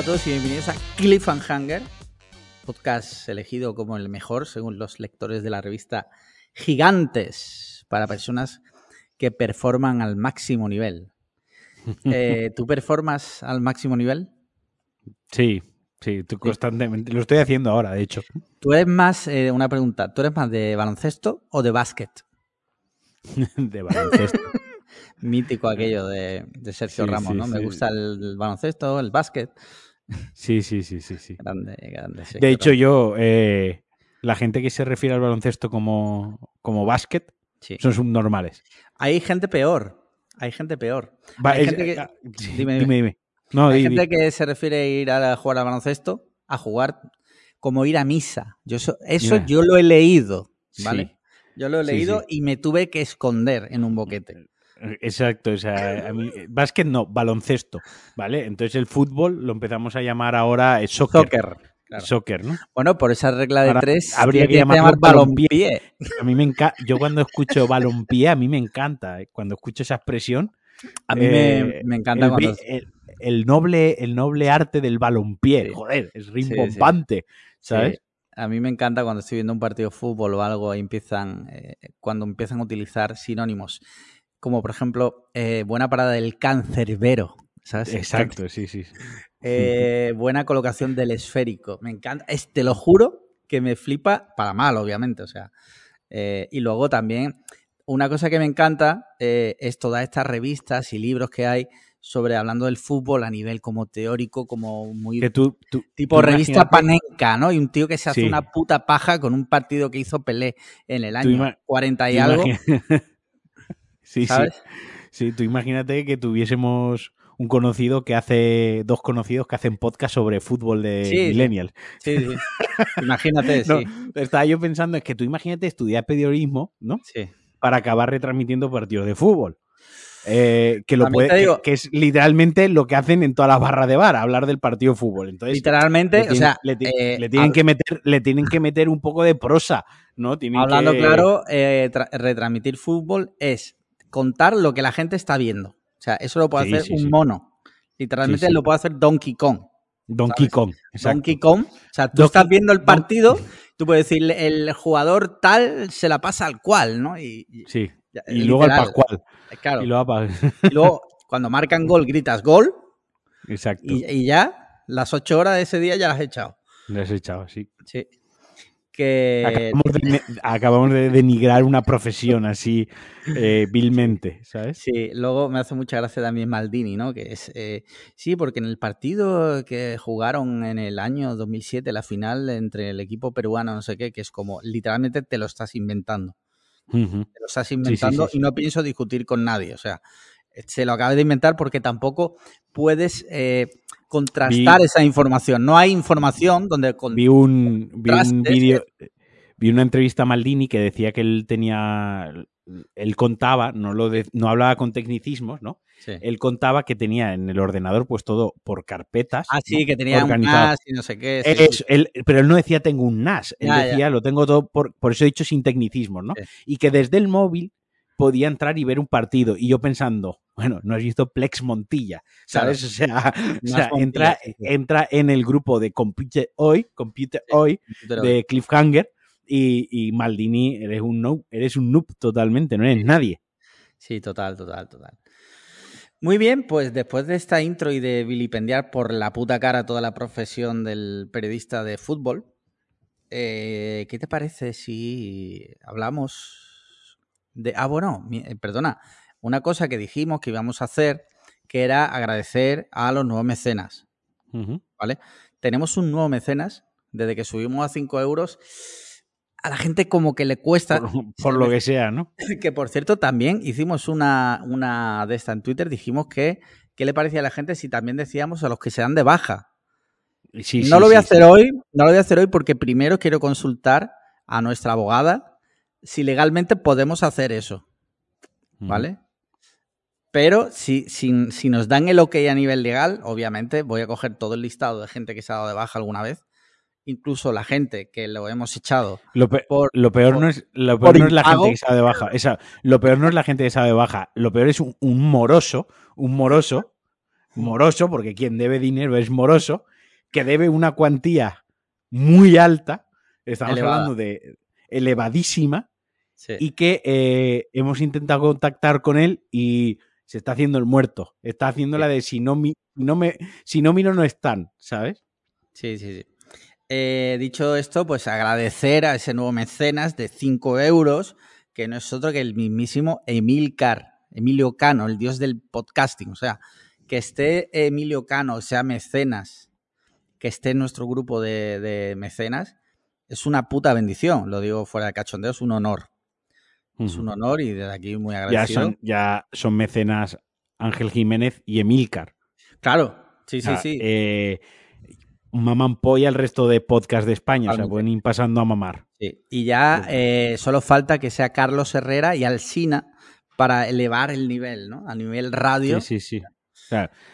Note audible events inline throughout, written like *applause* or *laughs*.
Hola a todos y bienvenidos a Cliffhanger, podcast elegido como el mejor según los lectores de la revista Gigantes para personas que performan al máximo nivel. *laughs* Eh, ¿Tú performas al máximo nivel? Sí, sí, tú constantemente. Lo estoy haciendo ahora, de hecho. ¿Tú eres más, eh, una pregunta, ¿tú eres más de baloncesto o de básquet? *laughs* de baloncesto. *laughs* Mítico aquello de, de Sergio Sí, Ramos, sí, ¿no? Me sí. gusta el, el baloncesto, el básquet. Sí, sí, sí, sí, sí. Grande, grande. De hecho, yo, eh, la gente que se refiere al baloncesto como, como básquet Sí. son subnormales. Hay gente peor. Hay gente peor. Va, Hay es- gente que- ah, sí, dime, dime. No, Hay di, di. gente que se refiere a ir a jugar al baloncesto, a jugar como ir a misa. Yo eso, yo lo he leído, ¿vale? Yo lo he leído y me tuve que esconder en un boquete. Exacto, o sea, a mí, básquet no, baloncesto, ¿vale? Entonces el fútbol lo empezamos a llamar ahora eh, soccer. Soccer. claro. Soccer, ¿no? Bueno, por esa regla de Ahora, tres, habría que llamarlo llamar balompié. A mí me encanta, yo cuando escucho balompié, a mí me encanta, eh, cuando escucho esa expresión. A mí eh, me, me encanta el, cuando... el- el noble, el noble arte del balompié, Sí. joder, es sí. rimbombante, ¿sabes? A mí me encanta cuando estoy viendo un partido de fútbol o algo y empiezan, eh, cuando empiezan a utilizar sinónimos, como por ejemplo, eh, buena parada del cancerbero, ¿sabes? Exacto, sí, sí. Eh, *laughs* buena colocación del esférico. Me encanta. Es, te lo juro que me flipa para mal, obviamente. O sea. eh, y luego también, una cosa que me encanta eh, es todas estas revistas y libros que hay sobre hablando del fútbol a nivel como teórico, como muy Que tú, tú- tipo tú revista imagínate- panenca, ¿no? Y un tío que se hace Sí. una puta paja con un partido que hizo Pelé en el año ima- 40 y algo, *laughs* sí, sí. ¿sabes? Sí, tú imagínate que tuviésemos un conocido que hace, dos conocidos que hacen podcast sobre fútbol de Sí, millennials. Sí, sí. Imagínate, *laughs* No, sí. Estaba yo pensando, es que tú imagínate estudiar periodismo, ¿no? sí. Para acabar retransmitiendo partidos de fútbol. Eh, que, lo puede, digo- que, que es literalmente lo que hacen en todas las barras de bar, hablar del partido de fútbol. Entonces, Literalmente, le o tienen, sea, le eh, le tienen que meter, le tienen que meter un poco de prosa, ¿no? Tienen Hablando que- claro, eh, tra- retransmitir fútbol es contar lo que la gente está viendo. O sea, eso lo puede Sí, hacer sí, un sí. mono. Literalmente lo puede hacer Donkey Kong. Donkey ¿sabes? Kong. exacto. Donkey Kong. O sea, tú Donkey- estás viendo el Don- partido, tú puedes decir, el jugador tal se la pasa al cual, ¿no? Y, y- Sí. Y luego al. Pascual. Claro. Y luego Y cuando marcan gol, gritas gol Exacto. y, y ya las ocho horas de ese día ya las has echado. Le has echado, sí. Sí. Que Acabamos de, ne- acabamos de denigrar una profesión así eh, vilmente, ¿sabes? Sí, luego me hace mucha gracia también Maldini, ¿no? Que es, eh, sí, porque en el partido que jugaron en el año 2007, la final entre el equipo peruano, no sé qué, que es como, literalmente te lo estás inventando. Te lo estás inventando sí, sí. y no pienso discutir con nadie. O sea, se lo acabas de inventar porque tampoco puedes eh, contrastar Vi- esa información. No hay información donde... Vi un, vi un vídeo, vi una entrevista a Maldini que decía que él tenía, él contaba, no, lo de- no hablaba con tecnicismos, ¿no? Sí. Él contaba que tenía en el ordenador pues todo por carpetas. Ah, sí, ¿no? que tenía un. NAS y no sé qué. sí, sí. él- pero él no decía tengo un NAS, él Ya, ya. decía lo tengo todo, por, por eso he dicho sin tecnicismos, ¿no? Y que desde el móvil podía entrar y ver un partido. Y yo pensando, bueno, no has visto Plex Montilla, ¿sabes? O sea, o entra, entra en el grupo de Computer Hoy, Computer Sí. Hoy, de Cliffhanger, y, y Maldini, eres un noob, eres un noob totalmente, no eres nadie. Sí, total, total, total. Muy bien, pues después de esta intro y de vilipendiar por la puta cara toda la profesión del periodista de fútbol, eh, ¿qué te parece si hablamos de... Ah, bueno, eh, perdona, una cosa que dijimos que íbamos a hacer, que era agradecer a los nuevos mecenas. ¿vale? Tenemos un nuevo mecenas, desde que subimos a 5 euros, a la gente como que le cuesta... Por, por lo que *laughs* sea, ¿no? Que por cierto, también hicimos una, una de esta en Twitter. Dijimos que qué le parecía a la gente si también decíamos a los que se dan de baja. Sí, no sí, lo voy a hacer hoy, no lo voy a hacer hoy porque primero quiero consultar a nuestra abogada si legalmente podemos hacer eso. ¿vale? Pero si, si, si nos dan el ok a nivel legal, obviamente voy a coger todo el listado de gente que se ha dado de baja alguna vez, incluso la gente que lo hemos echado Lo, pe- por, lo peor por- no es, lo peor no es la gente que sabe de baja. Esa, lo peor no es la gente que sabe de baja. Lo peor es un, un moroso, un moroso, moroso, porque quien debe dinero es moroso, que debe una cuantía muy alta, estamos Elevada. hablando de elevadísima, Sí. y que eh, hemos intentado contactar con él y se está haciendo el muerto. Está haciendo la de si no, mi- no me, si no miro no están, ¿sabes? Sí, sí, sí. Eh, dicho esto, pues agradecer a ese nuevo mecenas de 5 euros, que no es otro que el mismísimo Emilcar, Emilio Cano, el dios del podcasting. O sea, que esté Emilio Cano, sea mecenas, que esté en nuestro grupo de, de mecenas, es una puta bendición. Lo digo fuera de cachondeo, es un honor. Es un honor y desde aquí muy Ya agradecido. son, ya son mecenas Ángel Jiménez y Emilcar. Claro, sí, O sea, sí, sí. eh, maman polla el resto de podcast de España. O sea, pueden ir pasando a mamar. Sí, Y ya eh, solo falta que sea Carlos Herrera y Alsina para elevar el nivel, ¿no? A nivel radio. Sí, sí, sí.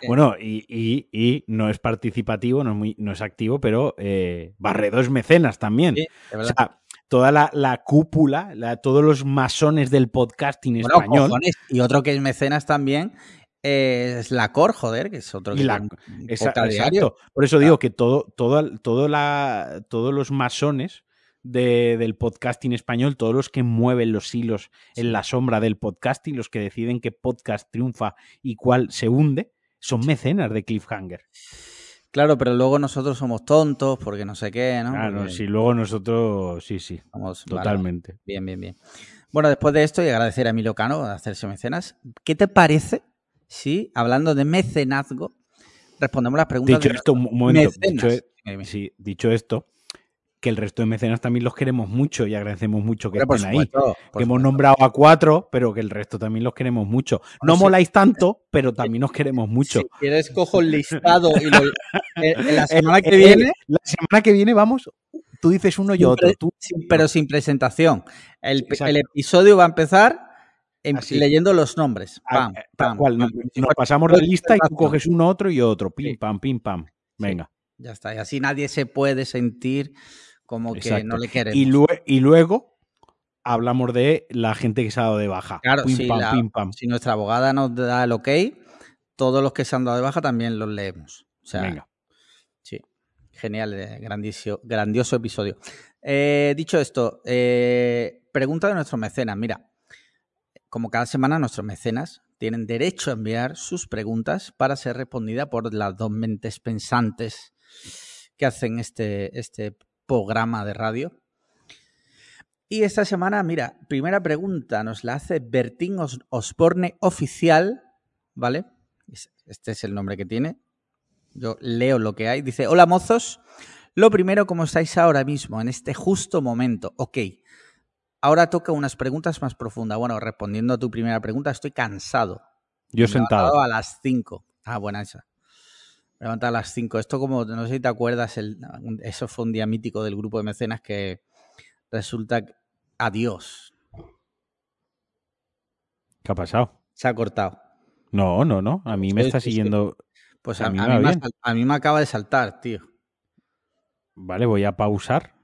Bueno, y, y- y no es participativo, no es, muy, no es activo, pero eh, Barredo es mecenas también. Sí, de o verdad. sea, toda la, la cúpula, la- todos los masones del podcasting Bueno, español. cojones, Y otro que es mecenas también eh, es la Cor, joder, que es otro que la- Esa- exacto. Por eso digo que todo, todo, todo la, todos los masones de- del podcasting español, todos los que mueven los hilos en la sombra del podcasting, los que deciden qué podcast triunfa y cuál se hunde, son mecenas de Cliffhanger. Claro, pero luego nosotros somos tontos porque no sé qué, ¿no? Claro, Porque si luego nosotros, sí, sí, vale, totalmente. Bien, bien, bien. Bueno, después de esto y agradecer a Emilio Cano de hacerse mecenas, ¿qué te parece si, hablando de mecenazgo, respondemos las preguntas Dicho de esto, un momento, dicho, e- sí, dicho esto, que el resto de mecenas también los queremos mucho y agradecemos mucho que estén ahí. supuesto, que hemos nombrado a cuatro, pero que el resto también los queremos mucho. No sí. moláis tanto, pero también os queremos mucho. Si quieres, cojo el listado y lo- *laughs* la Eh, semana que eh, viene, La semana que viene vamos, tú dices uno y Sin otro. pre- Tú, sin- pero sin presentación. El, episodio va a empezar en- leyendo los nombres. ah, Pam, eh, tal pam, cual, pam. nos, pasamos la lista y tú coges uno, otro y otro. Pim, Sí. pam, pim, pam. Venga. Ya está. Y así nadie se puede sentir como que no le queremos. Y, lue- y luego hablamos de la gente que se ha dado de baja. Claro, pim, sí, pam, la- pim, pam. Si nuestra abogada nos da el ok, todos los que se han dado de baja también los leemos. O sea, Venga. Sí, genial, eh, grandioso, grandioso episodio. Eh, dicho esto, eh, pregunta de nuestros mecenas. Mira, como cada semana nuestros mecenas tienen derecho a enviar sus preguntas para ser respondida por las dos mentes pensantes que hacen este, este programa de radio. Y esta semana, mira, primera pregunta nos la hace Bertín Os- Osborne Oficial, ¿vale? Es- Este es el nombre que tiene. Yo leo lo que hay. Dice, hola mozos, lo primero, ¿cómo estáis ahora mismo, en este justo momento? Ok, ahora toca unas preguntas más profundas. Bueno, respondiendo a tu primera pregunta, estoy cansado. Yo Me he sentado. a las 5. Ah, buena esa. Levantado a las 5. Esto como, no sé si te acuerdas, el, eso fue un día mítico del grupo de mecenas que resulta que... Adiós. ¿Qué ha pasado? Se ha cortado. No, no, no. A mí me Sí, está sí, sí. siguiendo. Pues A a, mí a me mí me a mí me acaba de saltar, tío. Vale, voy a pausar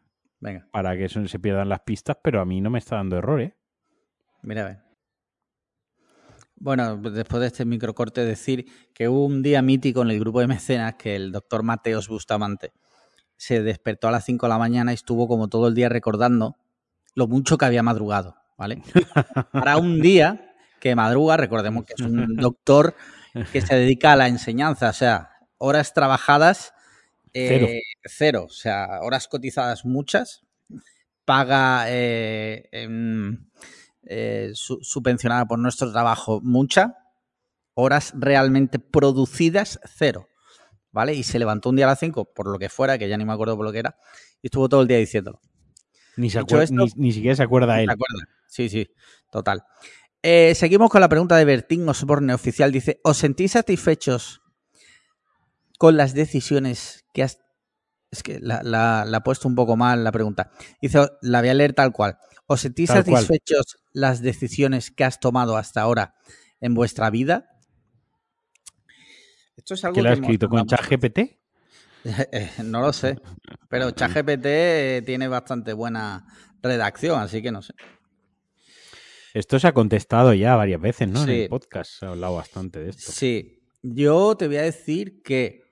Venga, para que eso se pierdan las pistas, pero a mí no me está dando error, ¿eh? mira a ver. Bueno, pues después de este microcorte decir que hubo un día mítico en el grupo de mecenas que el doctor Mateos Bustamante se despertó a las 5 de la mañana y estuvo como todo el día recordando lo mucho que había madrugado, ¿vale? *laughs* Para un día que madruga, recordemos que es un doctor que se dedica a la enseñanza, o sea, horas trabajadas eh, Cero. cero, o sea, horas cotizadas muchas, paga eh, em, eh, su- subvencionada por nuestro trabajo mucha, horas realmente producidas cero, ¿vale? Y se levantó un día a las 5, por lo que fuera, que ya ni me acuerdo por lo que era, y estuvo todo el día diciéndolo. Ni, se esto- ni, ni siquiera se acuerda él. ¿Te acuerdas? Sí, sí, total. Eh, seguimos con la pregunta de Bertín Osborne Oficial. Dice, ¿os sentís satisfechos con las decisiones que has... Es que la, la- la ha puesto un poco mal la pregunta. Dice, la voy a leer tal cual. ¿Os sentís Tal cual. satisfechos las decisiones que has tomado hasta ahora en vuestra vida? Esto es algo ¿Qué le ha que hemos escrito con. ChatGPT? *laughs* Eh, no lo sé, pero ChatGPT eh, tiene bastante buena redacción, así que no sé. Esto se ha contestado ya varias veces, ¿no? En el podcast se ha hablado bastante de esto. Sí, yo te voy a decir que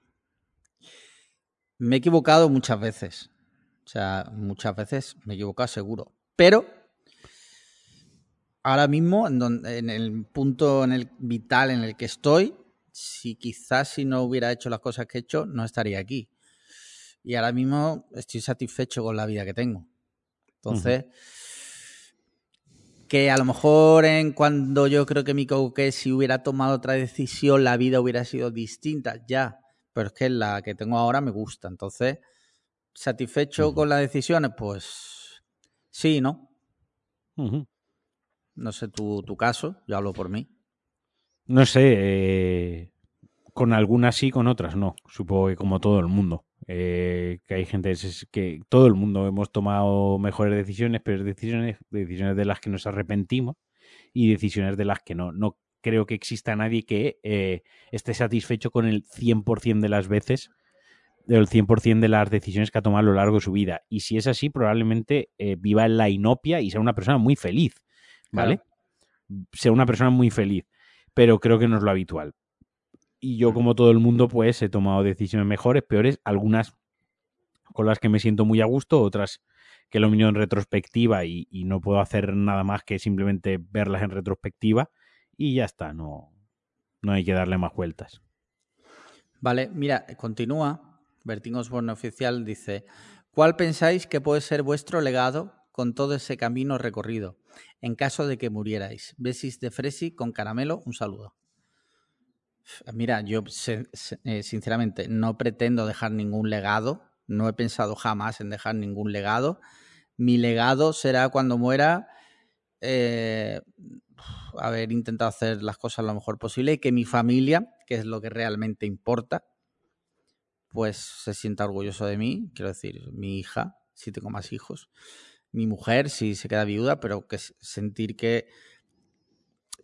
Me he equivocado muchas veces. O sea, muchas veces me he equivocado seguro. Pero ahora mismo, en, el punto en el vital en el que estoy, si quizás si no hubiera hecho las cosas que he hecho, no estaría aquí. Y ahora mismo estoy satisfecho con la vida que tengo. Entonces, que a lo mejor en cuando yo creo que mi que si hubiera tomado otra decisión, la vida hubiera sido distinta, ya. Pero es que la que tengo ahora me gusta. Entonces, satisfecho con las decisiones, pues sí, ¿no? No sé tu, tu, caso, yo hablo por mí. No sé, eh, con algunas sí, con otras no. Supongo que como todo el mundo. Eh, que hay gente que todo el mundo hemos tomado mejores decisiones, pero decisiones, decisiones de las que nos arrepentimos y decisiones de las que no. No creo que exista nadie que eh, esté satisfecho con el 100% de las veces, del 100% de las decisiones que ha tomado a lo largo de su vida. Y si es así, probablemente viva en la inopia y sea una persona muy feliz. ¿vale? Sea una persona muy feliz, pero creo que no es lo habitual. Y yo, como todo el mundo, pues he tomado decisiones mejores, peores, algunas con las que me siento muy a gusto, otras que lo miro en retrospectiva y, no puedo hacer nada más que simplemente verlas en retrospectiva y ya está, no, no hay que darle más vueltas. Vale, mira, continúa. Bertín Osborne Oficial dice: ¿Cuál pensáis que puede ser vuestro legado con todo ese camino recorrido? en caso de que murierais. Besis de Fresi con caramelo, un saludo. Mira, yo eh, sinceramente no pretendo dejar ningún legado, no he pensado jamás en dejar ningún legado. Mi legado será cuando muera eh, haber intentado hacer las cosas lo mejor posible y que mi familia, que es lo que realmente importa, pues se sienta orgulloso de mí, quiero decir, mi hija, si tengo más hijos, mi mujer si se queda viuda, pero que sentir que,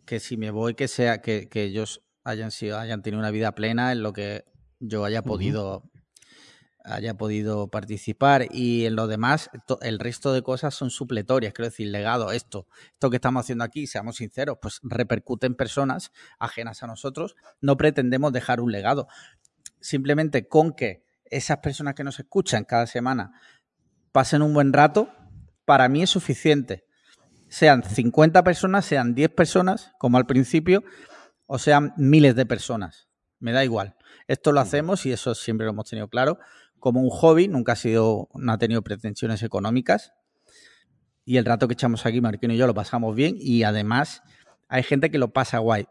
que si me voy, que sea, que, ellos hayan sido, hayan tenido una vida plena en lo que yo haya podido, haya podido participar. Y en lo demás, el resto de cosas son supletorias, quiero decir, legado, esto, esto que estamos haciendo aquí, seamos sinceros, pues repercute en personas ajenas a nosotros. No pretendemos dejar un legado. Simplemente con que esas personas que nos escuchan cada semana pasen un buen rato, para mí es suficiente. Sean 50 personas, sean 10 personas, como al principio, o sean miles de personas. Me da igual. Esto lo hacemos y eso siempre lo hemos tenido claro. Como un hobby, nunca ha sido, no ha tenido pretensiones económicas. Y el rato que echamos aquí, Marquino y yo, lo pasamos bien. Y además, hay gente que lo pasa guay.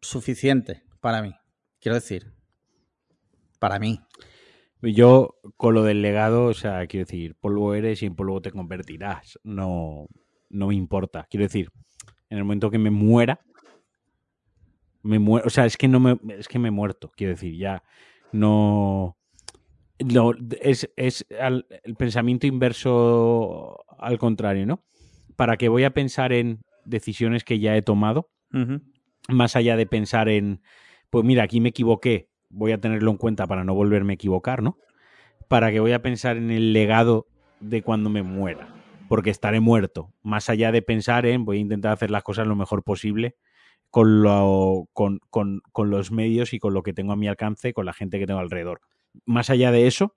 Suficiente para mí. Quiero decir, para mí. Yo, con lo del legado, o sea, quiero decir, polvo eres y en polvo te convertirás. No, no me importa. Quiero decir, en el momento que me muera, me muero. O sea, es que no me. Es que me he muerto. Quiero decir, ya no. es es el pensamiento inverso al contrario, ¿no? ¿Para qué voy a pensar en decisiones que ya he tomado? Más allá de pensar en, pues mira, aquí me equivoqué, voy a tenerlo en cuenta para no volverme a equivocar, ¿no? Para que voy a pensar en el legado de cuando me muera, porque estaré muerto, más allá de pensar en voy a intentar hacer las cosas lo mejor posible con, lo, con, los medios y con lo que tengo a mi alcance, con la gente que tengo alrededor. Más allá de eso,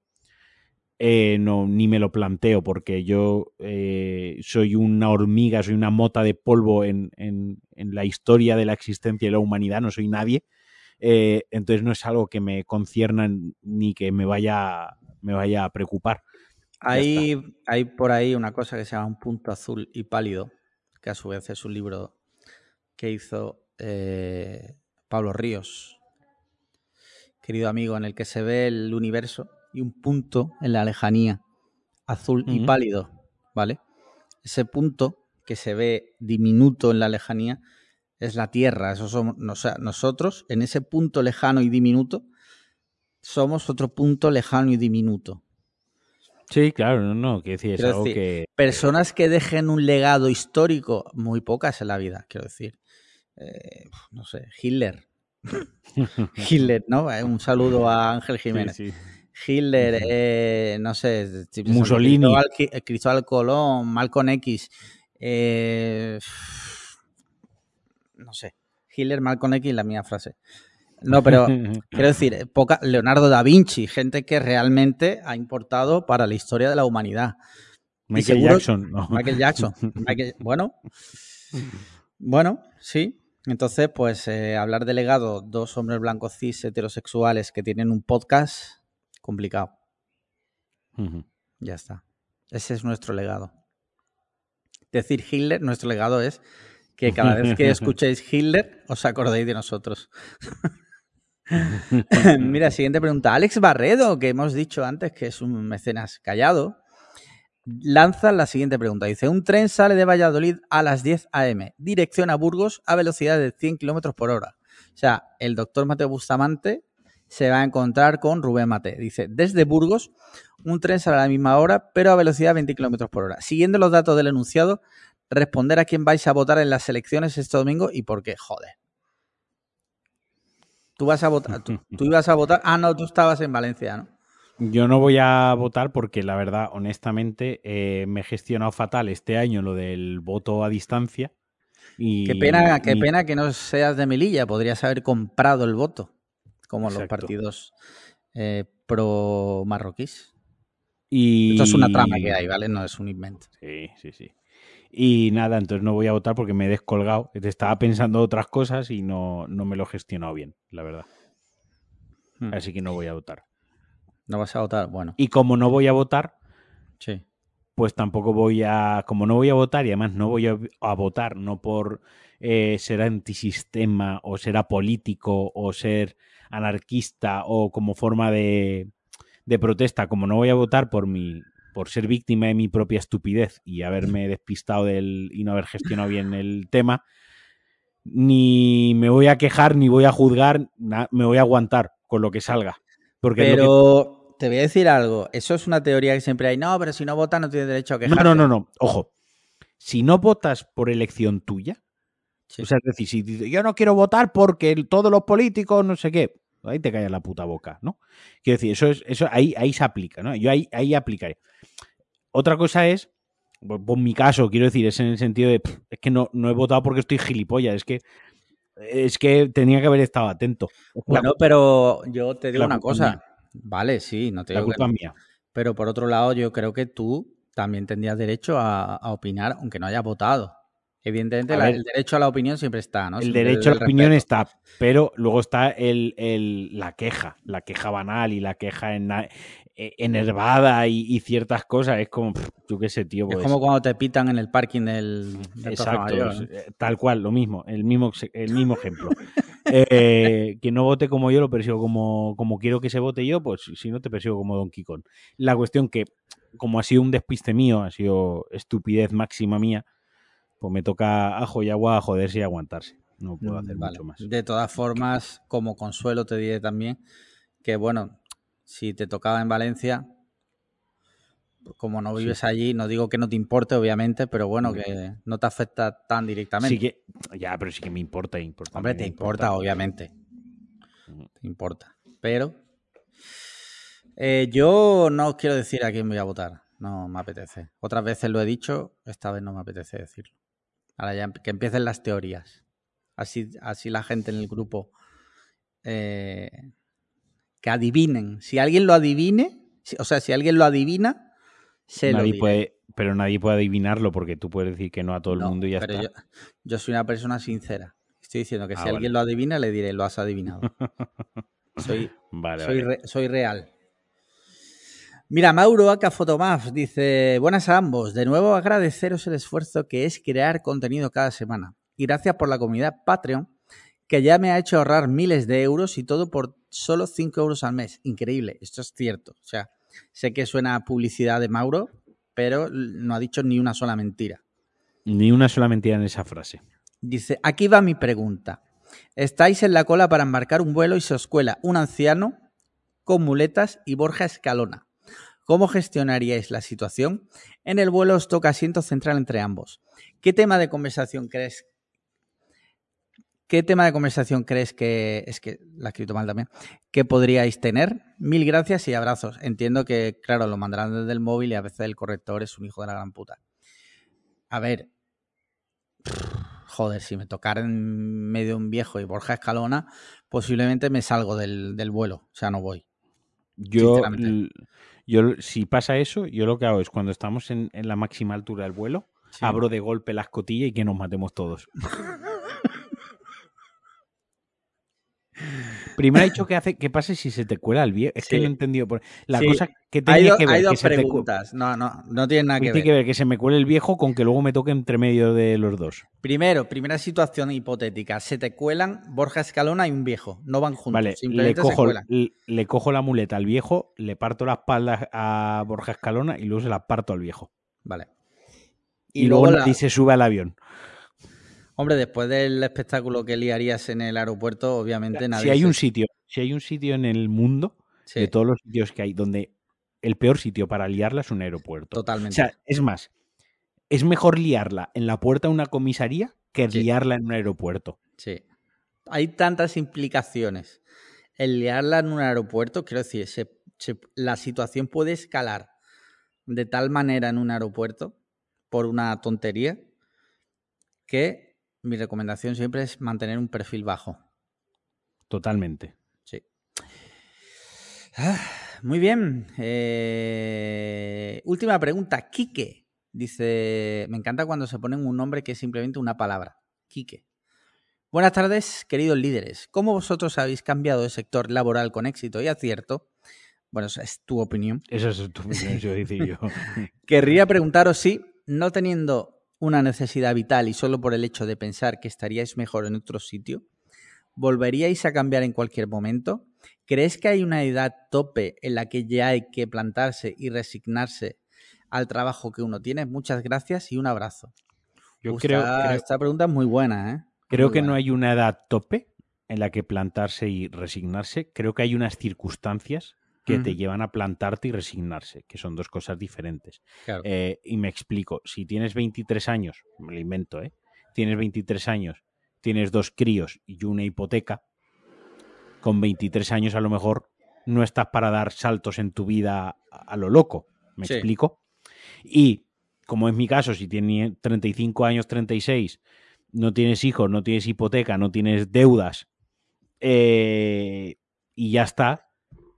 eh, no, ni me lo planteo, porque yo eh, soy una hormiga, soy una mota de polvo en, en, en, la historia de la existencia de la humanidad, no soy nadie. Eh, entonces no es algo que me concierna ni que me vaya, me vaya a preocupar. Hay, hay por ahí una cosa que se llama Un punto azul y pálido, que a su vez es un libro que hizo eh, Pablo Ríos, querido amigo, en el que se ve el universo y un punto en la lejanía, azul y pálido, ¿vale? Ese punto que se ve diminuto en la lejanía es la Tierra. Eso somos, nosotros, en ese punto lejano y diminuto, somos otro punto lejano y diminuto. Sí, claro, no, no, quiero decir, es algo que... Personas que dejen un legado histórico, muy pocas en la vida, quiero decir. Eh, no sé, Hitler. *laughs* Hitler, ¿no? Eh, un saludo a Ángel Jiménez. Hitler, eh, no sé, Mussolini, Cristóbal, Colón, Malcolm X, eh, no sé, Hitler, Malcolm X, la mía frase. No, pero *laughs* quiero decir, poca, Leonardo da Vinci, gente que realmente ha importado para la historia de la humanidad. Michael Jackson. No. Michael Jackson. *laughs* Michael, bueno, bueno, sí. Entonces, pues eh, hablar de legado, dos hombres blancos cis heterosexuales que tienen un podcast, complicado. Ya está. Ese es nuestro legado. Decir Hitler, nuestro legado es que cada vez que *laughs* escuchéis Hitler os acordéis de nosotros. *laughs* Mira, siguiente pregunta. Alex Barredo, que hemos dicho antes que es un mecenas callado, lanza la siguiente pregunta. Dice, un tren sale de Valladolid a las 10 a.m., dirección a Burgos a velocidad de 100 kilómetros por hora. O sea, el doctor Mateo Bustamante se va a encontrar con Rubén Mate. Dice, desde Burgos, un tren sale a la misma hora, pero a velocidad de 20 kilómetros por hora. Siguiendo los datos del enunciado, responder a quién vais a votar en las elecciones este domingo y por qué. Joder. Tú vas a votar, tú, *laughs* tú ibas a votar. Ah, no, tú estabas en Valencia, ¿no? Yo no voy a votar porque la verdad, honestamente, eh, me he gestionado fatal este año lo del voto a distancia. Y, qué pena, qué pena que no seas de Melilla, podrías haber comprado el voto, como los partidos eh, pro marroquíes. Y... Esto es una trama que hay, ¿vale? No es un invento. Sí, sí, sí. Y nada, entonces no voy a votar porque me he descolgado. Estaba pensando otras cosas y no, no me lo he gestionado bien, la verdad. Hmm. Así que no voy a votar. No vas a votar, bueno. Y como no voy a votar, sí. pues tampoco voy a. Como no voy a votar y además no voy a, votar, no por eh, ser antisistema o ser apolítico o ser anarquista o como forma de, de protesta, como no voy a votar por mi por ser víctima de mi propia estupidez y haberme despistado del y no haber gestionado bien el tema, ni me voy a quejar ni voy a juzgar, me voy a aguantar con lo que salga pero te voy a decir algo. Eso es una teoría que siempre hay. No, pero si no votas no tienes derecho a quejarte. No, no, no, no. Ojo. Si no votas por elección tuya, o sea, es decir, si dices, yo no quiero votar porque todos los políticos, no sé qué, ahí te callas la puta boca, ¿no? Quiero decir, eso es, eso ahí, ahí se aplica, ¿no? Yo ahí, ahí aplicaré. Otra cosa es, por, mi caso, quiero decir, es en el sentido de, es que no, no he votado porque estoy gilipollas, es que es que tenía que haber estado atento. Bueno, pero yo te digo una cosa. Vale, sí, no te digo. La culpa mía. Pero por otro lado, yo creo que tú también tendrías derecho a, opinar, aunque no hayas votado. Evidentemente, el derecho a la opinión siempre está, ¿no? El derecho a la opinión está, pero luego está el, el, la queja, la queja banal y la queja en, e, enervada y, ciertas cosas. Es como, tú qué sé, tío. es pues como cuando te pitan en el parking del. Exacto, eh, tal cual, lo mismo, el mismo, el mismo ejemplo. *laughs* eh, que no vote como yo, lo persigo como, como quiero que se vote yo, pues si no te persigo como Don Kong. La cuestión que, como ha sido un despiste mío, ha sido estupidez máxima mía, pues me toca ajo y agua a joderse y aguantarse. No puedo hacer mucho más. De todas formas, como consuelo te diré también que, bueno, si te tocaba en Valencia, como no vives allí, no digo que no te importe, obviamente, pero bueno, que no te afecta tan directamente. Sí que, ya, pero sí que me importa. importa Hombre, te importa, obviamente. Te importa. Pero eh, yo no quiero decir a quién voy a votar. No me apetece. Otras veces lo he dicho, esta vez no me apetece decirlo. Ahora ya que empiecen las teorías. Así, así la gente en el grupo eh, que adivinen. Si alguien lo adivine, o sea, si alguien lo adivina, se nadie puede, Pero nadie puede adivinarlo porque tú puedes decir que no a todo el mundo y ya está. Yo, yo, soy una persona sincera. Estoy diciendo que ah, si alguien lo adivina, le diré, lo has adivinado. *laughs* soy, soy, real. Mira, Mauro Aca Fotomaf dice: Buenas a ambos. De nuevo agradeceros el esfuerzo que es crear contenido cada semana. Y gracias por la comunidad Patreon, que ya me ha hecho ahorrar miles de euros y todo por solo 5 euros al mes. Increíble, esto es cierto. O sea, sé que suena publicidad de Mauro, pero no ha dicho ni una sola mentira. Ni una sola mentira en esa frase. Dice, aquí va mi pregunta. Estáis en la cola para embarcar un vuelo y se os cuela un anciano con muletas y Borja Escalona. ¿Cómo gestionaríais la situación? En el vuelo os toca asiento central entre ambos. ¿Qué tema de conversación crees ¿Qué tema de conversación crees que, es que la he escrito mal también, que podríais tener? Mil gracias y abrazos. Entiendo que, claro, lo mandarán desde el móvil y a veces el corrector es un hijo de la gran puta. A ver. joder, si me tocara en medio un viejo y Borja Escalona, posiblemente me salgo del, vuelo, o sea, no voy. Yo, yo, si pasa eso, yo lo que hago es cuando estamos en, la máxima altura del vuelo, abro de golpe la escotilla y que nos matemos todos. *laughs* Primero ha dicho que hace que pase si se te cuela el viejo. Es que no he entendido. Por... La cosa que tenía que ver. Hay dos preguntas. No, no, no tiene nada que ver. Tiene que ver que se me cuele el viejo con que luego me toque entre medio de los dos. Primero, primera situación hipotética. Se te cuelan Borja Escalona y un viejo. No van juntos. Vale, le cojo, le cojo la muleta al viejo, le parto la espalda a Borja Escalona y luego se la parto al viejo. Vale. Y, luego, la... se sube al avión. Hombre, después del espectáculo que liarías en el aeropuerto, obviamente nadie. Si hay un sitio, si hay un sitio en el mundo, de todos los sitios que hay, donde el peor sitio para liarla es un aeropuerto. Totalmente. O sea, es más, es mejor liarla en la puerta de una comisaría que liarla en un aeropuerto. Sí. Hay tantas implicaciones. El liarla en un aeropuerto, quiero decir, la situación puede escalar de tal manera en un aeropuerto por una tontería que mi recomendación siempre es mantener un perfil bajo. Totalmente. Sí. Ah, muy bien. Eh, última pregunta. Quique. Dice, me encanta cuando se ponen un nombre que es simplemente una palabra. Quique. Buenas tardes, queridos líderes. ¿Cómo vosotros habéis cambiado de sector laboral con éxito y acierto? Bueno, esa es tu opinión. Esa es tu opinión, yo decía yo. *laughs* Querría preguntaros si, no teniendo una necesidad vital y solo por el hecho de pensar que estaríais mejor en otro sitio? ¿Volveríais a cambiar en cualquier momento? ¿Crees que hay una edad tope en la que ya hay que plantarse y resignarse al trabajo que uno tiene? Muchas gracias y un abrazo. Yo creo, esta pregunta es muy buena, ¿eh? Creo que no hay una edad tope en la que plantarse y resignarse. Creo que hay unas circunstancias que te llevan a plantarte y resignarse, que son dos cosas diferentes. Eh, y me explico, si tienes 23 años, me lo invento, ¿eh? Tienes 23 años, tienes dos críos y una hipoteca, con 23 años a lo mejor no estás para dar saltos en tu vida a, lo loco, ¿me explico? Y como es mi caso, si tienes 35 años, 36, no tienes hijos, no tienes hipoteca, no tienes deudas, eh, y ya está,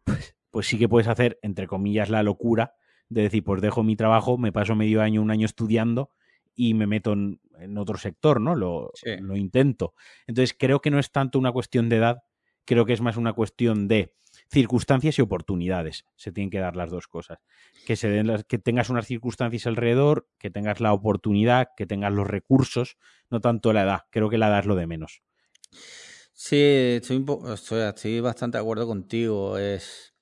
pues pues sí que puedes hacer, entre comillas, la locura de decir, pues dejo mi trabajo, me paso medio año, un año estudiando y me meto en, otro sector, ¿no? Lo, lo, intento. Entonces, creo que no es tanto una cuestión de edad, creo que es más una cuestión de circunstancias y oportunidades. Se tienen que dar las dos cosas. Que, se den las, que tengas unas circunstancias alrededor, que tengas la oportunidad, que tengas los recursos, no tanto la edad. Creo que la edad es lo de menos. Sí, estoy, estoy, estoy bastante de acuerdo contigo. Es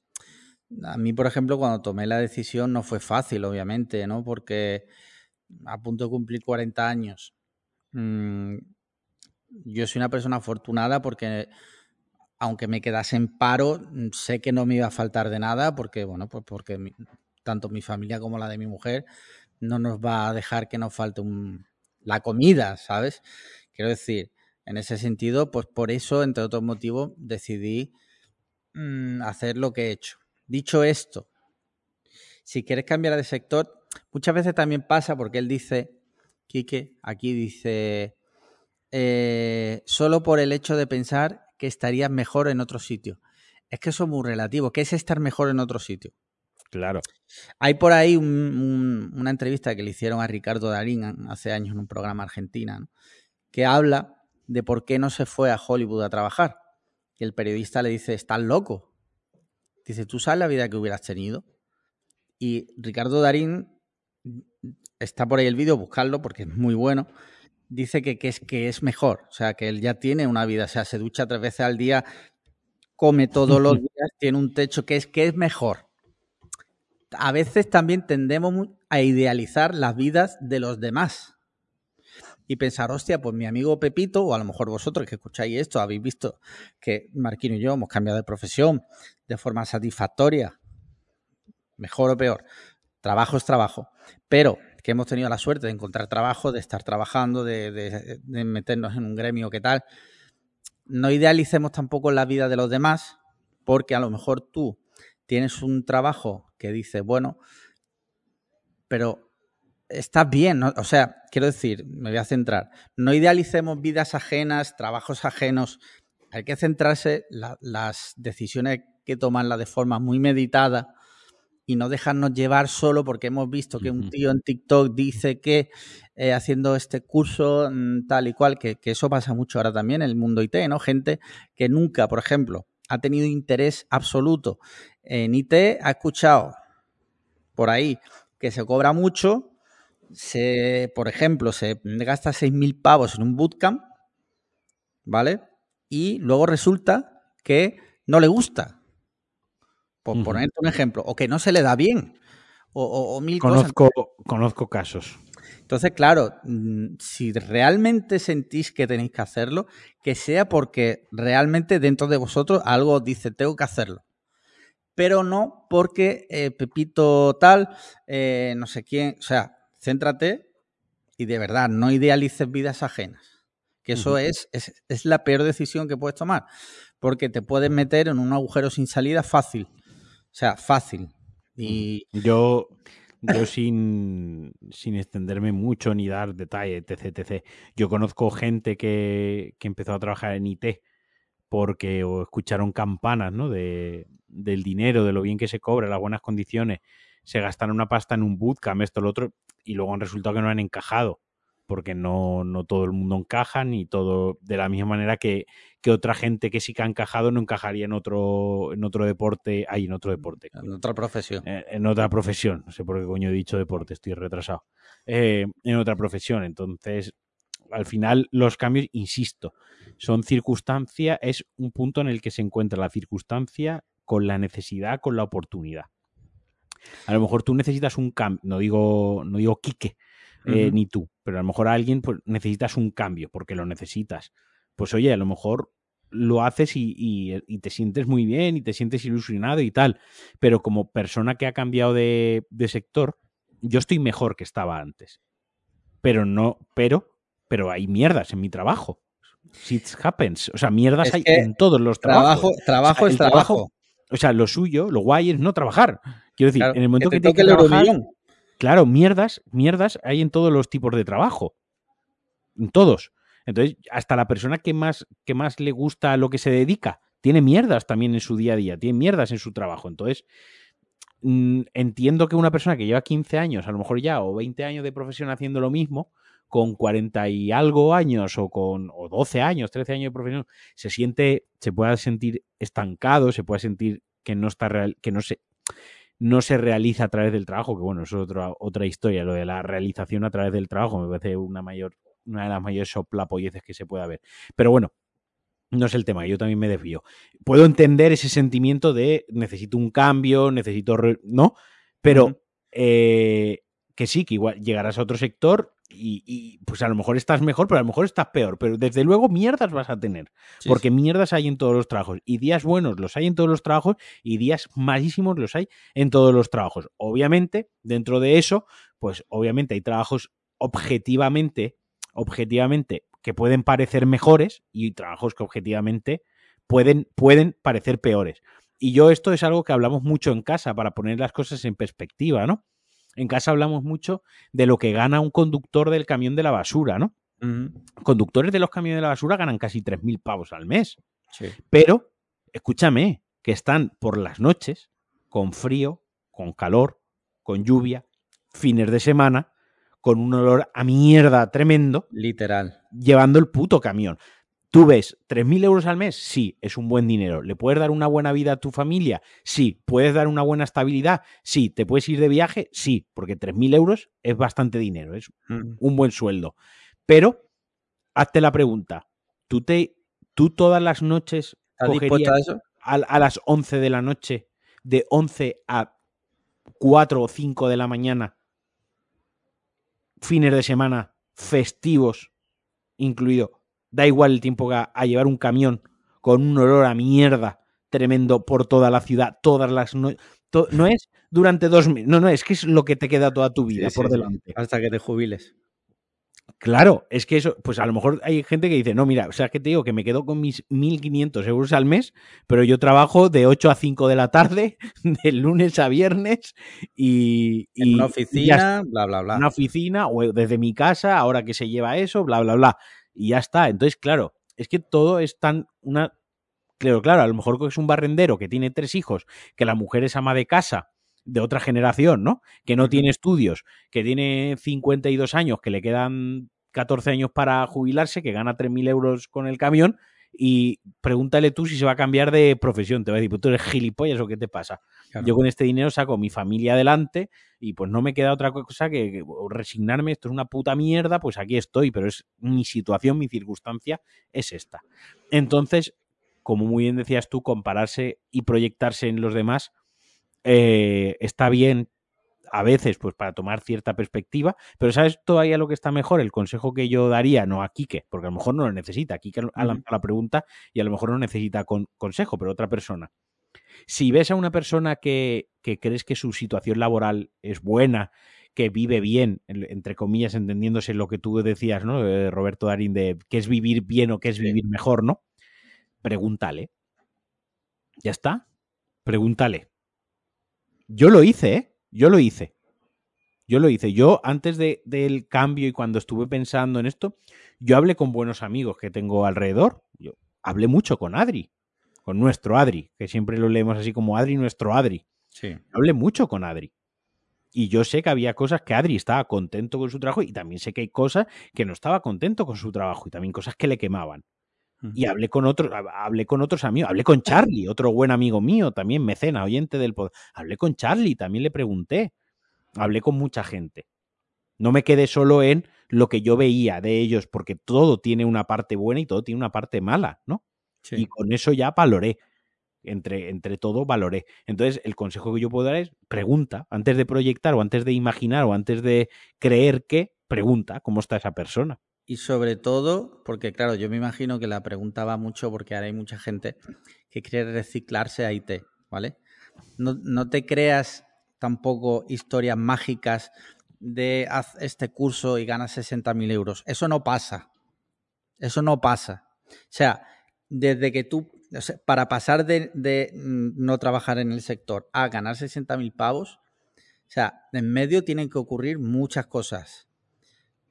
a mí, por ejemplo, cuando tomé la decisión no fue fácil, obviamente, ¿no? Porque a punto de cumplir 40 años. Mm, yo soy una persona afortunada porque aunque me quedase en paro, sé que no me iba a faltar de nada porque, bueno, pues porque tanto mi familia como la de mi mujer no nos va a dejar que nos falte la comida, ¿sabes? Quiero decir, en ese sentido, pues por eso, entre otros motivos, decidí mm, hacer lo que he hecho. Dicho esto, si quieres cambiar de sector, muchas veces también pasa porque él dice, Quique, aquí dice, eh, solo por el hecho de pensar que estarías mejor en otro sitio. Es que eso es muy relativo. ¿Qué es estar mejor en otro sitio? Claro. Hay por ahí una entrevista que le hicieron a Ricardo Darín hace años en un programa argentina, que habla de por qué no se fue a Hollywood a trabajar. Y el periodista le dice, estás loco, Dice, ¿tú sabes la vida que hubieras tenido? Y Ricardo Darín, está por ahí el vídeo, buscarlo porque es muy bueno. Dice que, es, que es mejor, o sea, que él ya tiene una vida, o sea, se ducha tres veces al día, come todos los *laughs* días, tiene un techo que es, que es mejor. A veces también tendemos a idealizar las vidas de los demás y pensar, hostia, pues mi amigo Pepito, o a lo mejor vosotros que escucháis esto, habéis visto que Marquino y yo hemos cambiado de profesión de forma satisfactoria, mejor o peor. Trabajo es trabajo, pero que hemos tenido la suerte de encontrar trabajo, de estar trabajando, de, meternos en un gremio, ¿qué tal? No idealicemos tampoco la vida de los demás, porque a lo mejor tú tienes un trabajo que dice, bueno, pero está bien, o sea, quiero decir, me voy a centrar, no idealicemos vidas ajenas, trabajos ajenos, hay que centrarse las decisiones que tomanla de forma muy meditada y no dejarnos llevar solo porque hemos visto que un tío en TikTok dice que eh, haciendo este curso mm, tal y cual, que, que, eso pasa mucho ahora también en el mundo IT, ¿no? Gente que nunca, por ejemplo, ha tenido interés absoluto en IT, ha escuchado por ahí que se cobra mucho, se, por ejemplo, se gasta 6.000 pavos en un bootcamp, ¿vale? Y luego resulta que no le gusta. Por ponerte un ejemplo, o que no se le da bien, o, mil conozco, Conozco casos. Entonces, claro, mm, si realmente sentís que tenéis que hacerlo, que sea porque realmente dentro de vosotros algo dice, tengo que hacerlo. Pero no porque eh, Pepito tal, eh, no sé quién, o sea, céntrate y de verdad no idealices vidas ajenas. Que eso es, es, es la peor decisión que puedes tomar, porque te puedes meter en un agujero sin salida fácil o sea, fácil. Y... Yo, yo *coughs* sin, sin, extenderme mucho ni dar detalles, etc, etc. Yo conozco gente que, que, empezó a trabajar en IT porque o escucharon campanas ¿no? de, del dinero, de lo bien que se cobra, las buenas condiciones, se gastaron una pasta en un bootcamp, esto, lo otro, y luego han resultado que no han encajado porque no, no, todo el mundo encaja, ni todo de la misma manera que, que, otra gente que sí que ha encajado no encajaría en otro, en otro deporte, ahí en otro deporte. En otra profesión. Eh, en otra profesión, no sé por qué coño he dicho deporte, estoy retrasado. Eh, en otra profesión, entonces, al final los cambios, insisto, son circunstancia, es un punto en el que se encuentra la circunstancia con la necesidad, con la oportunidad. A lo mejor tú necesitas un cambio, no digo, no digo Quique, eh, ni tú, pero a lo mejor a alguien pues, necesitas un cambio porque lo necesitas. Pues oye, a lo mejor lo haces y, y, te sientes muy bien y te sientes ilusionado y tal, pero como persona que ha cambiado de, de sector, yo estoy mejor que estaba antes. Pero no, pero, pero hay mierdas en mi trabajo. Shit happens. O sea, mierdas hay en todos los trabajos. Trabajo, es trabajo. O sea, lo suyo, lo guay es no trabajar. Quiero decir, en el momento que, te que trabajar, Claro, mierdas, mierdas hay en todos los tipos de trabajo. En todos. Entonces, hasta la persona que más, que más le gusta a lo que se dedica, tiene mierdas también en su día a día, tiene mierdas en su trabajo. Entonces, mm, entiendo que una persona que lleva 15 años, a lo mejor ya, o 20 años de profesión haciendo lo mismo, con 40 y algo años o con o 12 años, 13 años de profesión, se siente, se pueda sentir estancado, se pueda sentir que no está real, que no se no se realiza a través del trabajo, que bueno, eso es otra, otra historia, lo de la realización a través del trabajo me parece una mayor, una de las mayores soplapolleces que se puede haber. Pero bueno, no es el tema, yo también me desvío. Puedo entender ese sentimiento de necesito un cambio, necesito... ¿No? Pero eh, que sí, que igual llegarás a otro sector y, pues a lo mejor estás mejor, pero a lo mejor estás peor. Pero desde luego mierdas vas a tener. porque mierdas hay en todos los trabajos. Y días buenos los hay en todos los trabajos y días malísimos los hay en todos los trabajos. Obviamente, dentro de eso, pues obviamente hay trabajos objetivamente, objetivamente, que pueden parecer mejores y trabajos que objetivamente pueden, pueden parecer peores. Y yo esto es algo que hablamos mucho en casa para poner las cosas en perspectiva, ¿no? En casa hablamos mucho de lo que gana un conductor del camión de la basura, ¿no? Conductores de los camiones de la basura ganan casi 3.000 pavos al mes. Pero, escúchame, que están por las noches, con frío, con calor, con lluvia, fines de semana, con un olor a mierda tremendo. Literal. Llevando el puto camión. ¿Tú ves 3.000 euros al mes? Sí, es un buen dinero. ¿Le puedes dar una buena vida a tu familia? Sí. ¿Puedes dar una buena estabilidad? Sí. ¿Te puedes ir de viaje? Sí, porque 3.000 euros es bastante dinero, es mm. un buen sueldo. Pero, hazte la pregunta, ¿tú, te, tú todas las noches cogerías a, a, las 11 de la noche, de 11 a 4 o 5 de la mañana, fines de semana, festivos, incluido da igual el tiempo que a, llevar un camión con un olor a mierda tremendo por toda la ciudad, todas las noches. no es durante dos meses, no, no, es que es lo que te queda toda tu vida por delante. Hasta que te jubiles. Claro, es que eso, pues a lo mejor hay gente que dice, no, mira, o sea, que te digo que me quedo con mis 1.500 euros al mes, pero yo trabajo de 8 a 5 de la tarde, *laughs* de lunes a viernes, y... En una oficina, bla, bla, bla. Una oficina, o desde mi casa, ahora que se lleva eso, bla, bla, bla. Y ya está. Entonces, claro, es que todo es tan una... Claro, claro, a lo mejor es un barrendero que tiene tres hijos, que la mujer es ama de casa, de otra generación, ¿no? Que no tiene estudios, que tiene 52 años, que le quedan 14 años para jubilarse, que gana 3.000 euros con el camión y pregúntale tú si se va a cambiar de profesión. Te va a decir, pues tú eres gilipollas o qué te pasa. Yo con este dinero saco mi familia adelante y pues no me queda otra cosa que, resignarme, esto es una puta mierda, pues aquí estoy, pero es mi situación, mi circunstancia es esta. Entonces, como muy bien decías tú, compararse y proyectarse en los demás eh, está bien a veces pues para tomar cierta perspectiva, pero ¿sabes todavía lo que está mejor? El consejo que yo daría, no a Quique, porque a lo mejor no lo necesita, Quique ha lanzado la pregunta y a lo mejor no necesita consejo, pero otra persona. Si ves a una persona que, que crees que su situación laboral es buena, que vive bien, entre comillas, entendiéndose lo que tú decías, ¿no? Eh, Roberto Darín, de qué es vivir bien o qué es vivir mejor, ¿no? Pregúntale. Ya está. Pregúntale. Yo lo hice, ¿eh? Yo lo hice. Yo lo hice. Yo, antes de, del cambio y cuando estuve pensando en esto, yo hablé con buenos amigos que tengo alrededor. Yo hablé mucho con Adri, con nuestro Adri, que siempre lo leemos así como Adri, nuestro Adri. Sí. Hablé mucho con Adri. Y yo sé que había cosas que Adri estaba contento con su trabajo y también sé que hay cosas que no estaba contento con su trabajo y también cosas que le quemaban. Y hablé con otros, hablé con otros amigos, hablé con Charlie, otro buen amigo mío, también mecena, oyente del podcast. Hablé con Charlie, también le pregunté. Hablé con mucha gente. No me quedé solo en lo que yo veía de ellos, porque todo tiene una parte buena y todo tiene una parte mala, ¿no? Y con eso ya valoré. Entre, entre todo, valoré. Entonces, el consejo que yo puedo dar es pregunta, antes de proyectar o antes de imaginar o antes de creer que, pregunta cómo está esa persona. Y sobre todo, porque claro, yo me imagino que la pregunta va mucho porque ahora hay mucha gente que quiere reciclarse a IT, ¿vale? No, no te creas tampoco historias mágicas de haz este curso y ganas 60.000 euros. Eso no pasa. Eso no pasa. O sea, desde que tú, para pasar de, de, mm, no trabajar en el sector a ganar 60.000 pavos, o sea, en medio tienen que ocurrir muchas cosas.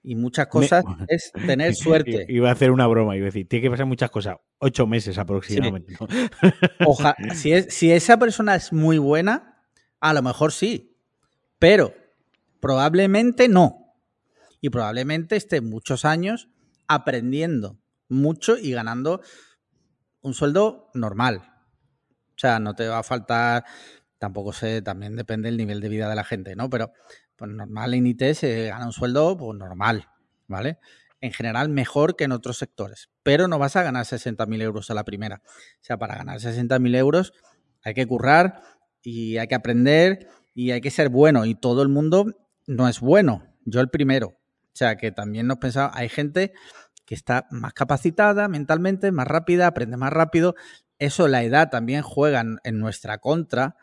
Y muchas cosas *laughs* es tener suerte. *laughs* Iba a hacer una broma, iba a decir, tiene que pasar muchas cosas. Ocho meses aproximadamente. *laughs* si, es, si esa persona es muy buena, a lo mejor sí. Pero probablemente no. Y probablemente esté muchos años aprendiendo mucho y ganando un sueldo normal. O sea, no te va a faltar, tampoco sé, también depende del nivel de vida de la gente, ¿no? Pero pues normal en IT se gana un sueldo pues normal, ¿vale? En general mejor que en otros sectores, pero no vas a ganar 60.000 euros a la primera. O sea, para ganar 60.000 euros hay que currar y hay que aprender y hay que ser bueno y todo el mundo no es bueno, yo el primero. O sea, que también nos pensaba, hay gente que está más capacitada mentalmente, más rápida, aprende más rápido. Eso, la edad también juega en nuestra contra,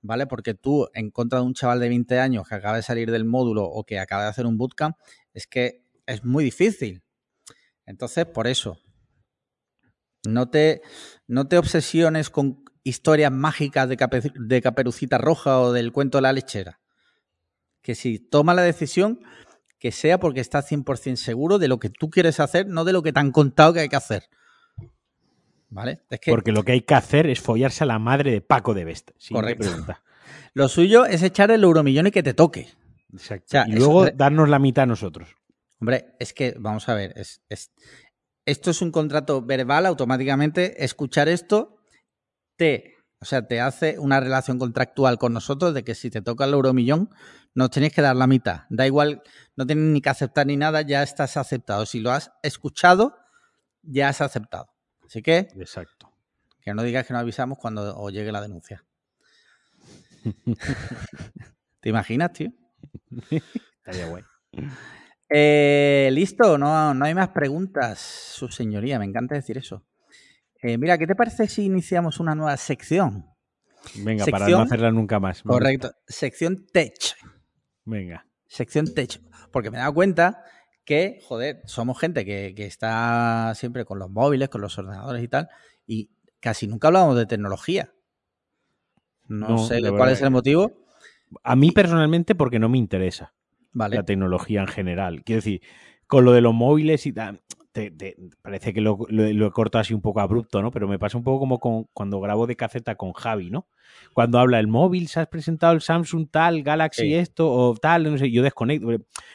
¿vale? Porque tú, en contra de un chaval de 20 años que acaba de salir del módulo o que acaba de hacer un bootcamp, es que es muy difícil. Entonces, por eso, no te, no te obsesiones con historias mágicas de, de Caperucita Roja o del cuento de la lechera. Que si toma la decisión, que sea porque estás 100% seguro de lo que tú quieres hacer, no de lo que te han contado que hay que hacer. ¿Vale? Porque lo que hay que hacer es follarse a la madre de Paco de Best. Correcto. Lo suyo es echar el euromillón y que te toque. Exacto. y luego darnos la mitad a nosotros. Hombre, es que, vamos a ver, es, esto es un contrato verbal, automáticamente escuchar esto te, o sea, te hace una relación contractual con nosotros de que si te toca el euromillón, nos tenéis que dar la mitad. Da igual, no tienes ni que aceptar ni nada, ya estás aceptado. Si lo has escuchado, ya has aceptado. Así que. Exacto. Que no digas que no avisamos cuando os llegue la denuncia. *laughs* ¿Te imaginas, tío? Estaría guay. Eh, Listo, no, no hay más preguntas, su señoría. Me encanta decir eso. Eh, mira, ¿qué te parece si iniciamos una nueva sección? Venga, para no hacerla nunca más. Correcto. Sección Tech. Venga. Sección Tech. Porque me he dado cuenta que, joder, somos gente que, que está siempre con los móviles, con los ordenadores y tal, y casi nunca hablamos de tecnología. No, No, sé cuál es el motivo. A mí personalmente porque no me interesa Vale. la tecnología en general. Quiero decir, con lo de los móviles y tal, te- te- parece que lo, lo- lo he cortado así un poco abrupto, ¿no? Pero me pasa un poco como con- cuando grabo de caceta con Javi, ¿no? Cuando habla el móvil, se has presentado el Samsung tal, Galaxy Sí. esto o tal, no sé, yo desconecto.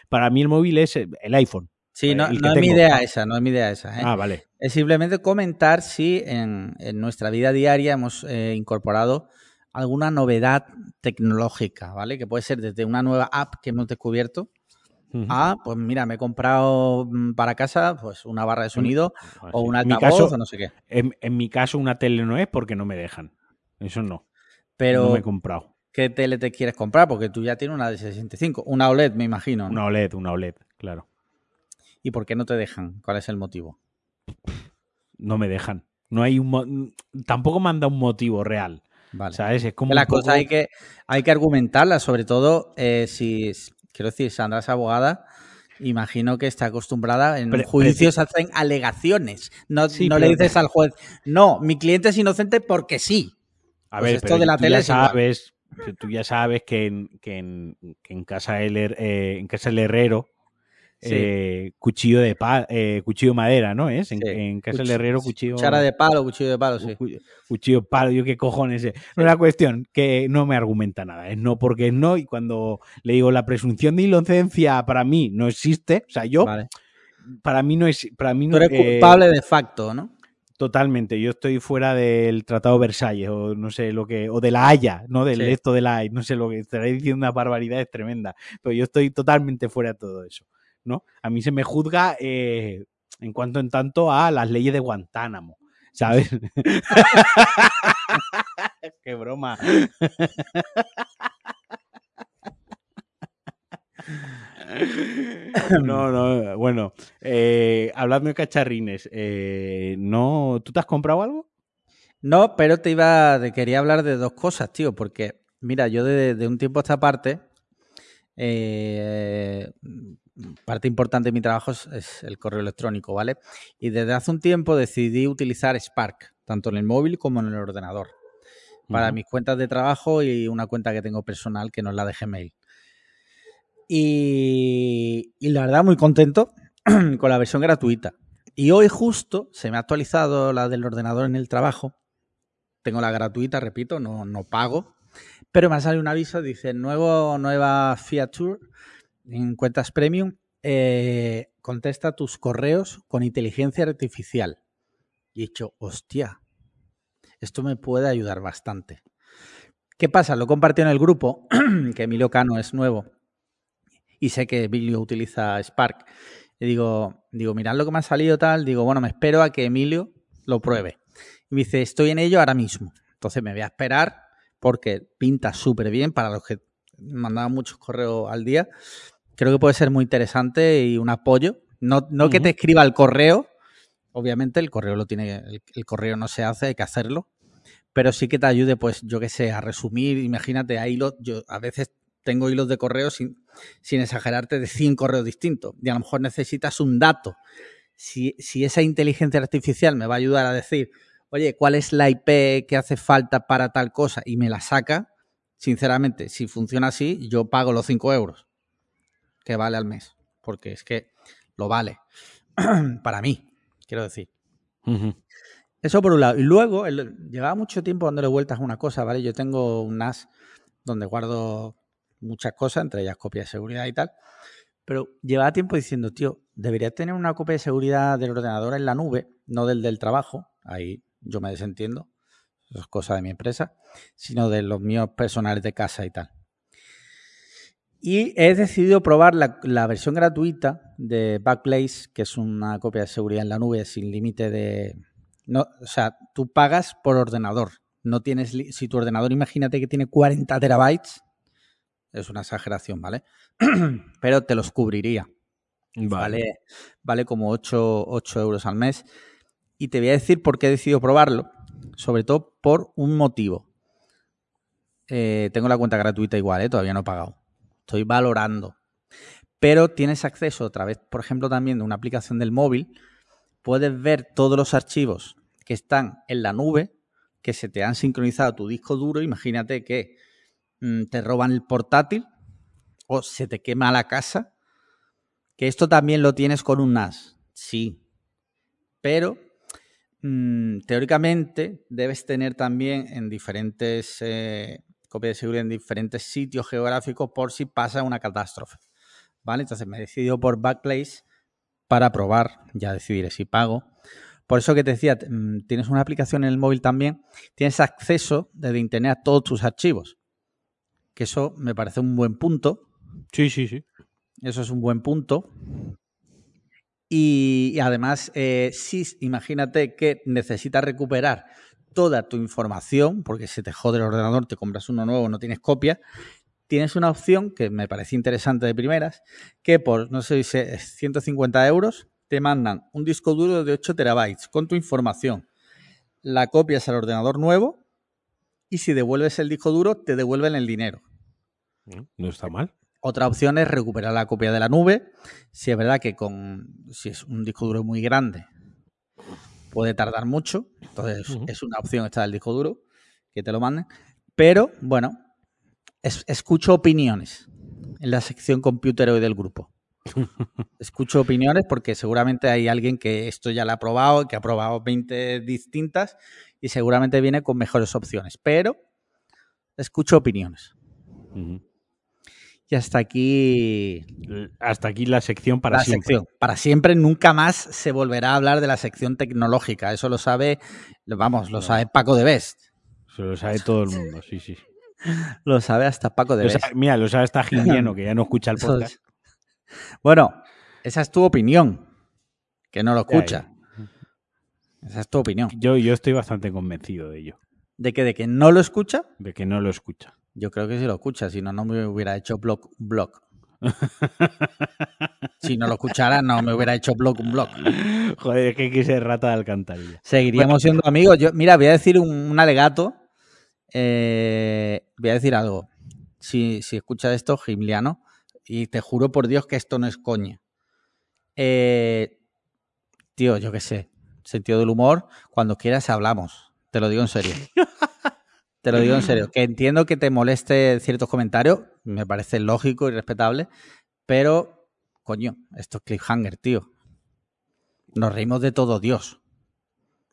Para mí el móvil es el iPhone. Sí, no, es mi idea esa, no es mi idea esa. ¿eh? Ah, vale. Es simplemente comentar si en, en nuestra vida diaria hemos eh, incorporado alguna novedad tecnológica, ¿vale? Que puede ser desde una nueva app que hemos descubierto Ujú. a, pues mira, me he comprado mm, para casa pues una barra de sonido Ah, o un en, mi altavoz caso, o no sé qué. en, en mi caso, una tele no es porque no me dejan. Eso no. Pero, no me he comprado. ¿qué tele te quieres comprar? Porque tú ya tienes una de 65, una OLED, me imagino. ¿no? Una OLED, una OLED, claro. ¿Y por qué no te dejan? ¿Cuál es el motivo? No me dejan. No hay un mo- tampoco manda un motivo real. Vale. ¿Sabes? Es como Que la un poco- cosa hay que, hay que argumentarla, sobre todo eh, si, quiero decir, Sandra es abogada, imagino que está acostumbrada, en Pero- juicios hacen alegaciones, no, Sí, no le pero- dices al juez, no, mi cliente es inocente porque sí. A Pues ver, esto pero de la tú tele ya es sabes, que tú ya sabes que en, que en, que en casa her- eh, en casa del herrero Sí. eh, cuchillo de pa- eh, cuchillo de madera, ¿no es? En, Sí. en casa del herrero cuchillo Cuchara de palo, cuchillo de palo, sí. cu- cuchillo de palo, yo qué cojones. eh. No es la cuestión que no me argumenta nada, es no porque es no y cuando le digo la presunción de inocencia para mí no existe, o sea, yo Vale. para mí no es para mí Tú no eres eh, culpable de facto, ¿no? Totalmente, yo estoy fuera del Tratado Versalles o no sé lo que o de la Haya, no del Sí. esto de la Haya, no sé lo que estaré diciendo una barbaridad es tremenda, pero yo estoy totalmente fuera de todo eso, ¿no? A mí se me juzga eh, en cuanto en tanto a las leyes de Guantánamo, ¿sabes? *laughs* Qué broma. *laughs* No, no, bueno, eh, de cacharrines, eh, no, ¿tú te has comprado algo? No, pero te iba, te quería hablar de dos cosas, tío, porque mira, yo de, de un tiempo a esta parte, eh, parte importante de mi trabajo es, es el correo electrónico, ¿vale? Y desde hace un tiempo decidí utilizar Spark, tanto en el móvil como en el ordenador, para mis cuentas de trabajo y una cuenta que tengo personal que no es la de Gmail. Y, y la verdad, muy contento *clears throat* con la versión gratuita. Y hoy justo se me ha actualizado la del ordenador en el trabajo. Tengo la gratuita, repito, no, no pago. Pero me ha salido un aviso, dice, nuevo, nueva feature en cuentas premium. eh, contesta tus correos con inteligencia artificial. Y he dicho, hostia, esto me puede ayudar bastante. ¿Qué pasa? Lo compartí en el grupo, *clears throat* que Emilio Cano es nuevo y sé que Emilio utiliza Spark. Y digo, digo, mirad lo que me ha salido tal. Digo, bueno, me espero a que Emilio lo pruebe. Y me dice, estoy en ello ahora mismo. Entonces me voy a esperar porque pinta súper bien para los que mandaban muchos correos al día. Creo que puede ser muy interesante y un apoyo. No, no que te escriba el correo. Obviamente el correo lo tiene, el, el correo no se hace, hay que hacerlo. Pero sí que te ayude, pues, yo qué sé, a resumir. Imagínate, hay hilos, yo a veces tengo hilos de correo sin, sin exagerarte de 100 correos distintos. Y a lo mejor necesitas un dato. Si, si esa inteligencia artificial me va a ayudar a decir, oye, ¿cuál es la IP que hace falta para tal cosa? Y me la saca, sinceramente, si funciona así, yo pago los 5 euros que vale al mes. Porque es que lo vale. *clears throat* para mí, quiero decir. Eso por un lado. Y luego, el- llevaba mucho tiempo dándole vueltas a una cosa, ¿vale? Yo tengo un NAS donde guardo muchas cosas, entre ellas copias de seguridad y tal. Pero llevaba tiempo diciendo, tío, debería tener una copia de seguridad del ordenador en la nube, no del del trabajo. Ahí yo me desentiendo. Eso es cosa de mi empresa. Sino de los míos personales de casa y tal. Y he decidido probar la, la versión gratuita de Backblaze, que es una copia de seguridad en la nube sin límite de, no, o sea, tú pagas por ordenador. No tienes, si tu ordenador, imagínate que tiene 40 terabytes, es una exageración, ¿vale? *clears throat* Pero te los cubriría. Vale, vale como 8, 8 euros al mes. Y te voy a decir por qué he decidido probarlo. Sobre todo por un motivo. Eh, tengo la cuenta gratuita igual, ¿eh? todavía no he pagado. Estoy valorando. pero tienes acceso a través, por ejemplo, también de una aplicación del móvil, puedes ver todos los archivos que están en la nube, que se te han sincronizado a tu disco duro. Imagínate que mm, te roban el portátil o se te quema la casa, que esto también lo tienes con un NAS, sí, pero mm, teóricamente debes tener también en diferentes eh, copias de seguridad en diferentes sitios geográficos por si pasa una catástrofe. ¿Vale? Entonces me he decidido por Backplace para probar, ya decidiré si pago. Por eso que te decía, mm, tienes una aplicación en el móvil también, tienes acceso desde internet a todos tus archivos. Que eso me parece un buen punto. Sí, sí, sí. Eso es un buen punto. Y, además, eh, si imagínate que necesitas recuperar toda tu información, porque se te jode el ordenador, te compras uno nuevo, no tienes copia, tienes una opción que me parece interesante de primeras, que por, no sé, 150 euros te mandan un disco duro de 8 terabytes con tu información. La copias al ordenador nuevo y si devuelves el disco duro, te devuelven el dinero. No está mal. Otra opción es recuperar la copia de la nube. Si es verdad que con si es un disco duro muy grande, puede tardar mucho. Entonces es una opción esta del disco duro, que te lo manden. Pero bueno, escucho opiniones en la sección computer hoy del grupo. *laughs* Escucho opiniones porque seguramente hay alguien que esto ya lo ha probado, que ha probado 20 distintas y seguramente viene con mejores opciones. Pero escucho opiniones. Y hasta aquí. Hasta aquí la sección para la siempre. Sección. Para siempre, nunca más se volverá a hablar de la sección tecnológica. Eso lo sabe, vamos, lo sabe Paco de Best. Eso lo sabe todo el mundo, sí, sí. *laughs* Lo sabe hasta Paco de Best. mira, lo sabe hasta *laughs* Gimeno, que ya no escucha el podcast. Bueno, esa es tu opinión, que no lo escucha. Esa es tu opinión. Yo, yo estoy bastante convencido de ello. ¿De que, ¿De que no lo escucha? De que no lo escucha. Yo creo que sí lo escucha, si no, no me hubiera hecho blog un blog. *laughs* si no lo escuchara, no me hubiera hecho blog un blog. Joder, es que quise rata de alcantarilla. Seguiríamos siendo amigos. Yo, mira, voy a decir un, alegato. Eh, voy a decir algo. Si, si escuchas esto, Gimliano, y te juro por Dios que esto no es coña. Eh, tío, yo qué sé, sentido del humor, cuando quieras hablamos. Te lo digo en serio. *laughs* Te lo digo en serio. Que entiendo que te moleste ciertos comentarios, me parece lógico y respetable, pero, coño, esto es cliffhanger, tío. Nos reímos de todo Dios.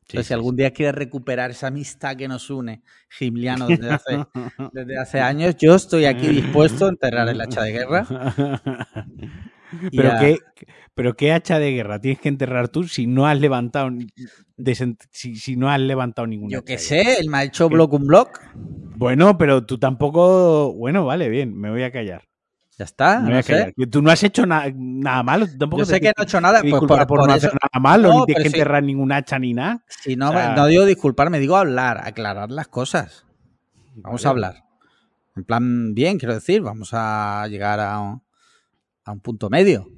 Entonces, si algún día quieres recuperar esa amistad que nos une, Gimliano, desde hace, *laughs* desde hace años, yo estoy aquí dispuesto a enterrar el hacha de guerra. *laughs* *laughs* Pero, qué, pero qué hacha de guerra tienes que enterrar tú si no has levantado si, si no has levantado ninguna. Yo qué sé, él me ha hecho block un block. Bueno, pero tú tampoco. Bueno, vale, bien, me voy a callar. Ya está. No sé. Tú no has hecho nada malo. Tampoco Yo sé que no he hecho nada. Pues por, no hacer nada malo, ni tienes que enterrar ningún hacha ni nada. Si no, no digo disculparme, digo hablar, aclarar las cosas. Vamos a hablar. En plan, bien, quiero decir, vamos a llegar a a un punto medio.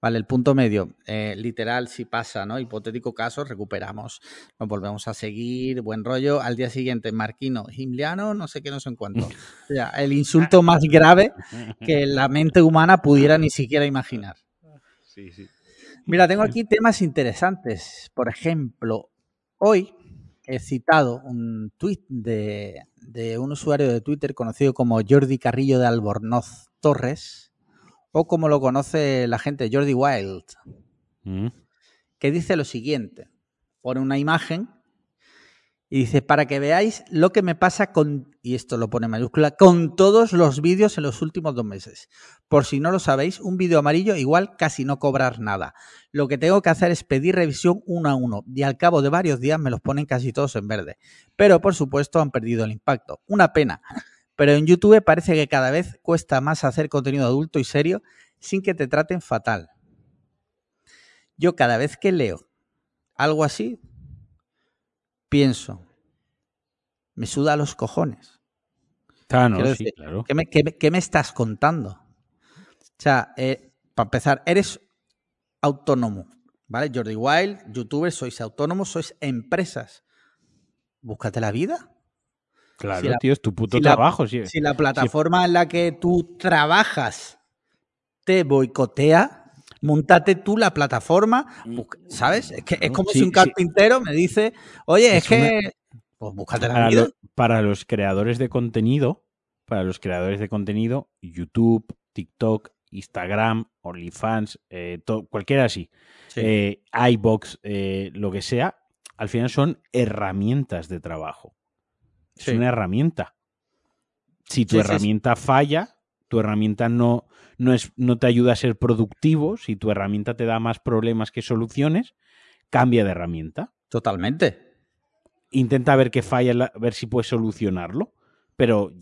Vale, el punto medio, eh, literal, si pasa, ¿no? Hipotético caso, recuperamos, nos volvemos a seguir, buen rollo. Al día siguiente, Marquino, Gimliano, no sé qué nos encuentro. *laughs* O sea, el insulto más grave que la mente humana pudiera ni siquiera imaginar. Sí, sí. Mira, tengo aquí temas interesantes. Por ejemplo, hoy he citado un tuit de, de un usuario de Twitter conocido como Jordi Carrillo de Albornoz Torres o como lo conoce la gente, Jordi Wild, mm. que dice lo siguiente, pone una imagen y dice, para que veáis lo que me pasa con, y esto lo pone en mayúscula, con todos los vídeos en los últimos dos meses. Por si no lo sabéis, un vídeo amarillo igual casi no cobrar nada. Lo que tengo que hacer es pedir revisión uno a uno y al cabo de varios días me los ponen casi todos en verde. Pero por supuesto han perdido el impacto. Una pena pero en YouTube parece que cada vez cuesta más hacer contenido adulto y serio sin que te traten fatal. Yo cada vez que leo algo así, pienso, me suda los cojones. Ah, sí, claro. ¿qué, me, estás contando? O sea, eh, para empezar, eres autónomo, ¿vale? Jordi Wild, youtubers, sois autónomos, sois empresas. Búscate la vida. Claro, tío, es tu puto trabajo. si la plataforma en la que tú trabajas te boicotea, montate tú la plataforma, ¿sabes? Es, que es como si un carpintero me dice, oye, es, que... Pues búscate la para, vida. para los creadores de contenido, para los creadores de contenido, YouTube, TikTok, Instagram, OnlyFans, eh, cualquiera así, eh, iBox, eh, lo que sea, al final son herramientas de trabajo. Es una herramienta. Si tu herramienta falla, tu herramienta no, no, es, no te ayuda a ser productivo, si tu herramienta te da más problemas que soluciones, cambia de herramienta. Totalmente. Intenta ver qué falla, ver si puedes solucionarlo. Pero,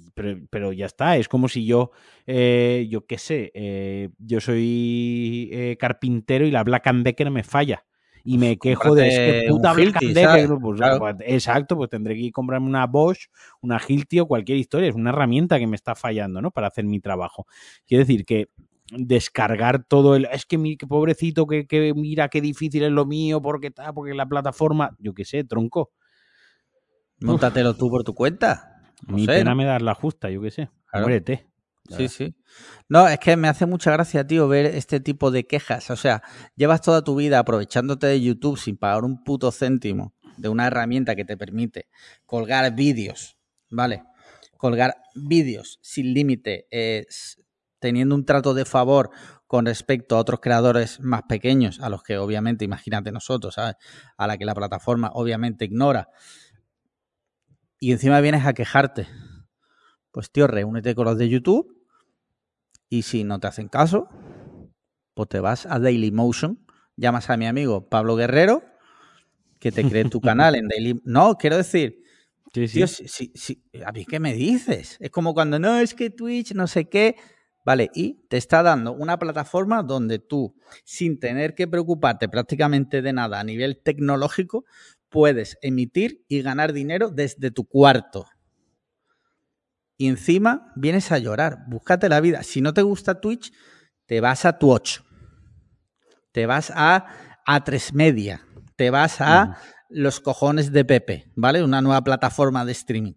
pero, ya está, es como si yo, eh, yo qué sé, eh, yo soy eh, carpintero y la Black and Decker me falla y me quejo de este puta Black Decker. Pues, pues, exacto, pues tendré que comprarme una Bosch, una Hilti o cualquier historia. Es una herramienta que me está fallando, ¿no? Para hacer mi trabajo. Quiero decir que descargar todo el. Es que mi pobrecito, que, que mira qué difícil es lo mío, porque está, porque la plataforma, yo qué sé, tronco. Móntatelo tú por tu cuenta. Mi pena me da la justa, yo qué sé. Muérete. Sí, sí. No, es que me hace mucha gracia, tío, ver este tipo de quejas. O sea, llevas toda tu vida aprovechándote de YouTube sin pagar un puto céntimo de una herramienta que te permite colgar vídeos, ¿vale? Colgar vídeos sin límite, teniendo un trato de favor con respecto a otros creadores más pequeños, a los que obviamente, imagínate nosotros, ¿sabes? A la que la plataforma obviamente ignora y encima vienes a quejarte. Pues tío, reúnete con los de YouTube y si no te hacen caso, pues te vas a Dailymotion, llamas a mi amigo Pablo Guerrero, que te cree tu *laughs* canal en Daily... No, quiero decir, sí, sí. Tío, ¿a mí qué me dices? Es como cuando no, es que Twitch, no sé qué... Vale, y te está dando una plataforma donde tú, sin tener que preocuparte prácticamente de nada a nivel tecnológico, puedes emitir y ganar dinero desde tu cuarto. Y encima vienes a llorar. Búscate la vida. Si no te gusta Twitch, te vas a Twitch. Te vas a A3 Media. Te vas a Los Cojones de Pepe, ¿vale? Una nueva plataforma de streaming.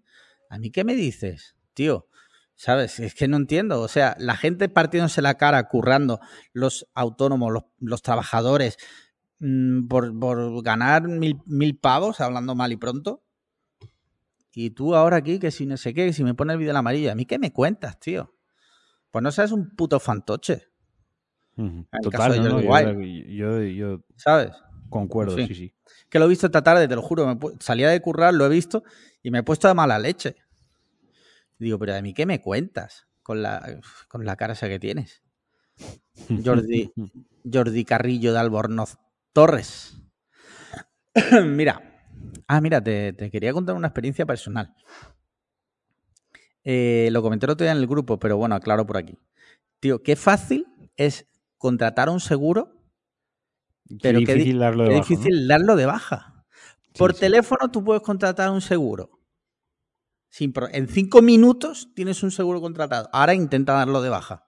¿A mí qué me dices, tío? ¿Sabes? Es que no entiendo. O sea, la gente partiéndose la cara, currando, los autónomos, los, los trabajadores, Mm, por, ganar mil, mil, pavos, hablando mal y pronto. Y tú ahora aquí, que si no sé qué, que si me pone el vídeo en la amarilla, ¿a mí qué me cuentas, tío? Pues no seas un puto fantoche. Total, yo, yo, ¿sabes? Concuerdo, sí. sí, Que lo he visto esta tarde, te lo juro. salía de currar, lo he visto y me he puesto de mala leche. Digo, pero ¿a mí qué me cuentas con la, con la cara esa que tienes? *laughs* Jordi, Jordi Carrillo de Albornoz Torres. *coughs* mira. Ah, mira, te, quería contar una experiencia personal. Eh, lo comenté el otro día en el grupo, pero bueno, aclaro por aquí. Tío, qué fácil es contratar un seguro, pero qué difícil, darlo, de baja, difícil darlo de baja. Por teléfono tú puedes contratar un seguro. en cinco minutos tienes un seguro contratado. Ahora intenta darlo de baja.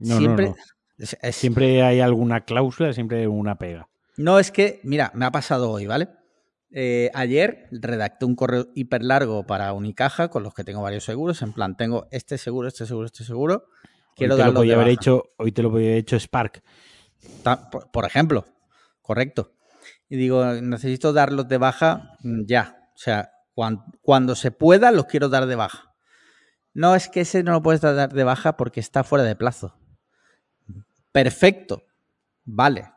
Siempre, Siempre hay alguna cláusula, siempre hay una pega. No, es que, mira, me ha pasado hoy, ¿vale? Eh, ayer redacté un correo hiper largo para Unicaja con los que tengo varios seguros. En plan, tengo este seguro, este seguro, este seguro. Quiero hoy te lo haber hecho, Hoy te lo podía haber hecho Spark. Por, ejemplo, correcto. Y digo, necesito darlos de baja mm, ya. O sea, cuando se pueda, los quiero dar de baja. No, es que ese no lo puedes dar de baja porque está fuera de plazo. Perfecto, vale,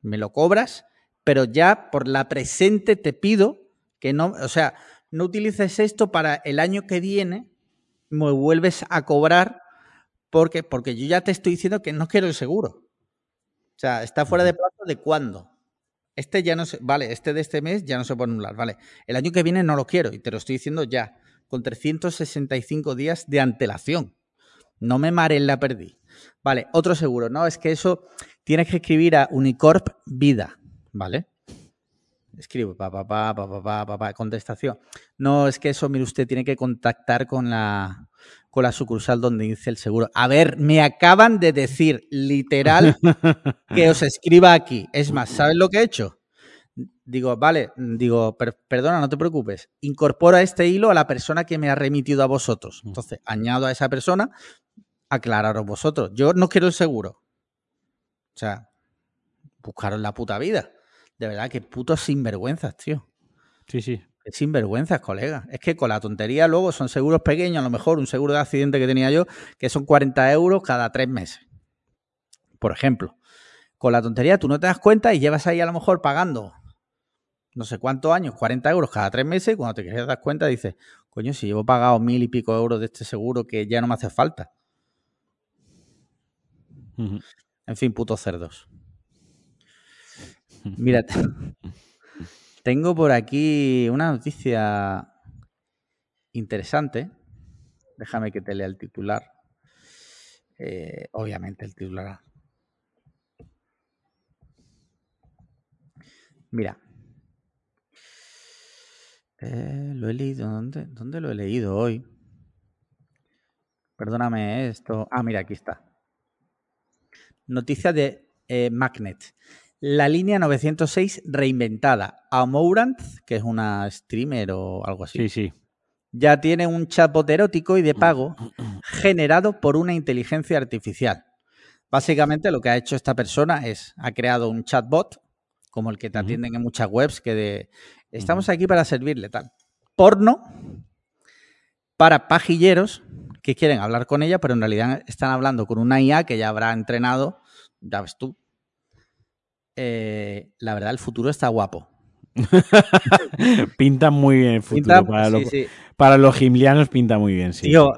me lo cobras, pero ya por la presente te pido que no, o sea, no utilices esto para el año que viene, me vuelves a cobrar porque, porque yo ya te estoy diciendo que no quiero el seguro. O sea, está fuera de plazo de cuándo. Este ya no se, vale, este de este mes ya no se puede anular, vale. El año que viene no lo quiero y te lo estoy diciendo ya, con 365 días de antelación. No me mares la perdí. Vale, otro seguro, ¿no? Es que eso tienes que escribir a Unicorp Vida, ¿vale? Escribo, pa, pa, pa, pa, pa, pa, pa, contestación. No, es que eso, mire usted, tiene que contactar con la, con la sucursal donde dice el seguro. A ver, me acaban de decir literal *laughs* que os escriba aquí. Es más, ¿sabes lo que he hecho? Digo, vale, digo, perdona, no te preocupes. Incorpora este hilo a la persona que me ha remitido a vosotros. Entonces, añado a esa persona, aclararos vosotros. Yo no quiero el seguro. O sea, buscaros la puta vida. De verdad, que putos sinvergüenzas, tío. Sí, sí. Qué sinvergüenzas, colega. Es que con la tontería luego son seguros pequeños, a lo mejor un seguro de accidente que tenía yo, que son 40 euros cada tres meses. Por ejemplo. Con la tontería tú no te das cuenta y llevas ahí a lo mejor pagando no sé cuántos años, 40 euros cada tres meses, y cuando te quieres dar cuenta dices, coño, si llevo pagado mil y pico euros de este seguro que ya no me hace falta. En fin, putos cerdos. Mira, *laughs* tengo por aquí una noticia interesante. Déjame que te lea el titular. Eh, obviamente el titular. Mira. Eh, lo he leído. ¿dónde, ¿Dónde lo he leído hoy? Perdóname eh, esto. Ah, mira, aquí está. Noticia de eh, Magnet. La línea 906 reinventada. Amourant, que es una streamer o algo así, Sí, sí. ya tiene un chatbot erótico y de *clears throat* pago generado por una inteligencia artificial. Básicamente lo que ha hecho esta persona es, ha creado un chatbot, como el que te atienden en muchas webs, que de, estamos aquí para servirle tal. Porno para pajilleros que quieren hablar con ella, pero en realidad están hablando con una IA que ya habrá entrenado, ya ves tú. Eh, la verdad, el futuro está guapo. *laughs* Pinta muy bien el futuro. Pinta- para, sí, lo- sí. para los gimlianos pinta muy bien, sí. Tío,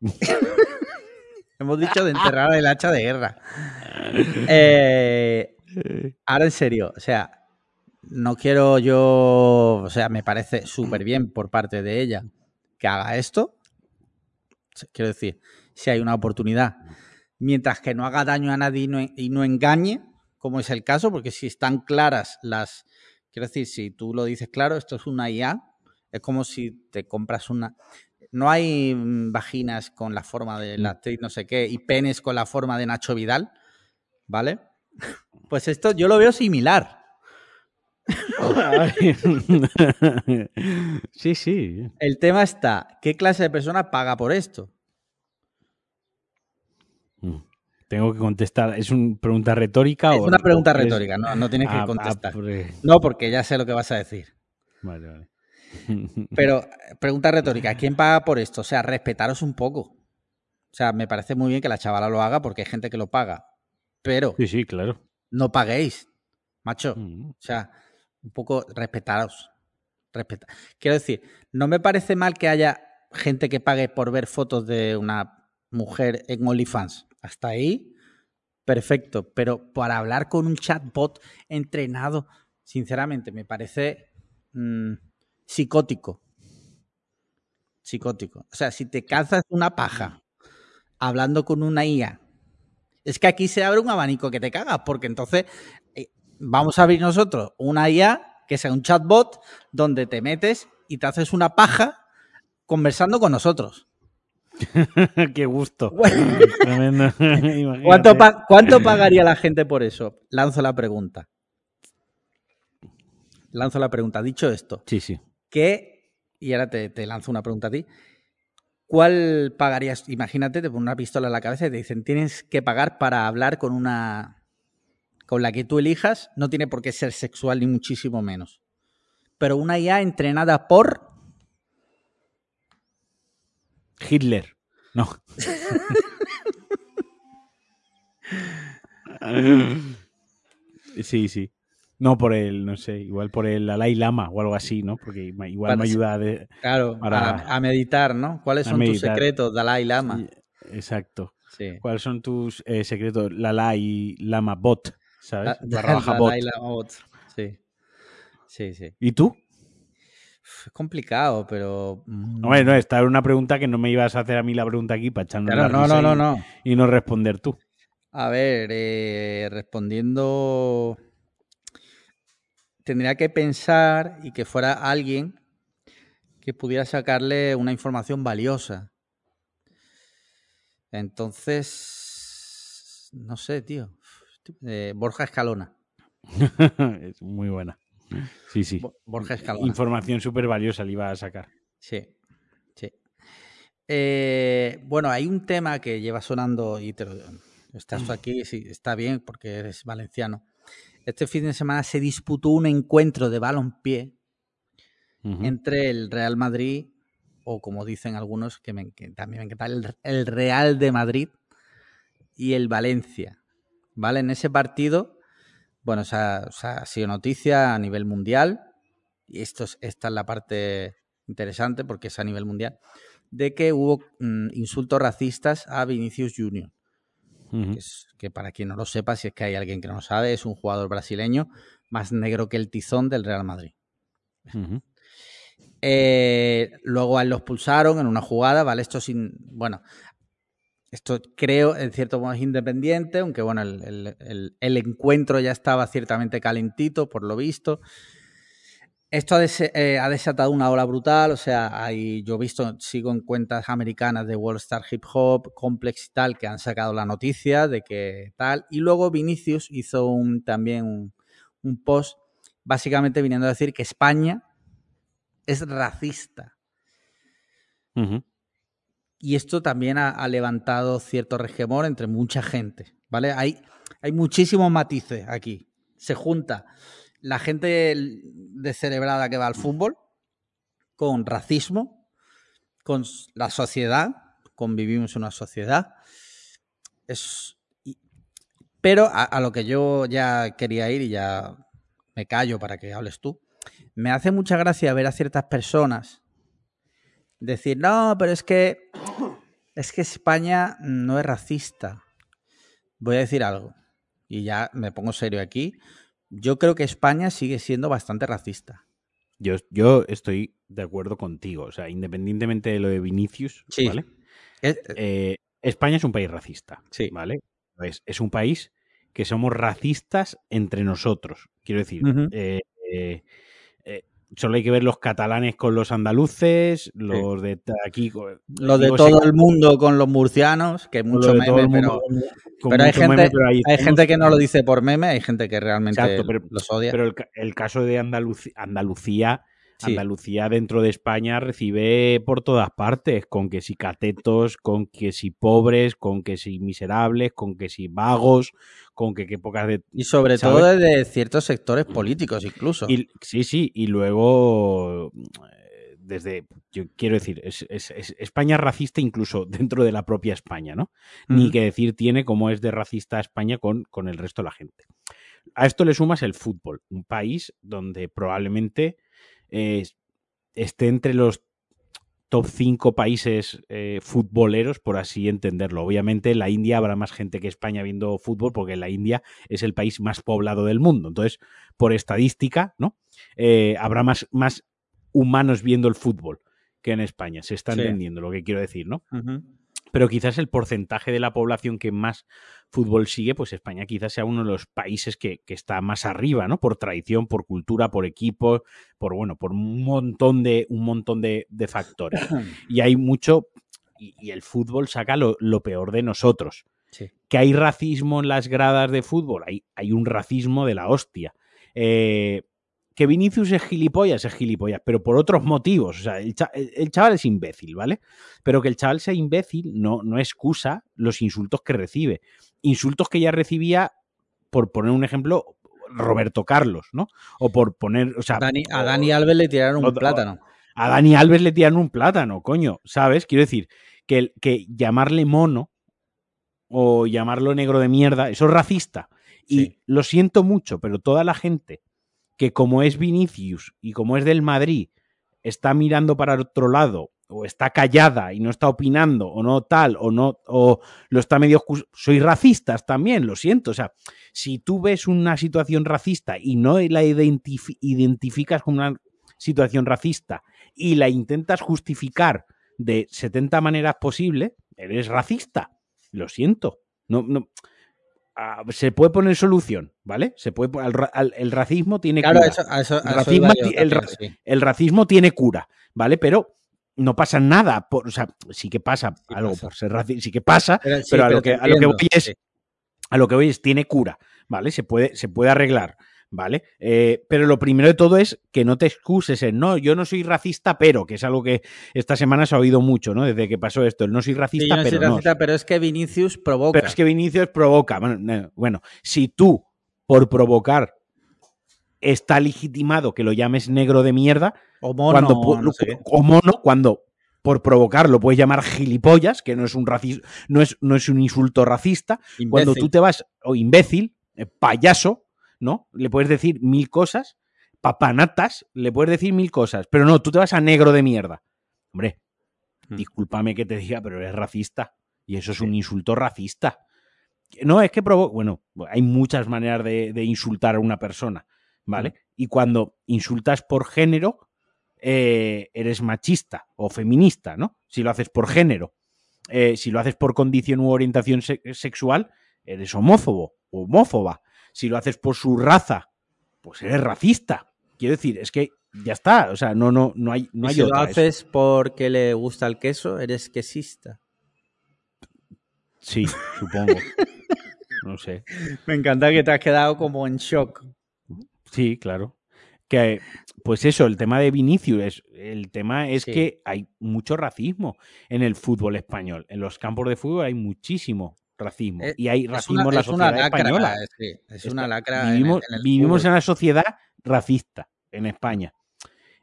*laughs* hemos dicho de enterrar el hacha de guerra. Eh, ahora en serio, o sea, no quiero yo, o sea, me parece súper bien por parte de ella que haga esto. Quiero decir, si hay una oportunidad, mientras que no haga daño a nadie y no, y no engañe, como es el caso, porque si están claras las, quiero decir, si tú lo dices claro, esto es una IA, es como si te compras una, no hay mm, vaginas con la forma de la actriz no sé qué y penes con la forma de Nacho Vidal, ¿vale? *laughs* Pues esto yo lo veo similar. *laughs* *laughs* sí, sí. El tema está, ¿qué clase de persona paga por esto? Mm. Tengo que contestar. ¿Es una pregunta retórica Es o una pregunta ¿Quieres- retórica, no, no tienes que Ah, ah, contestar. pre- No, porque ya sé lo que vas a decir. Vale, vale. *laughs* Pero, eh, pregunta retórica, ¿quién paga por esto? O sea, respetaros un poco. O sea, me parece muy bien que la chavala lo haga porque hay gente que lo paga. Pero Sí, sí, claro. no paguéis, macho. Mm. O sea, un poco respetaros. Respeta. Quiero decir, no me parece mal que haya gente que pague por ver fotos de una mujer en OnlyFans. Hasta ahí, perfecto. Pero para hablar con un chatbot entrenado, sinceramente, me parece mm, psicótico. Psicótico. O sea, si te cazas una paja hablando con una IA, es que aquí se abre un abanico que te cagas, porque entonces eh, vamos a abrir nosotros una IA que sea un chatbot donde te metes y te haces una paja conversando con nosotros. *laughs* Qué gusto. Bueno. *laughs* ¿Cuánto, pa- cuánto pagaría la gente por eso? Lanzo la pregunta. Lanzo la pregunta. Dicho esto, Sí, sí. ¿qué? Y ahora te, te lanzo una pregunta a ti. ¿Cuál pagarías? Imagínate, te ponen una pistola en la cabeza y te dicen, tienes que pagar para hablar con una... con la que tú elijas, no tiene por qué ser sexual ni muchísimo menos. Pero una IA entrenada por... Hitler. No. sí, sí. No por el, no sé, igual por el Dalai Lama o algo así, ¿no? Porque igual Para- me ayuda de... Claro, Para- a, a meditar, ¿no? ¿Cuáles a son tus secretos, Dalai Lama? Exacto. Sí. ¿Cuáles son tus eh, secretos? Dalai Lama Bot, ¿sabes? *laughs* Dalai Lama bot. Sí. Sí, sí. ¿Y tú? Es complicado, pero. mm, No, no, esta era una pregunta que no me ibas a hacer a mí la pregunta aquí para echarnos claro, la no, risa no, no, y- no. y no responder tú. A ver, eh, respondiendo. Tendría que pensar y que fuera alguien que pudiera sacarle una información valiosa. Entonces. No sé, tío. Eh, Borja Escalona. *laughs* es muy buena. Sí, sí. Bo- Borja Escalona. Información súper valiosa le iba a sacar. Sí, sí. Eh, bueno, hay un tema que lleva sonando y te lo, estás aquí, sí, está bien porque eres valenciano. Este fin de semana se disputó un encuentro de balonpié entre el Real Madrid, o como dicen algunos, que, me, también me encanta, el, el, Real de Madrid y el Valencia. ¿Vale? En ese partido, bueno, o sea, o sea, ha sido noticia a nivel mundial, y esto es, esta es la parte interesante porque es a nivel mundial de que hubo mm, insultos racistas a Vinicius Junior. que, es, que, para quien no lo sepa, si es que hay alguien que no lo sabe, es un jugador brasileño más negro que el tizón del Real Madrid. eh, luego a él lo expulsaron en una jugada, ¿vale? Esto sin. Bueno, esto creo, en cierto modo, es independiente, aunque bueno, el, encuentro ya estaba ciertamente calentito, por lo visto. Esto eh, ha, desatado una ola brutal, o sea, hay, yo he visto, sigo en cuentas americanas de World Star Hip Hop, Complex y tal, que han sacado la noticia de que tal. Y luego Vinicius hizo también un, post, básicamente viniendo a decir que España es racista. Uh. Y esto también ha, levantado cierto regemor entre mucha gente, ¿vale? Hay, hay muchísimos matices aquí. Se junta la gente descerebrada que va al fútbol, con racismo, con la sociedad, convivimos en una sociedad. Es, pero a, lo que yo ya quería ir y ya me callo para que hables tú, me hace mucha gracia ver a ciertas personas decir, no, pero es que es que España no es racista. Voy a decir algo y ya me pongo serio aquí yo creo que España sigue siendo bastante racista. Yo, yo estoy de acuerdo contigo. O sea, independientemente de lo de Vinicius, sí. ¿vale? Es, eh, España es un país racista. Sí. ¿Vale? Es, es, un país que somos racistas entre nosotros. Quiero decir, uh -huh. eh, eh, solo hay que ver los catalanes con los andaluces, los sí. de aquí. Los de todo el mundo con los murcianos, que mucho meme, pero, pero, hay, gente, meme, pero hay gente que no lo dice por meme, hay gente que realmente Exacto, pero, los odia. Pero el, el caso de Andalucía Sí. Andalucía dentro de España recibe por todas partes, con que si catetos, con que si pobres, con que si miserables, con que si vagos, con que qué pocas de... Y sobre ¿sabes? todo de ciertos sectores políticos incluso. Y, sí, sí, y luego desde, yo quiero decir, es, es, es, España racista incluso *laughs* dentro de la propia España, ¿no? Mm. Ni que decir tiene como es de racista España con, con el resto de la gente. A esto le sumas el fútbol, un país donde probablemente eh, esté entre los top 5 países eh, futboleros, por así entenderlo. Obviamente en la India habrá más gente que España viendo fútbol, porque la India es el país más poblado del mundo. Entonces, por estadística, ¿no? Eh, habrá más, más humanos viendo el fútbol que en España. Se está sí. entendiendo lo que quiero decir, ¿no? Uh -huh pero quizás el porcentaje de la población que más fútbol sigue, pues España quizás sea uno de los países que, que, está más arriba, ¿no? Por tradición, por cultura, por equipo, por bueno, por un montón de, un montón de, de factores. *coughs* Y hay mucho, y, y el fútbol saca lo, lo peor de nosotros. Sí. Que hay racismo en las gradas de fútbol, hay, hay un racismo de la hostia. Eh, que Vinicius es gilipollas, es gilipollas, pero por otros motivos. O sea, el, cha el, chaval es imbécil, ¿vale? Pero que el chaval sea imbécil no, no excusa los insultos que recibe. Insultos que ya recibía, por poner un ejemplo, Roberto Carlos, ¿no? O por poner, o sea... Dani, a Dani Alves le tiraron un plátano. A Dani Alves le tiraron un plátano, coño, ¿sabes? Quiero decir, que, que llamarle mono o llamarlo negro de mierda, eso es racista. Y sí. lo siento mucho, pero toda la gente que como es Vinicius y como es del Madrid, está mirando para otro lado o está callada y no está opinando o no tal o no o lo está medio soy racistas también lo siento o sea si tú ves una situación racista y no la identif identificas como una situación racista y la intentas justificar de 70 maneras posibles eres racista lo siento no no Se puede poner solución, ¿vale? Se puede al, al, el racismo tiene claro, cura. Eso, eso, el, racismo, yo, el, también, sí. el, racismo tiene cura, ¿vale? Pero no pasa nada, por, o sea, sí que pasa sí algo pasa. por ser racista, sí que pasa, pero, sí, pero, a, pero lo que, a, lo que, voy es, a lo que voy es, tiene cura, ¿vale? Se puede, se puede arreglar. ¿Vale? Eh, pero lo primero de todo es que no te excuses en, no, yo no soy racista, pero, que es algo que esta semana se ha oído mucho, ¿no? Desde que pasó esto, el no soy racista, Sí, soy pero no. pero es que Vinicius provoca. Pero es que Vinicius provoca. Bueno, no, bueno, si tú, por provocar, está legitimado que lo llames negro de mierda, o mono, cuando, no sé o mono, cuando por provocar lo puedes llamar gilipollas, que no es un racis- no es, no es un insulto racista, cuando tú te vas, o imbécil, eh, payaso, ¿no? Le puedes decir mil cosas, papanatas, le puedes decir mil cosas, pero no, tú te vas a negro de mierda. Hombre, Hmm. discúlpame que te diga, pero eres racista. Y eso es Sí. un insulto racista. No, es que provoca. Bueno, hay muchas maneras de, de insultar a una persona, ¿vale? Y cuando insultas por género, eh, eres machista o feminista, ¿no? Si lo haces por género. Eh, si lo haces por condición u orientación se- sexual, eres homófobo o homófoba. Si lo haces por su raza, pues eres racista. Quiero decir, es que ya está. O sea, no, no, no hay, no Y hay si lo otra. Haces porque le gusta el queso, eres quesista. Sí, supongo. no sé. Me encanta que te has quedado como en shock. Sí, claro. Que, pues eso, el tema de Vinicius, es, el tema es Sí. que hay mucho racismo en el fútbol español. En los campos de fútbol hay muchísimo racismo. Eh, y hay Es racismo una, en la es sociedad lacra, española. eh, sí, es una lacra. en el- Vivimos, en el vivimos fútbol. en una sociedad racista en España.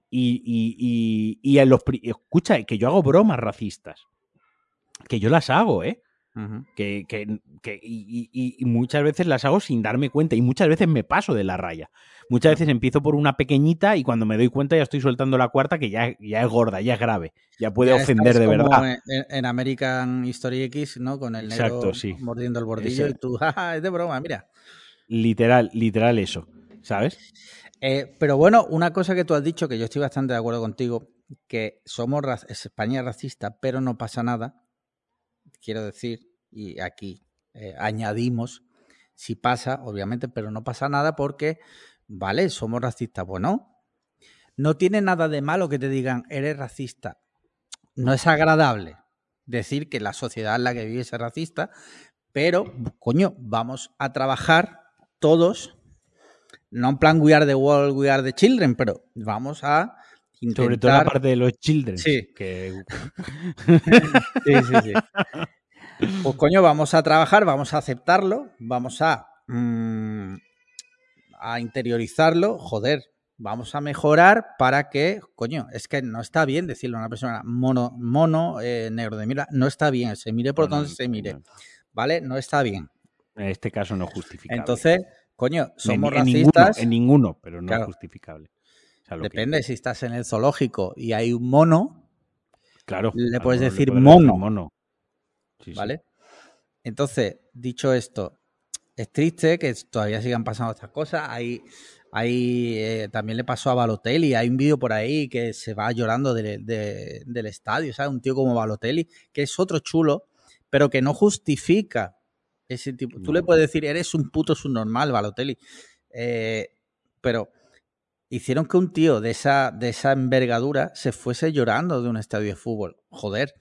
Y, y, y, y en los, escucha, que yo hago bromas racistas. Que yo las hago, ¿eh? Que, que- que- y, y- y muchas veces las hago sin darme cuenta y muchas veces me paso de la raya. Muchas veces empiezo por una pequeñita y cuando me doy cuenta ya estoy soltando la cuarta que ya, ya es gorda, ya es grave, ya puede Ya ofender de como verdad. En, en American History X, ¿no? Con el negro Exacto, sí. mordiendo el bordillo y tú, *laughs* jaja, es de broma, mira. Literal, literal eso, ¿sabes? Eh, pero bueno, una cosa que tú has dicho, que yo estoy bastante de acuerdo contigo, que somos España es racista, pero no pasa nada. Quiero decir, y aquí eh, añadimos, si pasa, obviamente, pero no pasa nada porque, vale, somos racistas. Bueno, no tiene nada de malo que te digan, eres racista. No es agradable decir que la sociedad en la que vives es racista, pero, coño, vamos a trabajar todos no en plan We Are the World, We Are the Children, pero vamos a intentar... Sobre todo la parte de los children. Sí. Que, Sí, sí, sí. Pues coño, vamos a trabajar, vamos a aceptarlo, vamos a, mm, a interiorizarlo, joder, vamos a mejorar para que, coño, es que no está bien decirle a una persona mono, mono eh, negro de mira, no está bien, se mire por no, no, donde se mire, no, ¿vale? No está bien. En este caso no justificable. Entonces, coño, somos en, en ninguno, racistas. en ninguno, pero no Claro. es justificable. Sea, que- Depende, si estás en el zoológico y hay un mono, claro. le a lo puedes decir mono. mono. Sí, sí. ¿vale? Entonces, dicho esto, es triste que todavía sigan pasando estas cosas. Hay, hay eh, también le pasó a Balotelli. Hay un vídeo por ahí que se va llorando de- de- del estadio, ¿sabes? Un tío como Balotelli, que es otro chulo, pero que no justifica ese tipo. Tú le puedes decir, eres un puto subnormal, Balotelli. Eh, pero hicieron que un tío de esa, de esa envergadura se fuese llorando de un estadio de fútbol. Joder.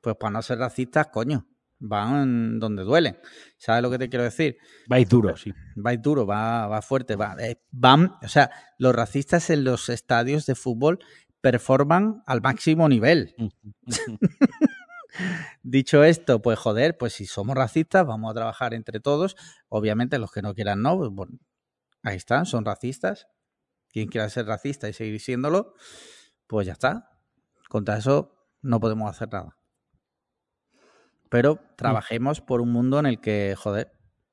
Pues para no ser racistas, coño, van donde duelen. ¿Sabes lo que te quiero decir? Vais duro, sí. Va duro, va, va fuerte, va. eh, van, o sea, los racistas en los estadios de fútbol performan al máximo nivel. *laughs* Dicho esto, pues joder, pues si somos racistas, vamos a trabajar entre todos. Obviamente los que no quieran no, pues, bueno, ahí están, son racistas. Quien quiera ser racista y seguir siéndolo, pues ya está. Contra eso no podemos hacer nada. Pero trabajemos por un mundo en el que, joder,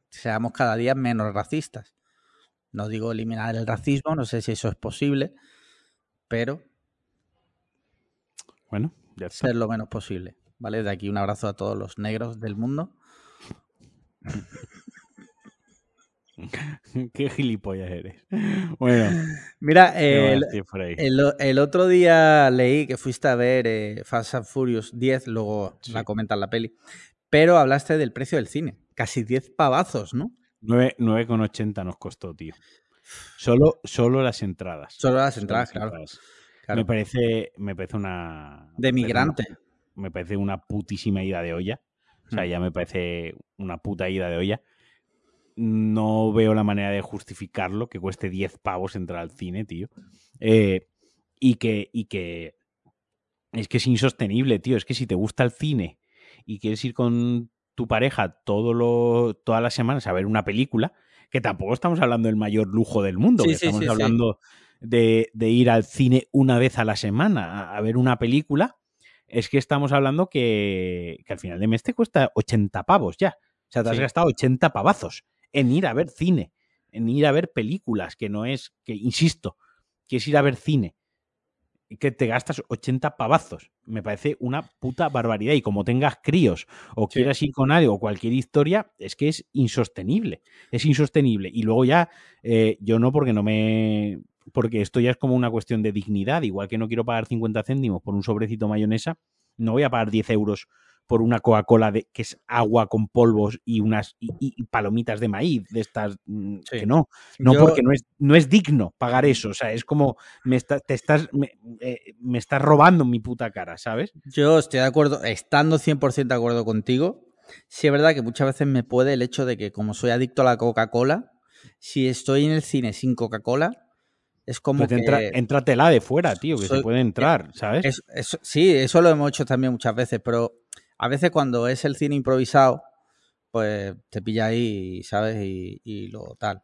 seamos cada día menos racistas. No digo eliminar el racismo, no sé si eso es posible, pero Bueno, ya está. ser lo menos posible. ¿Vale? De aquí un abrazo a todos los negros del mundo. *laughs* Qué gilipollas eres. Bueno, *laughs* Mira, ¿qué eh, el, otro día leí que fuiste a ver eh, Fast and Furious 10, luego Sí. la comentas la peli, pero hablaste del precio del cine. Casi 10 pavazos, ¿no? 9 9,80 nos costó, tío. Solo, solo las entradas. Solo las Solo entradas, claro. entradas. claro. Me parece, me parece una. De me parece migrante. una- Me parece una putísima ida de olla. O sea, Hmm. ya me parece una puta ida de olla. No veo la manera de justificarlo, que cueste 10 pavos entrar al cine, tío. Eh, y que, y que es que es insostenible, tío. Es que si te gusta el cine y quieres ir con tu pareja todo lo, todas las semanas a ver una película, que tampoco estamos hablando del mayor lujo del mundo, que estamos hablando de, ir al cine una vez a la semana a, ver una película, es que estamos hablando que, que, al final de mes te cuesta 80 pavos ya. O sea, te has gastado 80 pavazos en ir a ver cine, en ir a ver películas, que no es, que insisto, que es ir a ver cine que te gastas 80 pavazos. Me parece una puta barbaridad. Y como tengas críos o quieras ir con algo o cualquier historia, es que es insostenible. Es insostenible. Y luego ya, eh, yo no, porque no me. Porque esto ya es como una cuestión de dignidad. Igual que no quiero pagar 50 céntimos por un sobrecito mayonesa, no voy a pagar 10 euros por una Coca-Cola que es agua con polvos y unas y, palomitas de maíz de estas mm, que no. No porque no es no es digno pagar eso o sea es como me te estás eh, me, estás robando mi puta cara sabes yo estoy de acuerdo estando 100% de acuerdo contigo. Sí es verdad que muchas veces me puede el hecho de que como soy adicto a la Coca-Cola si estoy en el cine sin Coca-Cola es como pues que... Entra, tela de fuera, tío, que se puede entrar, ¿sabes? sí, eso lo hemos hecho también muchas veces, pero a veces cuando es el cine improvisado, pues te pilla ahí, ¿sabes? Y, lo tal.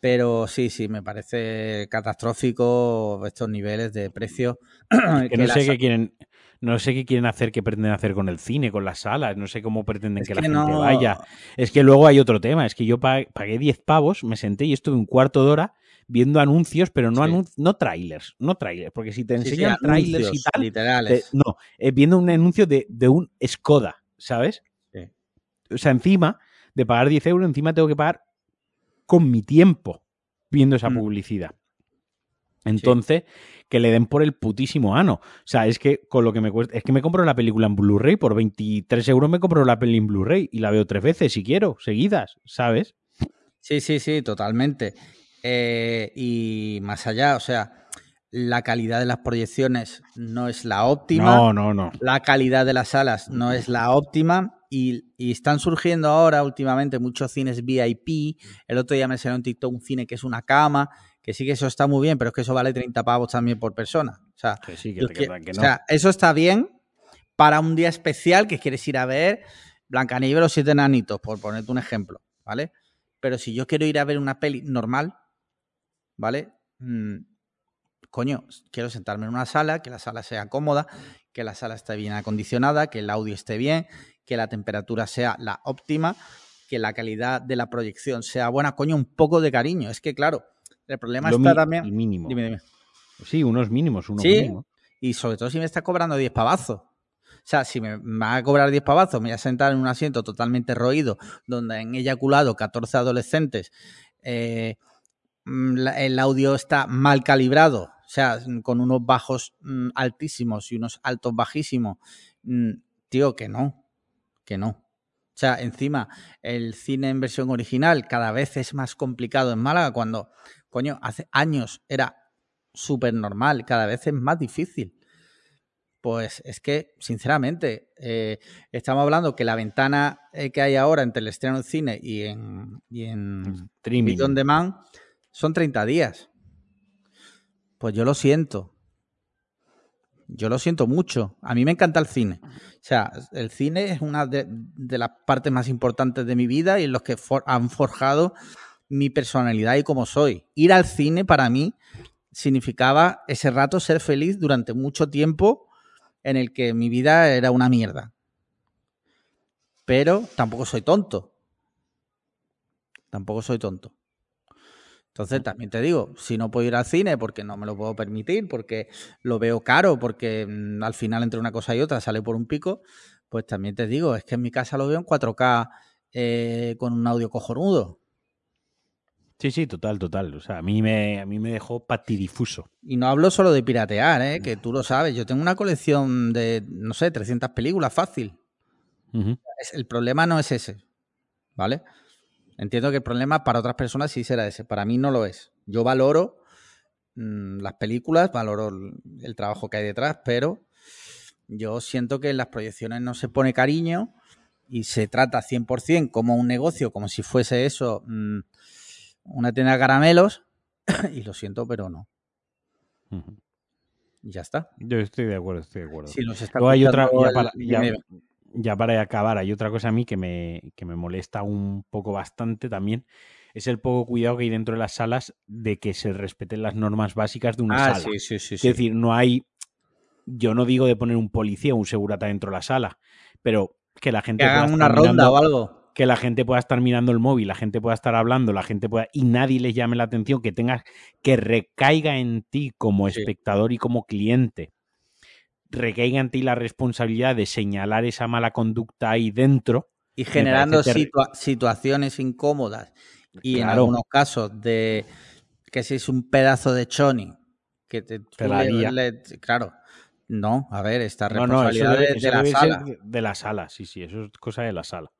Pero sí, sí, me parece catastrófico estos niveles de precio. *clears throat* que, no sé qué quieren, no sé qué quieren hacer, qué pretenden hacer con el cine, con las salas, no sé cómo pretenden que, la gente vaya. Es que luego hay otro tema, es que yo pagué 10 pavos, me senté y estuve un cuarto de hora viendo anuncios, pero no no trailers, no trailers, porque si te enseñan trailers y tal, literales. no, eh, viendo un anuncio de, un Skoda, ¿sabes? O sea, encima de pagar 10 euros, encima tengo que pagar con mi tiempo viendo esa mm. publicidad. Entonces, que le den por el putísimo ano. O sea, es que con lo que me cuesta, es que me compro la película en Blu-ray, por 23 euros me compro la peli en Blu-ray y la veo tres veces si quiero, seguidas, ¿sabes? Sí, sí, sí, totalmente. Eh, y más allá, o sea, la calidad de las proyecciones no es la óptima. No, no, no. La calidad de las salas no es la óptima. Y, están surgiendo ahora últimamente muchos cines VIP. El otro día me salió en TikTok un cine que es una cama, que sí que eso está muy bien, pero es que eso vale 30 pavos también por persona. O sea, o sea eso está bien para un día especial que quieres ir a ver Blancanieves los siete nanitos, por ponerte un ejemplo, ¿vale? Pero si yo quiero ir a ver una peli normal, ¿vale? Mm, coño, quiero sentarme en una sala, que la sala sea cómoda, que la sala esté bien acondicionada, que el audio esté bien, que la temperatura sea la óptima, que la calidad de la proyección sea buena, coño, un poco de cariño. Es que, claro, el problema está también. El mínimo. Dime, dime. Sí, unos mínimos, unos sí, Y sobre todo si me está cobrando 10 pavazos. O sea, si me, va a cobrar 10 pavazos, me voy a sentar en un asiento totalmente roído, donde han eyaculado 14 adolescentes, eh, Mm, el audio está mal calibrado, o sea, con unos bajos mm, altísimos y unos altos bajísimos, mm, tío, que no, que no. O sea, encima, el cine en versión original cada vez es más complicado en Málaga cuando, coño, hace años era súper normal, cada vez es más difícil. Pues es que, sinceramente, eh, estamos hablando que la ventana eh, que hay ahora entre el estreno en cine y en, y en Streaming. on Demand son 30 días. Pues yo lo siento. Yo lo siento mucho. A mí me encanta el cine. O sea, el cine es una de, las partes más importantes de mi vida y en los que han forjado mi personalidad y cómo soy. Ir al cine para mí significaba ese rato ser feliz durante mucho tiempo en el que mi vida era una mierda. Pero tampoco soy tonto. Tampoco soy tonto. Entonces, también te digo, si no puedo ir al cine porque no me lo puedo permitir, porque lo veo caro, porque mm, al final entre una cosa y otra sale por un pico, pues también te digo, es que en mi casa lo veo en 4K eh, con un audio cojonudo. Sí, sí, total, total. O sea, a mí me, a mí me dejó patidifuso. Y no hablo solo de piratear, ¿eh? que tú lo sabes. Yo tengo una colección de, no sé, 300 películas fácil. El problema no es ese, ¿vale? Entiendo que el problema para otras personas sí será ese, para mí no lo es. Yo valoro mm, las películas, valoro el, trabajo que hay detrás, pero yo siento que en las proyecciones no se pone cariño y se trata 100% como un negocio, como si fuese eso mm, una tienda de caramelos, *coughs* y lo siento, pero no. Ya está. Yo estoy de acuerdo, estoy de acuerdo. Si nos está hay otra, ya para. Ya para acabar, hay otra cosa a mí que me, que me molesta un poco bastante también. Es el poco cuidado que hay dentro de las salas de que se respeten las normas básicas de una Ah, sala. sí, sí, sí. Es decir, no hay. Yo no digo de poner un policía o un segurata dentro de la sala, pero que la gente que hagan una ronda mirando- o algo. que la gente pueda estar mirando el móvil, la gente pueda estar hablando, la gente pueda y nadie les llame la atención, que tengas que recaiga en ti como espectador y como cliente, recaiga en ti la responsabilidad de señalar esa mala conducta ahí dentro. Y generando situa- situaciones incómodas. Y en algunos casos de que si es un pedazo de choni, que te, Te le- claro. No, a ver, esta No, no, eso responsabilidad de, eso de la sala. de- la sala, sí, sí, eso es cosa de la sala.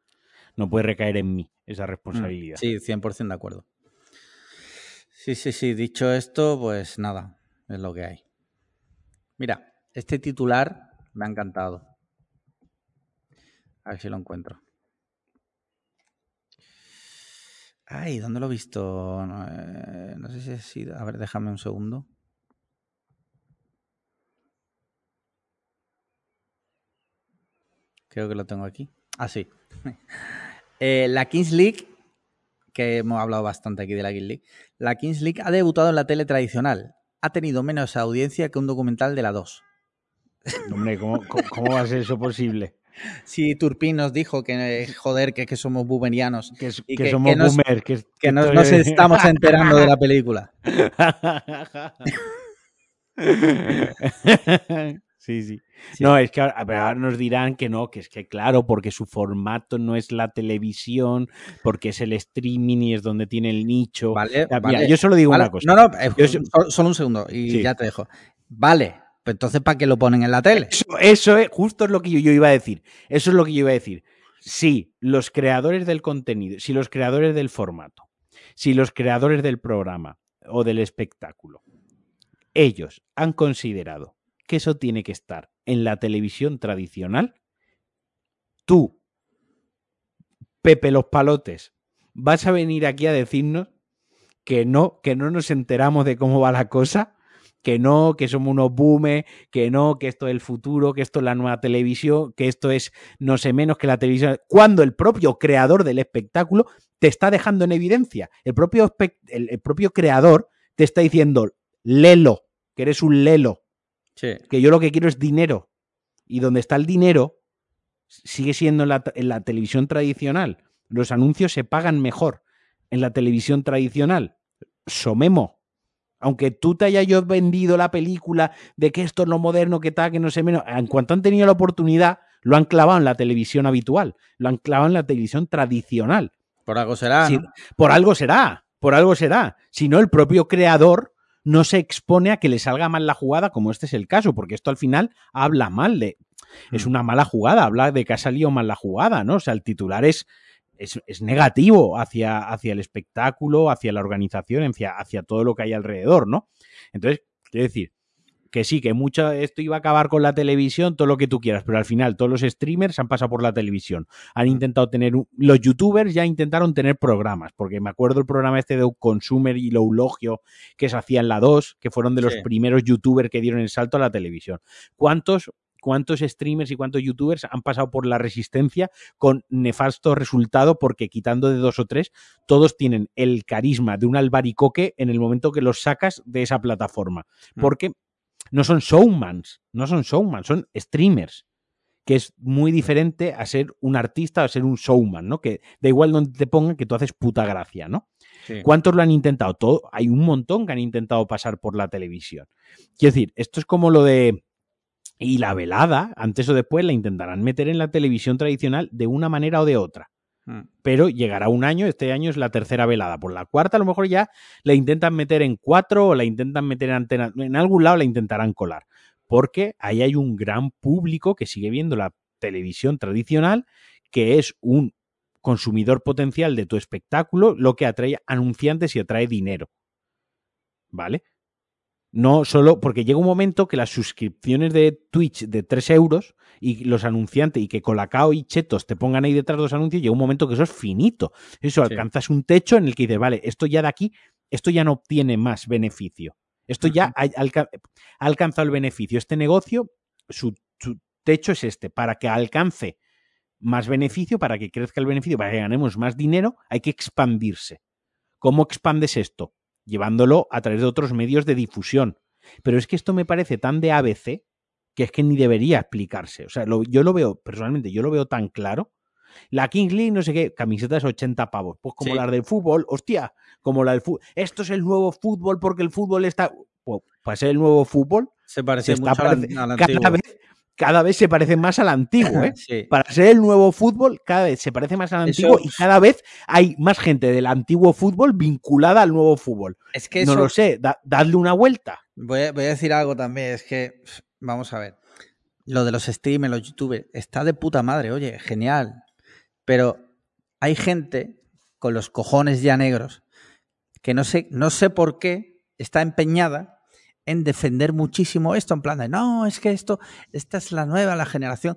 No puede recaer en mí esa responsabilidad. Mm, Sí, 100% de acuerdo. Sí, sí, sí. Dicho esto, pues nada, es lo que hay. Mira, este titular me ha encantado. A ver si lo encuentro. Ay, ¿dónde lo he visto? No, eh, no sé si ha sido. A ver, déjame un segundo. Creo que lo tengo aquí. Ah, sí. *laughs* Eh, la Kings League, que hemos hablado bastante aquí de la Kings League, la Kings League ha debutado en la tele tradicional. Ha tenido menos audiencia que un documental de la 2. Hombre, ¿cómo, cómo, cómo va a ser eso posible? Sí, Turpin nos dijo que, eh, joder, que, que somos buberianos, Que, es- Y que que- somos nos- boomers, que, que nos, estamos enterando de la película. *laughs* sí, sí, Sí. No, es que ahora, nos dirán que no, que es que claro, porque su formato no es la televisión, porque es el streaming y es donde tiene el nicho. Vale, Ya, mira, vale. yo solo digo Vale, una cosa. No, no, eh, Yo so- solo, solo un segundo y Sí. ya te dejo. Vale, pues entonces ¿para qué lo ponen en la tele? Eso, eso es, justo es lo que yo, yo iba a decir. Eso es lo que yo iba a decir. Si los creadores del contenido, si los creadores del formato, si los creadores del programa o del espectáculo, ellos han considerado que eso tiene que estar en la televisión tradicional, tú, Pepe los Palotes, vas a venir aquí a decirnos que no, que no nos enteramos de cómo va la cosa, que no, que somos unos boomers, que no, que esto es el futuro, que esto es la nueva televisión, que esto es no sé menos que la televisión, cuando el propio creador del espectáculo te está dejando en evidencia. El propio, el, el propio creador te está diciendo, lelo, que eres un lelo, Sí. que yo lo que quiero es dinero. Y donde está el dinero, sigue siendo en la, en la televisión tradicional. Los anuncios se pagan mejor en la televisión tradicional. Somemo. Aunque tú te hayas yo vendido la película de que esto es lo moderno, que tal, que no sé menos, en cuanto han tenido la oportunidad, lo han clavado en la televisión habitual, lo han clavado en la televisión tradicional. Por algo será. Sí, ¿no? por algo será, por algo será. Si no, el propio creador no se expone a que le salga mal la jugada, como este es el caso, porque esto al final habla mal de. Es Mm. una mala jugada, habla de que ha salido mal la jugada, ¿no? O sea, el titular es, es, es negativo hacia, hacia el espectáculo, hacia la organización, hacia, hacia todo lo que hay alrededor, ¿no? Entonces, quiero decir, que sí, que mucho esto iba a acabar con la televisión, todo lo que tú quieras, pero al final todos los streamers han pasado por la televisión. Han intentado tener, los youtubers ya intentaron tener programas, porque me acuerdo el programa este de Consumer y Loulogio que se hacía en la 2, que fueron de los Sí. primeros youtubers que dieron el salto a la televisión. ¿Cuántos cuántos streamers y cuántos youtubers han pasado por la resistencia con nefasto resultado porque quitando de dos o tres, todos tienen el carisma de un albaricoque en el momento que los sacas de esa plataforma. Mm. Porque no son showmans, no son showmans, son streamers. Que es muy diferente a ser un artista o a ser un showman, ¿no? Que da igual donde te pongan que tú haces puta gracia, ¿no? Sí. ¿Cuántos lo han intentado? Todo, hay un montón que han intentado pasar por la televisión. Quiero decir, esto es como lo de. Y la velada, antes o después, la intentarán meter en la televisión tradicional de una manera o de otra. Mm. Pero llegará un año, este año es la tercera velada. Por la cuarta, a lo mejor ya la intentan meter en cuatro o la intentan meter en antena. En algún lado la intentarán colar. Porque ahí hay un gran público que sigue viendo la televisión tradicional, que es un consumidor potencial de tu espectáculo, lo que atrae anunciantes y atrae dinero. ¿Vale? No solo porque llega un momento que las suscripciones de Twitch de 3 euros y los anunciantes y que Colacao y Chetos te pongan ahí detrás de los anuncios, llega un momento que eso es finito. Eso, Sí. alcanzas un techo en el que dices, vale, esto ya de aquí, esto ya no obtiene más beneficio. Esto ya ha, alca- ha alcanzado el beneficio. Este negocio, su, su techo es este. Para que alcance más beneficio, para que crezca el beneficio, para que ganemos más dinero, hay que expandirse. ¿Cómo expandes esto? Llevándolo a través de otros medios de difusión. Pero es que esto me parece tan de ABC que es que ni debería explicarse. O sea, lo- yo lo veo, personalmente, yo lo veo tan claro. La Kings League, no sé qué, camisetas 80 pavos. Pues como Sí. las del fútbol, hostia, como la del fútbol. Esto es el nuevo fútbol porque el fútbol está. Pues, para ser el nuevo fútbol, Se parece se está mucho cada antiguo. vez, cada vez se parece más al antiguo, ¿eh? *laughs* Sí. Para ser el nuevo fútbol, cada vez se parece más al Eso- antiguo y cada vez hay más gente del antiguo fútbol vinculada al nuevo fútbol. Es que no lo sé, da- dadle una vuelta. Voy a, voy a decir algo también, es que, vamos a ver, lo de los streamers, los youtubers, está de puta madre, oye, genial, pero hay gente con los cojones ya negros que no sé, no sé por qué está empeñada en defender muchísimo esto, en plan de, no, es que esto, esta es la nueva, la generación.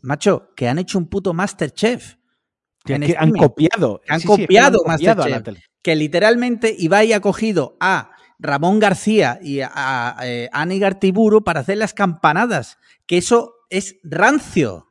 Macho, que han hecho un puto Masterchef. Que, en que han copiado. Han Sí, sí, es que copiado han copiado a Masterchef. que literalmente Ibai ha cogido a Ramón García y a, a, eh, Ani Gartiburu para hacer las campanadas. Que eso es rancio.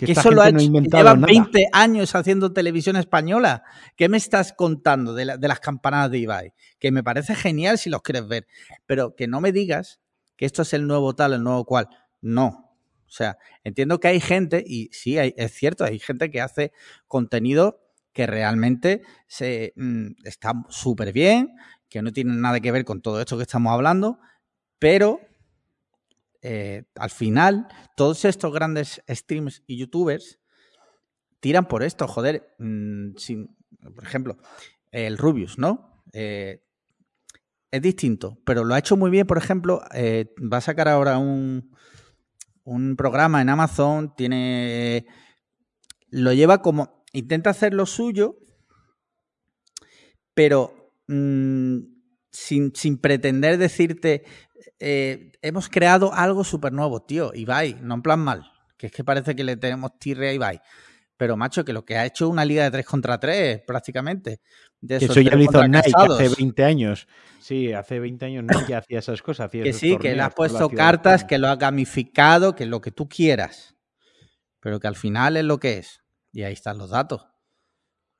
Que, Que, eso lo ha no hecho. inventado Llevan nada. 20 años haciendo televisión española. ¿Qué me estás contando de, la- de las campanadas de Ibai? Que me parece genial si los quieres ver. Pero que no me digas que esto es el nuevo tal, el nuevo cual. No. O sea, entiendo que hay gente, y sí, hay- es cierto, hay gente que hace contenido que realmente se, mm, está súper bien, que no tiene nada que ver con todo esto que estamos hablando, pero eh, al final todos estos grandes streams y youtubers tiran por esto, joder. mm, sin- por ejemplo, el Rubius, ¿no? Eh, es distinto, pero lo ha hecho muy bien, por ejemplo, eh, va a sacar ahora un, un programa en Amazon, tiene... Lo lleva como... Intenta hacer lo suyo, pero mm, sin, sin pretender decirte, eh, hemos creado algo súper nuevo, tío, Ibai, no en plan mal, que es que parece que le tenemos tirre a Ibai. Pero, macho, que lo que ha hecho es una liga de 3 contra 3, prácticamente. De Que eso ya lo hizo Nike casados. hace 20 años. Sí, hace 20 años Nike hacía esas cosas. hacía Que sí, que le has puesto cartas, que lo has gamificado, que lo que tú quieras. Pero que al final es lo que es. Y ahí están los datos.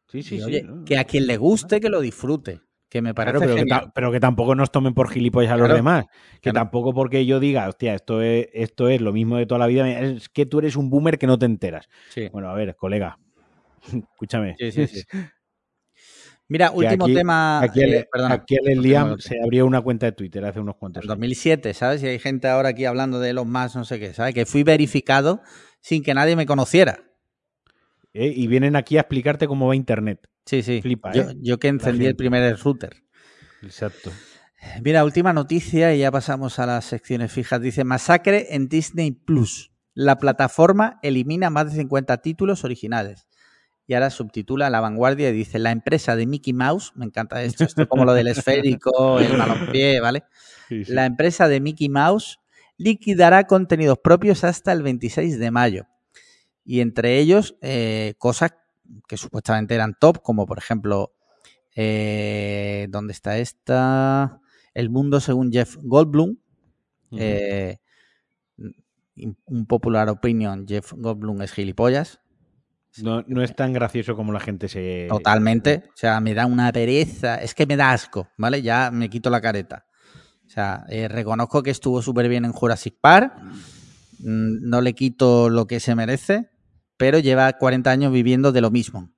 Sí, sí, Y, sí. oye, no, que a quien le guste, que lo disfrute. Que me parece Claro, pero que, pero que tampoco nos tomen por gilipollas a los demás. Que claro. tampoco porque yo diga, hostia, esto es, esto es lo mismo de toda la vida, es que tú eres un boomer que no te enteras. Sí. Bueno, a ver, colega, *laughs* escúchame. Sí, sí, sí. *laughs* Mira, Que último aquí- tema. Aquí, el, eh, perdona. aquí el Liam se abrió una cuenta de Twitter hace unos cuantos En años. 2007, ¿sabes? Y hay gente ahora aquí hablando de los más, no sé qué, ¿sabes? Que fui verificado sin que nadie me conociera. ¿eh? Y vienen aquí a explicarte cómo va Internet. Sí, sí. Flipa, yo, ¿eh? yo que encendí el primer router. Exacto. Mira, última noticia y ya pasamos a las secciones fijas. Dice, masacre en Disney Plus. La plataforma elimina más de 50 títulos originales. Y ahora subtitula La Vanguardia y dice, la empresa de Mickey Mouse, me encanta esto, esto como lo del *laughs* esférico, el balompié, ¿vale? Sí, sí. La empresa de Mickey Mouse liquidará contenidos propios hasta el 26 de mayo. Y entre ellos, eh, cosas que supuestamente eran top, como por ejemplo, eh, ¿dónde está esta? El mundo según Jeff Goldblum. Eh, un popular opinion, Jeff Goldblum es gilipollas. no, no es tan gracioso como la gente se. Totalmente. O sea, me da una pereza. Es que me da asco, ¿vale? Ya me quito la careta. O sea, eh, reconozco que estuvo súper bien en Jurassic Park. Mm, No le quito lo que se merece, pero lleva 40 años viviendo de lo mismo,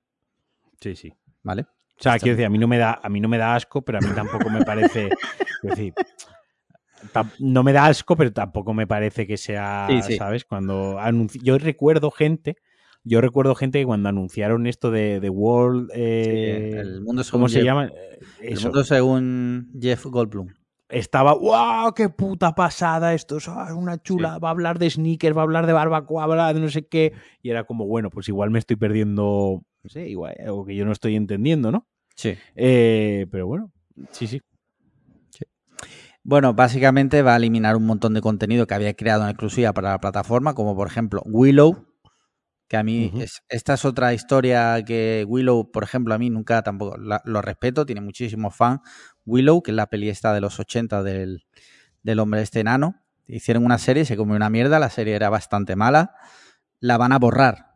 Sí, sí. ¿vale? O sea, quiero decir, a mí no me da, a mí no me da asco, pero a mí tampoco me parece. *laughs* decir, no me da asco, pero tampoco me parece que sea, Sí, sí. ¿sabes? Cuando anunci- yo recuerdo gente, yo recuerdo gente que cuando anunciaron esto de The World, eh, el mundo según ¿cómo se llama? El mundo según Jeff Goldblum. Estaba, ¡wow! ¡Qué puta pasada! Esto es ah, una chula. Va a hablar de sneakers, va a hablar de barbacoa, va a hablar de no sé qué. Y era como, bueno, pues igual me estoy perdiendo, no sé, igual algo que yo no estoy entendiendo, ¿no? Sí. Eh, pero bueno, sí, sí. Bueno, básicamente va a eliminar un montón de contenido que había creado en exclusiva para la plataforma, como por ejemplo Willow, que a mí es, esta es otra historia que Willow, por ejemplo, a mí nunca tampoco lo respeto, tiene muchísimos fans. Willow, que es la peli esta de los 80 del, del hombre este enano, hicieron una serie, se comió una mierda, la serie era bastante mala, la van a borrar.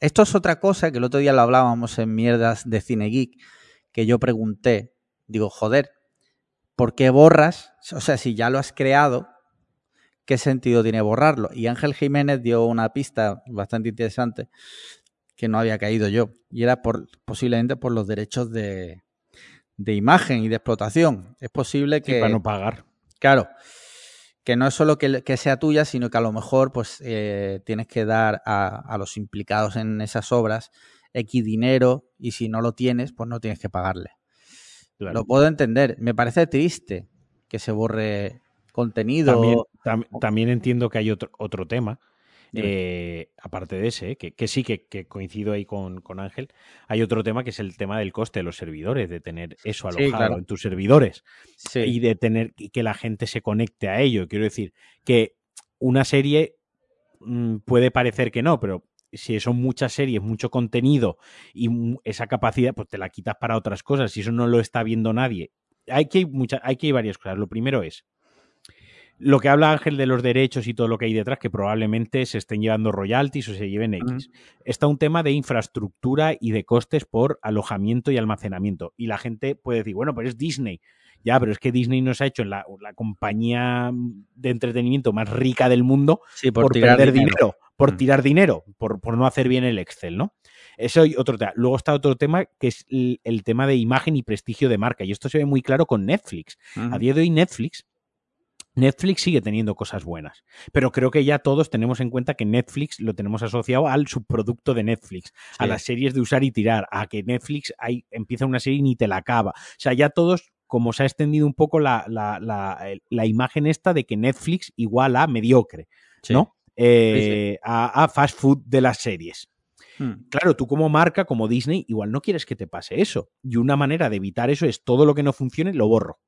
Esto es otra cosa que el otro día lo hablábamos en mierdas de Cine Geek, que yo pregunté, digo, joder, ¿por qué borras? O sea, si ya lo has creado, ¿qué sentido tiene borrarlo? Y Ángel Jiménez dio una pista bastante interesante que no había caído yo, y era por, posiblemente por los derechos de, de imagen y de explotación. Es posible que... para no pagar. Claro, que no es solo que, sea tuya, sino que a lo mejor pues eh, tienes que dar a, los implicados en esas obras X dinero y si no lo tienes, pues no tienes que pagarle. Lo puedo entender. Me parece triste que se borre contenido. También, entiendo que hay otro, otro tema eh, aparte de ese, que, sí que, coincido ahí con, Ángel, hay otro tema que es el tema del coste de los servidores, de tener eso alojado en tus servidores y de tener que la gente se conecte a ello. Quiero decir que una serie mm, puede parecer que no, pero si son muchas series, mucho contenido y esa capacidad, pues te la quitas para otras cosas. Si eso no lo está viendo nadie. Hay que, hay, hay que hay varias cosas. Lo primero es, lo que habla Ángel de los derechos y todo lo que hay detrás, que probablemente se estén llevando royalties o se lleven X. Está un tema de infraestructura y de costes por alojamiento y almacenamiento. Y la gente puede decir, bueno, pero es Disney. Ya, pero es que Disney nos ha hecho la, la compañía de entretenimiento más rica del mundo por, perder dinero. por mm. tirar dinero, por, por, no hacer bien el Excel, ¿no? Eso y otro tema. Luego está otro tema que es el, tema de imagen y prestigio de marca. Y esto se ve muy claro con Netflix. A día de hoy Netflix Netflix sigue teniendo cosas buenas, pero creo que ya todos tenemos en cuenta que Netflix lo tenemos asociado al subproducto de Netflix, a las series de usar y tirar, a que Netflix hay, empieza una serie y ni te la acaba. O sea, ya todos, como se ha extendido un poco la, imagen esta de que Netflix igual a mediocre, ¿no? Eh, a, fast food de las series. Hmm. Claro, tú como marca, como Disney, igual no quieres que te pase eso. Y una manera de evitar eso es todo lo que no funcione, lo borro.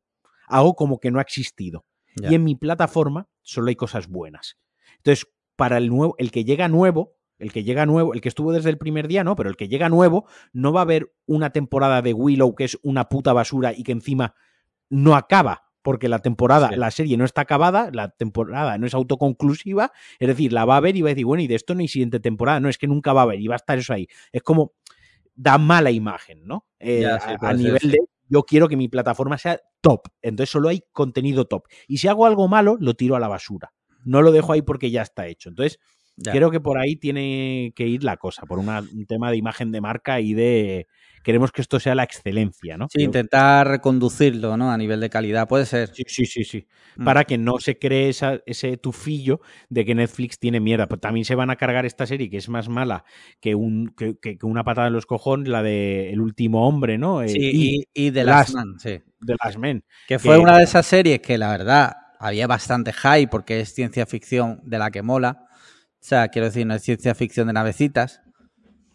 Hago como que no ha existido. Y en mi plataforma solo hay cosas buenas. Entonces, para el nuevo, el que llega nuevo, el que llega nuevo, el que estuvo desde el primer día, no, pero el que llega nuevo, no va a haber una temporada de Willow que es una puta basura y que encima no acaba, porque la temporada, la serie no está acabada, la temporada no es autoconclusiva, es decir, la va a ver y va a decir, bueno, y de esto no hay siguiente temporada, no, es que nunca va a haber y va a estar eso ahí. Es como, da mala imagen, ¿no? Eh, a, nivel de yo quiero que mi plataforma sea top. Entonces solo hay contenido top. Y si hago algo malo, lo tiro a la basura. No lo dejo ahí porque ya está hecho. Entonces, creo que por ahí tiene que ir la cosa, por un tema de imagen de marca y de queremos que esto sea la excelencia, ¿no? Sí, intentar reconducirlo, ¿no? A nivel de calidad, puede ser. Sí, sí, sí, sí. Mm. Para que no se cree ese tufillo de que Netflix tiene mierda. Pero también se van a cargar esta serie que es más mala que, un, que, una patada en los cojones, la de El último hombre, ¿no? Eh, sí, y, de Last, Man, sí. The Last Man. Que fue una de esas series que la verdad había bastante hype porque es ciencia ficción de la que mola. O sea, quiero decir, no es ciencia ficción de navecitas,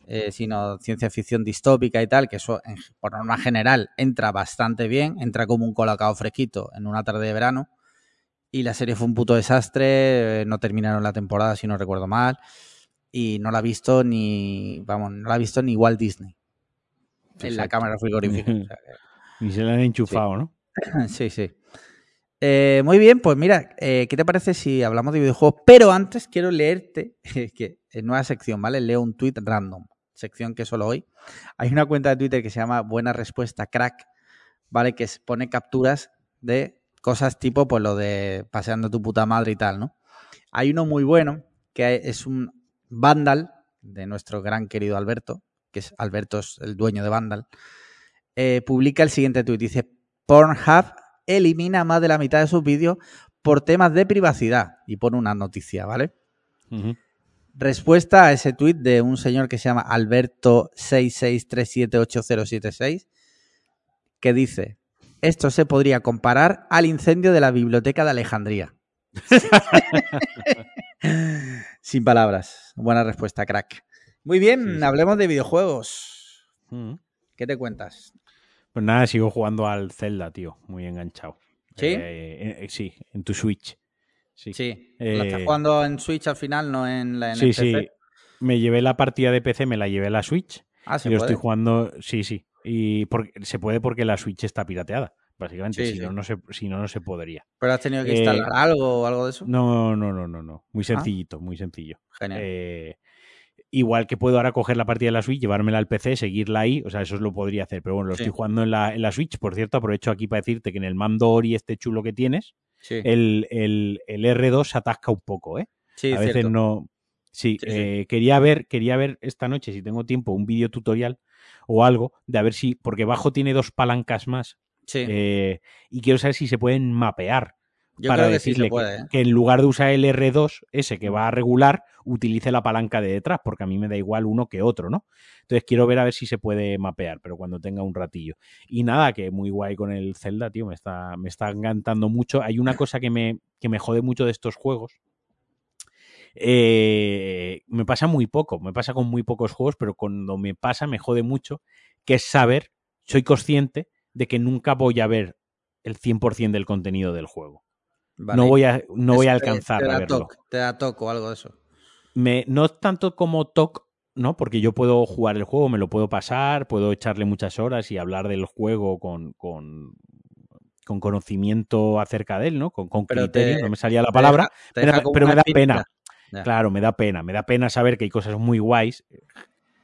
eh, sino ciencia ficción distópica y tal, que eso por norma general entra bastante bien, entra como un colacao fresquito en una tarde de verano. Y la serie fue un puto desastre, eh, no terminaron la temporada si no recuerdo mal, y no la ha visto ni, vamos, no la ha visto ni Walt Disney en la cámara frigorífica. *laughs* Ni se la han enchufado, ¿no? *clears throat* sí, sí. Eh, muy bien, pues mira, ¿qué te parece si hablamos de videojuegos? Pero antes quiero leerte, *laughs* que en nueva sección, ¿vale? Leo un tweet random sección que solo hoy, hay una cuenta de Twitter que se llama Buena Respuesta Crack, ¿vale? Que pone capturas de cosas tipo, pues lo de paseando tu puta madre y tal, ¿no? Hay uno muy bueno, que es un Vandal, de nuestro gran querido Alberto, que es Alberto es el dueño de Vandal, eh, publica el siguiente tweet, dice, Pornhub elimina más de la mitad de sus vídeos por temas de privacidad, y pone una noticia, ¿vale? respuesta a ese tuit de un señor que se llama Alberto66378076, que dice, esto se podría comparar al incendio de la biblioteca de Alejandría. *laughs* Sin palabras. Buena respuesta, crack. Muy bien, hablemos de videojuegos. ¿Qué te cuentas? Pues nada, sigo jugando al Zelda, tío. Muy enganchado. ¿Sí? Eh, eh, sí, en tu Switch. Sí. Sí. ¿La estás jugando en Switch al final, no en la en Sí, sí. Me llevé la partida de PC, me la llevé a la Switch. Ah, se y lo estoy jugando. Sí, sí. Y porque, se puede porque la Switch está pirateada. Básicamente, Sí, si. No, no se, si no, no se podría. ¿Pero has tenido que Eh, instalar algo o algo de eso? No, no, no, no, no. Muy Ah. sencillito, muy sencillo. Genial. Igual que puedo ahora coger la partida de la Switch, llevármela al PC, seguirla ahí, o sea, eso lo podría hacer, pero bueno, lo Sí. estoy jugando en la, en la Switch. Por cierto, aprovecho aquí para decirte que en el mando Ori este chulo que tienes, sí, el, el- el R2 se atasca un poco, ¿eh? sí, a veces cierto. no. Sí, eh, quería ver, quería ver esta noche, si tengo tiempo, un vídeo tutorial o algo, de a ver si, porque bajo tiene dos palancas más, Sí, eh, y quiero saber si se pueden mapear yo para creo que sí decirle se puede. ¿eh? que en lugar de usar el R2, ese que va a regular, utilice la palanca de detrás, porque a mí me da igual uno que otro, ¿no? Entonces quiero ver a ver si se puede mapear, pero cuando tenga un ratillo. Y nada, que muy guay con el Zelda, tío, me está, me está encantando mucho. Hay una cosa que me, que me jode mucho de estos juegos. Eh, me pasa muy poco, me pasa con muy pocos juegos, pero cuando me pasa me jode mucho, que es saber, soy consciente de que nunca voy a ver el 100% del contenido del juego. Vale. No voy a, no voy a Eso te- alcanzar te a verlo. toc, te da toco o algo de eso. Me, no tanto como TOC, ¿no? Porque yo puedo jugar el juego, me lo puedo pasar, puedo echarle muchas horas y hablar del juego con, con, con conocimiento acerca de él, ¿no? Con, con criterio, te- no me salía la palabra, deja- pero- me da pena. Ya. Claro, me da pena, me da pena saber que hay cosas muy guays,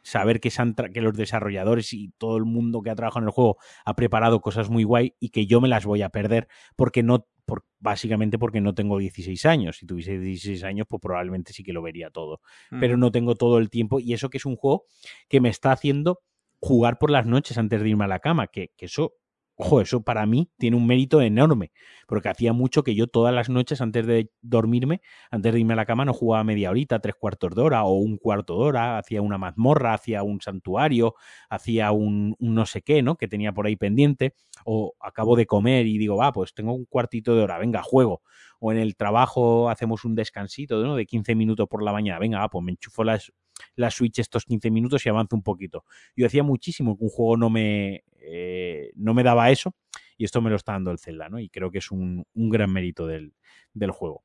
saber que, se han tra- que los desarrolladores y todo el mundo que ha trabajado en el juego ha preparado cosas muy guay y que yo me las voy a perder porque no, por, básicamente porque no tengo 16 años. Si tuviese 16 años, pues probablemente sí que lo vería todo. Pero no tengo todo el tiempo y eso que es un juego que me está haciendo jugar por las noches antes de irme a la cama, que, que eso, ojo, eso para mí tiene un mérito enorme, porque hacía mucho que yo todas las noches antes de dormirme, antes de irme a la cama, no jugaba media horita, tres cuartos de hora o un cuarto de hora, hacía una mazmorra, hacía un santuario, hacía un, un no sé qué, ¿no? Que tenía por ahí pendiente, o acabo de comer y digo, va, pues tengo un cuartito de hora, venga, juego. O en el trabajo hacemos un descansito ¿no? de 15 minutos por la mañana, venga, va, pues me enchufo las, la Switch estos 15 minutos y avanzo un poquito. Yo hacía muchísimo que un juego no me, eh, no me daba eso y esto me lo está dando el Zelda, ¿no? Y creo que es un, un gran mérito del, del juego.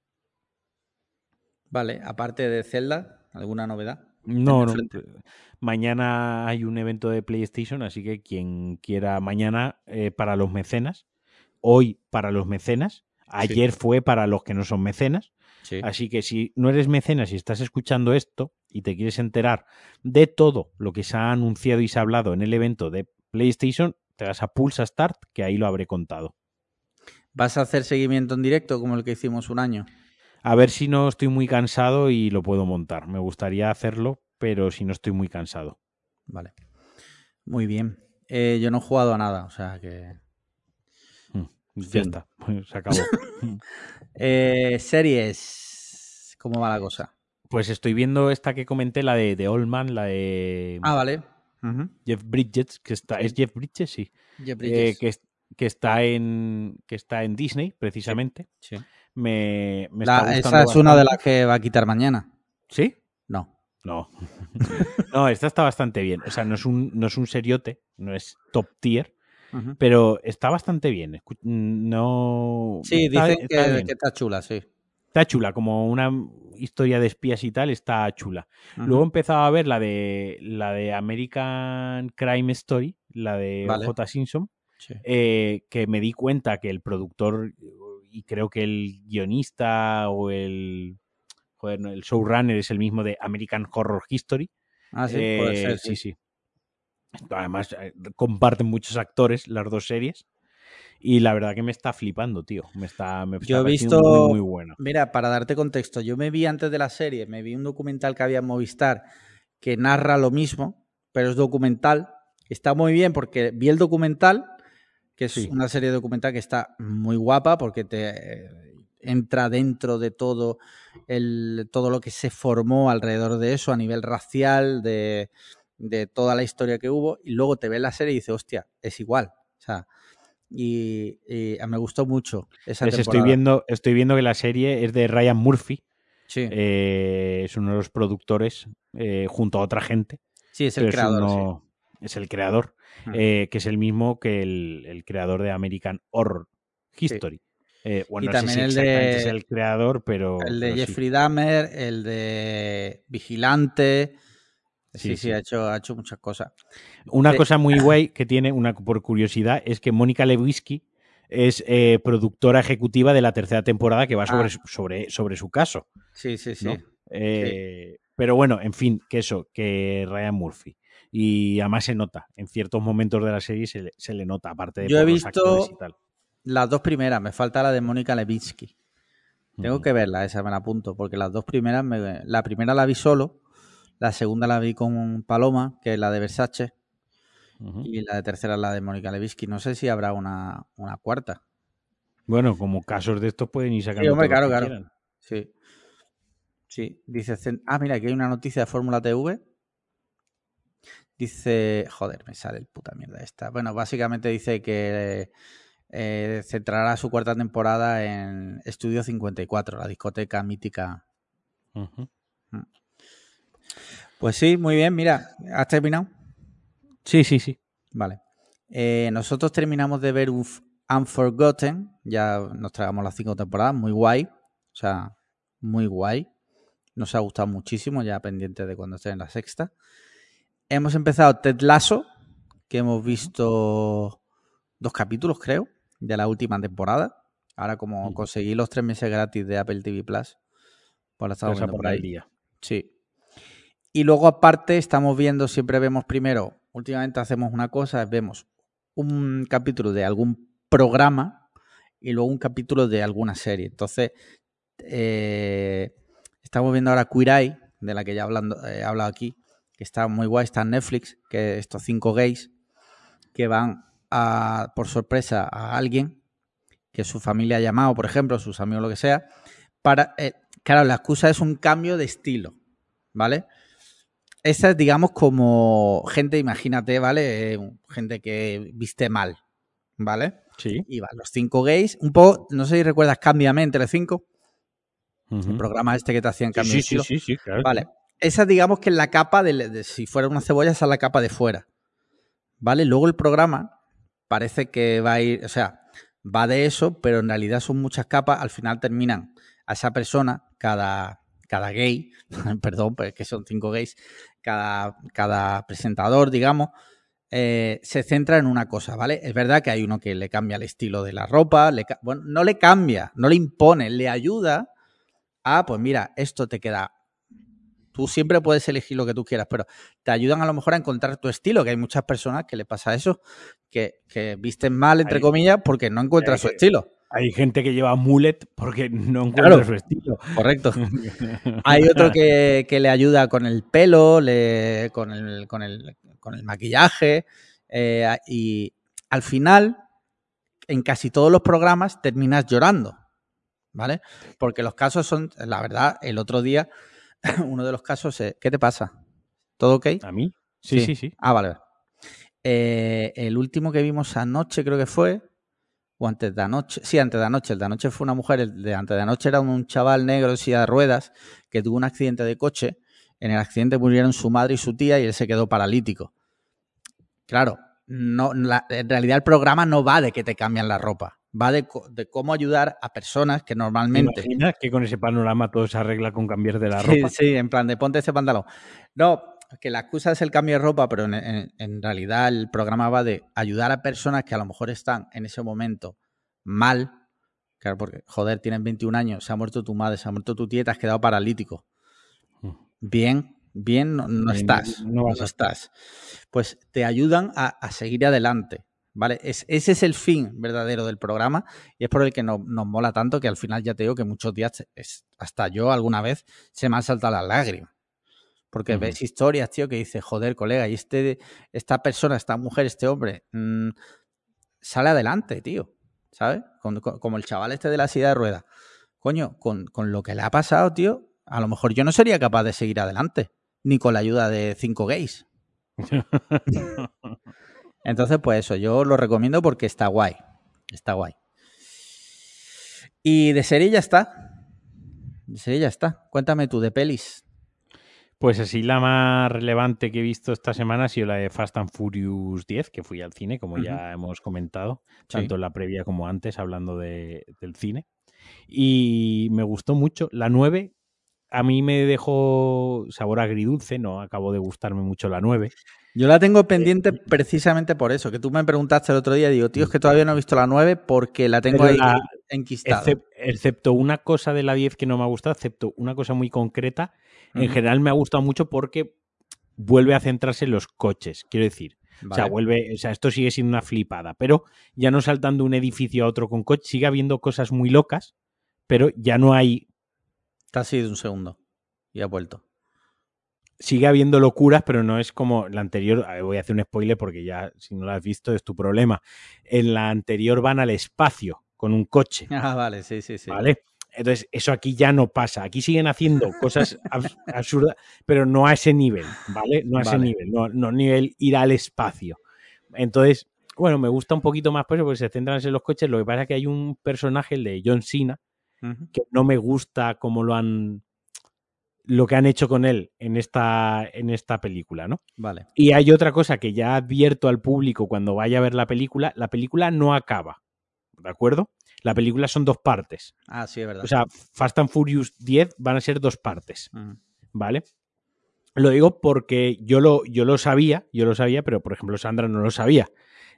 Vale, aparte de Zelda, ¿alguna novedad? No, no. frente. Mañana hay un evento de PlayStation, así que quien quiera mañana eh, para los mecenas, hoy para los mecenas, ayer fue para los que no son mecenas. Sí. Así que si no eres mecenas y estás escuchando esto y te quieres enterar de todo lo que se ha anunciado y se ha hablado en el evento de PlayStation, te vas a Pulsa Start, que ahí lo habré contado. ¿Vas a hacer seguimiento en directo como el que hicimos un año? A ver si no estoy muy cansado y lo puedo montar. Me gustaría hacerlo, pero si no estoy muy cansado. Vale. Muy bien. Eh, yo no he jugado a nada, o sea que. Mm, Ya Fin. está, *laughs* se acabó. *laughs* Eh, series. ¿Cómo va la cosa? pues estoy viendo esta que comenté, la de, de Old Man, la de Ah, vale. Ujú. Jeff Bridges, que está. ¿Es Jeff Bridges? Sí. Jeff Eh, Bridges. que, es- que está en. que está en Disney, precisamente. Sí. Me, me La- está esa es una de bastante. las que va a quitar mañana. ¿Sí? No. No. *laughs* no, esta está bastante bien. O sea, no es un, no es un seriote, no es top tier, Ujú. pero está bastante bien. No. Sí, está- dicen está que, bien. que está chula, sí. Está chula, como una historia de espías y tal, está chula. Luego empezaba a ver la de la de American Crime Story, la de Vale. J. Simpson, Sí. eh, que me di cuenta que el productor y creo que el guionista o el joder, no, el showrunner es el mismo de American Horror History. Ah, sí, puede Eh, ser, sí, sí. Además, eh, comparten muchos actores las dos series. Y la verdad que me está flipando, tío. Me está, me está Yo he visto- muy, muy bueno. Mira, para darte contexto, yo me vi antes de la serie, me vi un documental que había en Movistar que narra lo mismo, pero es documental. Está muy bien porque vi el documental, que es Sí. una serie documental que está muy guapa porque te eh, entra dentro de todo el, todo lo que se formó alrededor de eso a nivel racial, de, de toda la historia que hubo, y luego te ves la serie y dices, hostia, es igual. O sea, y, y me gustó mucho esa Les estoy viendo, estoy viendo que la serie es de Ryan Murphy. Sí. eh, es uno de los productores eh, junto a otra gente. Sí, es el es creador. sí. es el creador, eh, que es el mismo que el, el creador de American Horror History. Bueno, Y no sé también si el de- es el creador, pero. El de pero. Jeffrey Dahmer, el de Vigilante. Sí, Sí. Ha, hecho, ha hecho muchas cosas. Una de- cosa muy guay que tiene, una por curiosidad, es que Mónica Lewinsky es eh, productora ejecutiva de la tercera temporada que va sobre, Ah. su- sobre, sobre su caso. Sí, sí, sí. ¿no? Eh, Pero bueno, en fin, que eso, que Ryan Murphy. Y además se nota, en ciertos momentos de la serie se le, se le nota, aparte de Yo he por los visto- y tal. Las dos primeras, me falta la de Mónica Levinsky. Tengo que verla, esa me la apunto, porque las dos primeras, me- la primera la vi solo, la segunda la vi con Paloma, que es la de Versace, y la de tercera es la de Mónica Levinsky. No sé si habrá una, una cuarta. Bueno, como casos de estos pueden ir sacando. Sí, hombre, claro, claro. Sí. Sí, dice. Ah, mira, aquí hay una noticia de Fórmula TV. Dice. Joder, me sale el puta mierda esta. Bueno, básicamente dice que eh, centrará su cuarta temporada en Estudio 54, la discoteca mítica. Pues sí, muy bien, mira, ¿has terminado? Sí, sí, sí. Vale. Eh, nosotros terminamos de ver Unf- Unforgotten, ya nos tragamos las cinco temporadas, muy guay, o sea, muy guay. Nos ha gustado muchísimo, ya pendiente de cuando esté en la sexta. Hemos empezado Ted Lasso, que hemos visto dos capítulos, creo, de la última temporada. Ahora, como conseguí los tres meses gratis de Apple TV Plus, pues la estamos viendo por ahí. día. Sí. Y luego aparte estamos viendo, siempre vemos primero, últimamente hacemos una cosa, vemos un capítulo de algún programa y luego un capítulo de alguna serie. Entonces, eh, estamos viendo ahora Queer Eye, de la que ya hablando, he hablado aquí, que está muy guay, está en Netflix, que estos cinco gays que van a, por sorpresa a alguien que su familia ha llamado, por ejemplo, sus amigos, lo que sea, para... eh, claro, la excusa es un cambio de estilo, ¿vale? Esa es, digamos, como gente, imagínate, ¿vale? Eh, gente que viste mal, ¿vale? Sí. Y van los cinco gays, un poco, no sé si recuerdas Cámbiame entre cinco, el programa este que te hacían Sí, cambio sí, sí, sí, sí, claro. Vale. Esa, digamos que es la capa de, de- si fuera una cebolla, esa es la capa de fuera. ¿Vale? Luego el programa parece que va a ir, o sea, va de eso, pero en realidad son muchas capas. Al final terminan a esa persona, cada, cada gay, *laughs* perdón, pero es que son cinco gays, cada, cada presentador, digamos, eh, se centra en una cosa, ¿vale? Es verdad que hay uno que le cambia el estilo de la ropa, le bueno, no le cambia, no le impone, le ayuda a, pues mira, esto te queda. Tú siempre puedes elegir lo que tú quieras, pero te ayudan a lo mejor a encontrar tu estilo, que hay muchas personas que le pasa eso, que, que visten mal, entre comillas, porque no encuentran su estilo. Hay gente que lleva mullet porque no encuentra Claro. su estilo. Correcto. *laughs* Hay otro que, que le ayuda con el pelo, le- con, el, con, el, con el maquillaje. eh, y al final, en casi todos los programas, terminas llorando. ¿Vale? Porque los casos son, la verdad, el otro día, *laughs* uno de los casos es, ¿qué te pasa? ¿Todo ok? ¿A mí? Sí, sí, sí. Ah, vale. vale. Eh, el último que vimos anoche creo que fue, o antes de anoche, sí, antes de anoche, el de anoche fue una mujer, el de antes de anoche era un chaval negro en silla de ruedas que tuvo un accidente de coche, en el accidente murieron su madre y su tía y él se quedó paralítico. Claro, no, la- en realidad el programa no va de que te cambian la ropa, va de, de cómo ayudar a personas que ¿Te normalmente... imaginas que con ese panorama todo se arregla con cambiar de la Sí, ropa? sí, en plan de ponte ese pantalón. No, que la excusa es el cambio de ropa, pero en, en- en realidad el programa va de ayudar a personas que a lo mejor están en ese momento mal. Claro, porque, joder, tienes 21 años, se ha muerto tu madre, se ha muerto tu tía te has quedado paralítico. Bien, bien no, no Bien, estás. no vas estás. Pues te ayudan a, a seguir adelante. ¿Vale? Es, ese es el fin verdadero del programa y es por el que no- nos mola tanto que al final ya te digo que muchos días, es- hasta yo alguna vez, se me han saltado las lágrimas. Porque Ujú. ves historias, tío, que dices, joder, colega, y este, esta persona, esta mujer, este hombre, mm, sale adelante, tío. ¿Sabes? Con- con- como el chaval este de la silla de ruedas. Coño, con, con lo que le ha pasado, tío, a lo mejor yo no sería capaz de seguir adelante. Ni con la ayuda de cinco gays. *laughs* Entonces, pues eso, yo lo recomiendo porque está guay. Está guay. Y de serie ya está. De serie ya está. Cuéntame tú, de pelis. Pues así la más relevante que he visto esta semana ha sido la de Fast and Furious 10, que fui al cine, como ya hemos comentado, tanto en la previa como antes, hablando de, del cine. Y me gustó mucho. La 9 a mí me dejó sabor agridulce, no acabó de gustarme mucho la 9. Yo la tengo pendiente precisamente por eso, que tú me preguntaste el otro día, digo, tío, es que todavía no he visto la 9 porque la tengo ahí enquistada. excepto una cosa de la 10 que no me ha gustado, excepto una cosa muy concreta, en general me ha gustado mucho porque vuelve a centrarse en los coches, quiero decir. O sea, vuelve, o sea, esto sigue siendo una flipada, pero ya no saltando de un edificio a otro con coche, sigue habiendo cosas muy locas, pero ya no hay Así de un segundo. Y ha vuelto. Sigue habiendo locuras, pero no es como la anterior. voy a hacer un spoiler porque ya, si no lo has visto, es tu problema. En la anterior van al espacio con un coche. *laughs* Ah, vale, sí, sí, sí. Vale. Entonces, eso aquí ya no pasa. Aquí siguen haciendo cosas *laughs* absurdas, pero no a ese nivel, ¿vale? No a ese nivel, no, no nivel ir al espacio. Entonces, bueno, me gusta un poquito más por eso, porque se centran en los coches. Lo que pasa es que hay un personaje, el de John Cena, que no me gusta cómo lo han lo que han hecho con él en esta, en esta película, ¿no? Vale. Y hay otra cosa que ya advierto al público cuando vaya a ver la película, la película no acaba, ¿de acuerdo? La película son dos partes. Ah, sí, es verdad. O sea, Fast and Furious 10 van a ser dos partes, ¿vale? Lo digo porque yo lo, yo lo sabía, yo lo sabía, pero por ejemplo Sandra no lo sabía.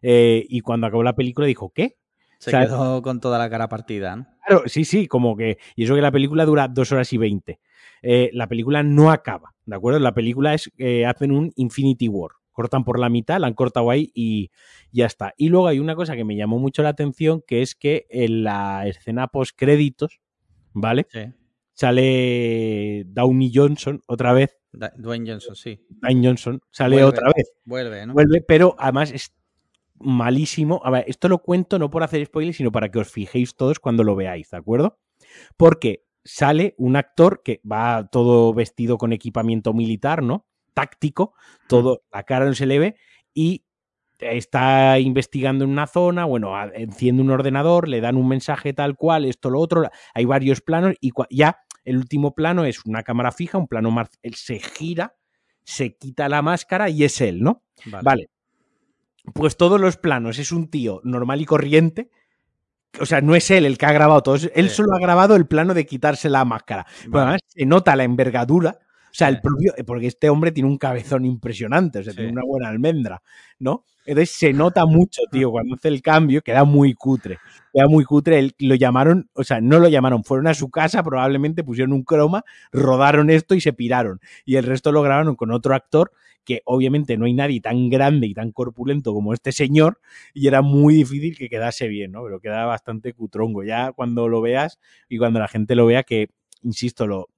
Eh, y cuando acabó la película dijo, ¿qué? Se quedó con toda la cara partida, ¿no? Claro, sí, sí, como que. Y eso que la película dura dos horas y veinte. Eh, la película no acaba, ¿de acuerdo? La película es. Eh, hacen un Infinity War. Cortan por la mitad, la han cortado ahí y ya está. Y luego hay una cosa que me llamó mucho la atención, que es que en la escena post créditos, ¿vale? Sí. Sale Downey Johnson otra vez. Dwayne Johnson, sí. Dwayne Johnson sale otra vez. Vuelve, ¿no? Vuelve, pero además es malísimo. A ver, esto lo cuento no por hacer spoilers, sino para que os fijéis todos cuando lo veáis, ¿de acuerdo? Porque sale un actor que va todo vestido con equipamiento militar, ¿no? Táctico, todo, la cara no se le ve y está investigando en una zona, bueno, enciende un ordenador, le dan un mensaje tal cual, esto, lo otro, hay varios planos y ya el último plano es una cámara fija, un plano más, él se gira, se quita la máscara y es él, ¿no? vale pues todos los planos es un tío normal y corriente. O sea, no es él el que ha grabado todo. Él solo ha grabado el plano de quitarse la máscara. Pero además se nota la envergadura. O sea, el propio. Porque este hombre tiene un cabezón impresionante. O sea, tiene una buena almendra, ¿no? Entonces se nota mucho, tío, cuando hace el cambio, queda muy cutre. Queda muy cutre. lo llamaron, o sea, no lo llamaron, fueron a su casa, probablemente pusieron un croma, rodaron esto y se piraron. Y el resto lo grabaron con otro actor que obviamente no hay nadie tan grande y tan corpulento como este señor y era muy difícil que quedase bien, ¿no? Pero queda bastante cutrongo. Ya cuando lo veas y cuando la gente lo vea, que, insisto, lo,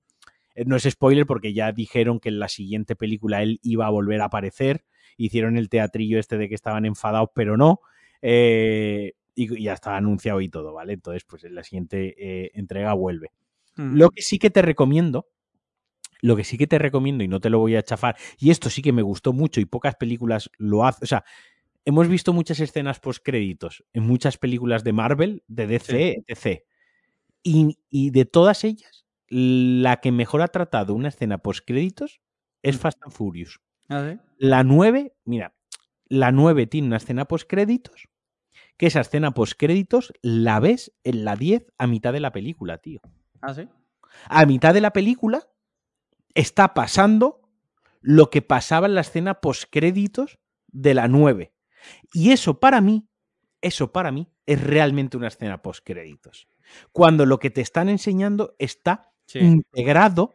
eh, no es spoiler porque ya dijeron que en la siguiente película él iba a volver a aparecer, hicieron el teatrillo este de que estaban enfadados, pero no. Eh, y ya está anunciado y todo, ¿vale? Entonces, pues en la siguiente eh, entrega vuelve. Lo que sí que te recomiendo lo que sí que te recomiendo, y no te lo voy a chafar, y esto sí que me gustó mucho y pocas películas lo hacen, o sea, hemos visto muchas escenas post créditos en muchas películas de Marvel, de DC, etc. Y, de todas ellas, la que mejor ha tratado una escena post créditos es mm. Fast and Furious. ¿Ah, la 9, mira, la 9 tiene una escena post créditos, que esa escena post créditos la ves en la 10 a mitad de la película, tío. ¿Ah, sí? A mitad de la película está pasando lo que pasaba en la escena postcréditos de la 9. Y eso para mí, eso para mí es realmente una escena postcréditos. Cuando lo que te están enseñando está integrado,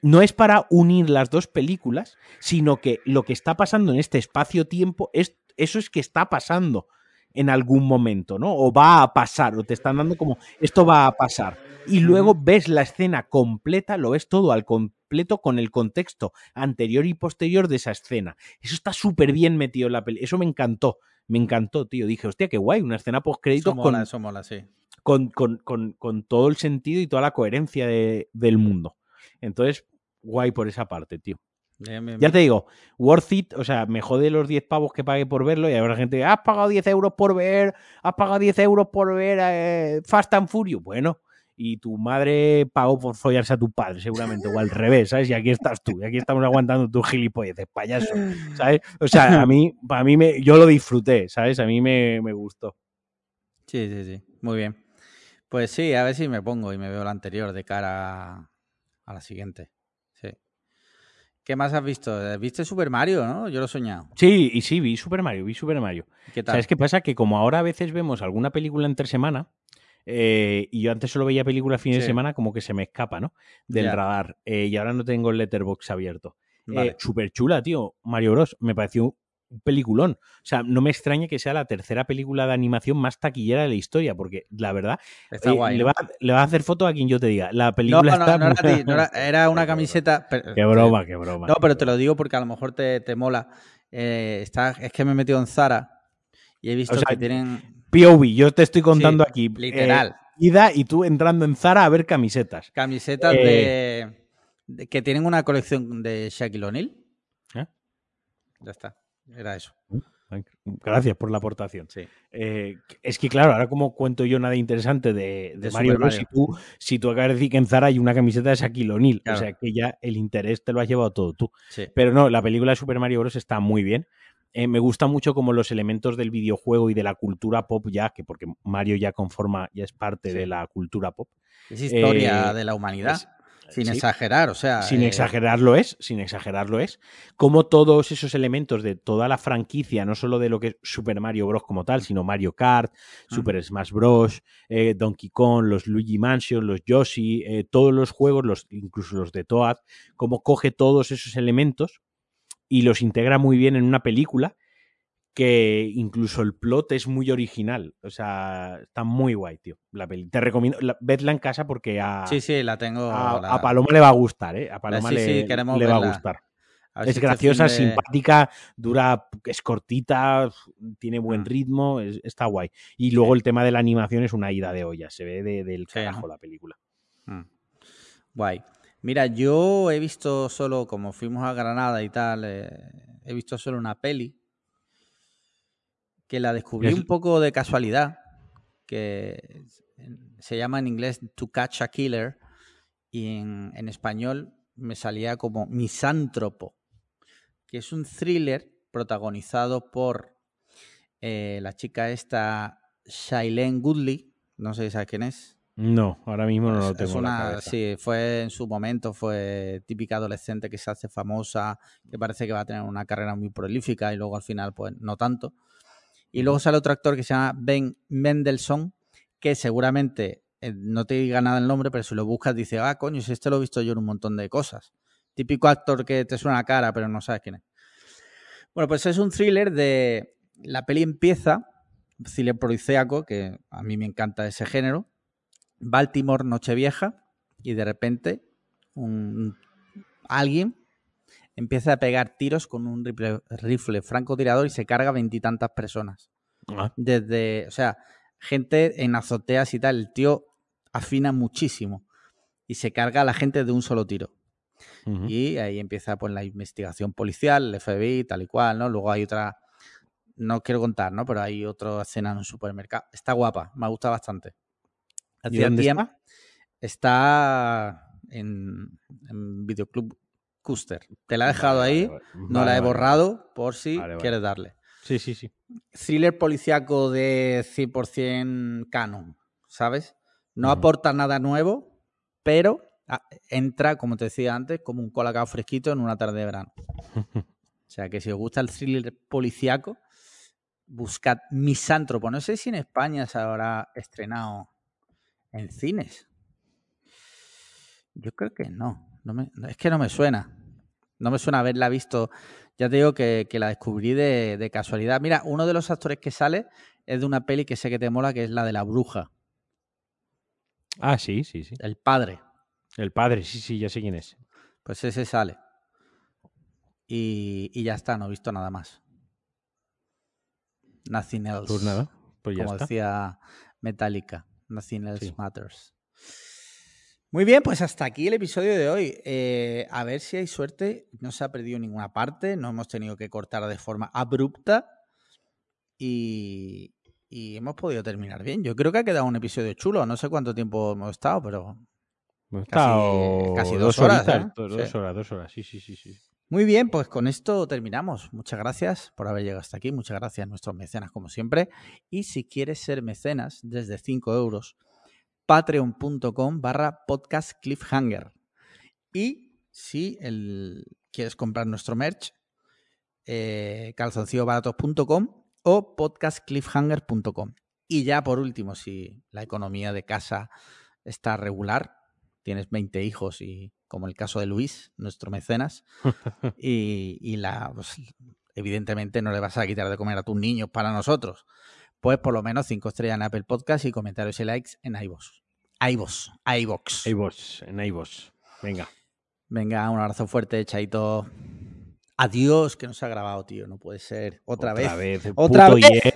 no es para unir las dos películas, sino que lo que está pasando en este espacio-tiempo, es, eso es que está pasando en algún momento, ¿no? O va a pasar, o te están dando como, esto va a pasar. Y luego ves la escena completa, lo ves todo al completo con el contexto anterior y posterior de esa escena. Eso está súper bien metido en la peli. Eso me encantó, me encantó, tío. Dije, hostia, qué guay, una escena post crédito con, eso mola, sí. con, con, con, todo el sentido y toda la coherencia del mundo. Entonces, guay por esa parte, tío. Ya te digo, worth it, o sea, me jode los 10 pavos que pague por verlo y habrá gente que has pagado 10 euros por ver, has pagado 10 euros por ver eh, Fast and Furious. Bueno, y tu madre pagó por follarse a tu padre, seguramente, o al revés, ¿sabes? Y aquí estás tú, y aquí estamos aguantando tus gilipolleces, payaso, ¿sabes? O sea, a mí, para mí, me, yo lo disfruté, ¿sabes? A mí me, me gustó. Sí, sí, sí, muy bien. Pues sí, a ver si me pongo y me veo la anterior de cara a la siguiente. ¿Qué más has visto? ¿Viste Super Mario, no? Yo lo he soñado. Sí, y sí, vi Super Mario, vi Super Mario. ¿Qué tal? ¿Sabes qué pasa? Que como ahora a veces vemos alguna película entre semana, eh, y yo antes solo veía películas fin de Sí. semana, como que se me escapa, ¿no? Del radar. Eh, y ahora no tengo el letterbox abierto. Vale. Eh, Súper chula, tío. Mario Bros. Me pareció un peliculón. O sea, no me extraña que sea la tercera película de animación más taquillera de la historia, porque la verdad, Está eh, guay. le, ¿no? va, le va a hacer foto a quien yo te diga. La No, película no, está. no era ti, no era, *laughs* era una camiseta. pero- Qué broma, qué broma. No, qué pero te lo digo porque a lo mejor te, te mola. Eh, está, es que me he metido en Zara y he visto O sea, que tienen. POV, yo te estoy contando Sí, aquí. eh, literal. ida y tú entrando en Zara a ver camisetas. Camisetas Eh. de, de- que tienen una colección de Shaquille O'Neal. ¿Eh? Ya está. Era eso. Gracias por la aportación. Sí. Eh, es que claro, ahora como cuento yo nada interesante de, de De Mario Bros. Si tú, si tú acabas de decir que en Zara hay una camiseta de Shaquille O'Neal, Claro. o sea que ya el interés te lo has llevado todo tú. Sí. Pero no, la película de Super Mario Bros. está muy bien. Eh, me gusta mucho como los elementos del videojuego y de la cultura pop ya, que porque Mario ya conforma, ya es parte Sí. de la cultura pop. Es historia Eh, de la humanidad. es- sin sí. exagerar, o sea. Sin eh, exagerarlo es, sin exagerarlo es. Como todos esos elementos de toda la franquicia, no solo de lo que es Super Mario Bros. como tal, sino Mario Kart, Super Smash Bros., eh, Donkey Kong, los Luigi Mansion, los Yoshi, eh, todos los juegos, los, incluso los de Toad, como coge todos esos elementos y los integra muy bien en una película que incluso el plot es muy original. O sea, está muy guay, tío. La peli. Te recomiendo, la, vedla en casa porque a, Sí, sí, la tengo. a, la- a Paloma le va a gustar, ¿eh? A Paloma sí, le, sí, queremos le va a gustar. a Es si este graciosa, de- simpática, dura, es cortita, tiene buen Mm. ritmo, es- está guay. Y luego el tema de la animación es una ida de olla, se ve de- del carajo la película. Mm. Guay. Mira, yo he visto solo, como fuimos a Granada y tal, eh, he visto solo una peli que la descubrí Es- un poco de casualidad, que se llama en inglés To Catch a Killer y en, en español me salía como Misántropo, que es un thriller protagonizado por eh, la chica esta Shailene Goodley, no sé si sabes quién es. No, ahora mismo no Es- lo es tengo en la una- cabeza. Sí, fue en su momento, fue típica adolescente que se hace famosa, que parece que va a tener una carrera muy prolífica y luego al final, pues no tanto. Y luego sale otro actor que se llama Ben Mendelssohn, que seguramente eh, no te diga nada el nombre, pero si lo buscas dice, ah, coño, si este lo he visto yo en un montón de cosas. Típico actor que te suena cara, pero no sabes quién es. Bueno, pues es un thriller de... La peli empieza, thriller policíaco, que a mí me encanta ese género, Baltimore, Nochevieja, y de repente un, alguien empieza a pegar tiros con un rifle, rifle francotirador y se carga veintitantas personas. Ah, Desde, o sea, gente en azoteas y tal, el tío afina muchísimo y se carga a la gente de un solo tiro. Y ahí empieza pues la investigación policial, el FBI, tal y cual, ¿no? Luego hay otra, no quiero contar, ¿no? Pero hay otra escena en un supermercado. Está guapa, me gusta bastante. ¿Y dónde está? Está en, en Videoclub Custer. Te la he dejado Vale, ahí, vale, no la he borrado por si quieres darle. Sí, sí, sí. Thriller policiaco de 100% canon, ¿sabes? No aporta nada nuevo, pero ah, entra, como te decía antes, como un colacao fresquito en una tarde de verano. *laughs* O sea que si os gusta el thriller policiaco, buscad Misántropo. No sé si en España se habrá estrenado en cines. Yo creo que no. No me- es que no me suena. No me suena haberla visto. Ya te digo que, que la descubrí de, de casualidad. Mira, uno de los actores que sale es de una peli que sé que te mola, que es la de la bruja. Ah, sí, sí, sí. El padre. El padre, sí, sí, ya sé quién es. Pues ese sale. Y, y ya está, no he visto nada más. Nothing else. Pues nada, pues ya como está. decía Metallica. Nothing else Sí. matters. Muy bien, pues hasta aquí el episodio de hoy. Eh, a ver si hay suerte. No se ha perdido ninguna parte. No hemos tenido que cortar de forma abrupta. Y, y hemos podido terminar bien. Yo creo que ha quedado un episodio chulo. No sé cuánto tiempo hemos estado, pero Hemos Casi- estado casi dos horas, horitas, ¿eh? Dos, Sí. dos horas, dos horas, sí, sí, sí. sí. Muy bien, pues con esto terminamos. Muchas gracias por haber llegado hasta aquí. Muchas gracias a nuestros mecenas, como siempre. Y si quieres ser mecenas desde 5 euros, patreon.com barra podcast cliffhanger. Y si el- quieres comprar nuestro merch, eh, calzoncillobaratos.com o podcastcliffhanger.com. Y ya por último, si la economía de casa está regular, tienes 20 hijos y como el caso de Luis, nuestro mecenas, *laughs* y, y la pues, evidentemente no le vas a quitar de comer a tus niños para nosotros. Pues por lo menos 5 estrellas en Apple Podcast y comentarios y likes en iVoox. iVoox, iVoox. iVoox, en iVoox. Venga. Venga, un abrazo fuerte, Chaito. Adiós, que no se ha grabado, tío. No puede ser. Otra, vez. vez. Otra puto vez.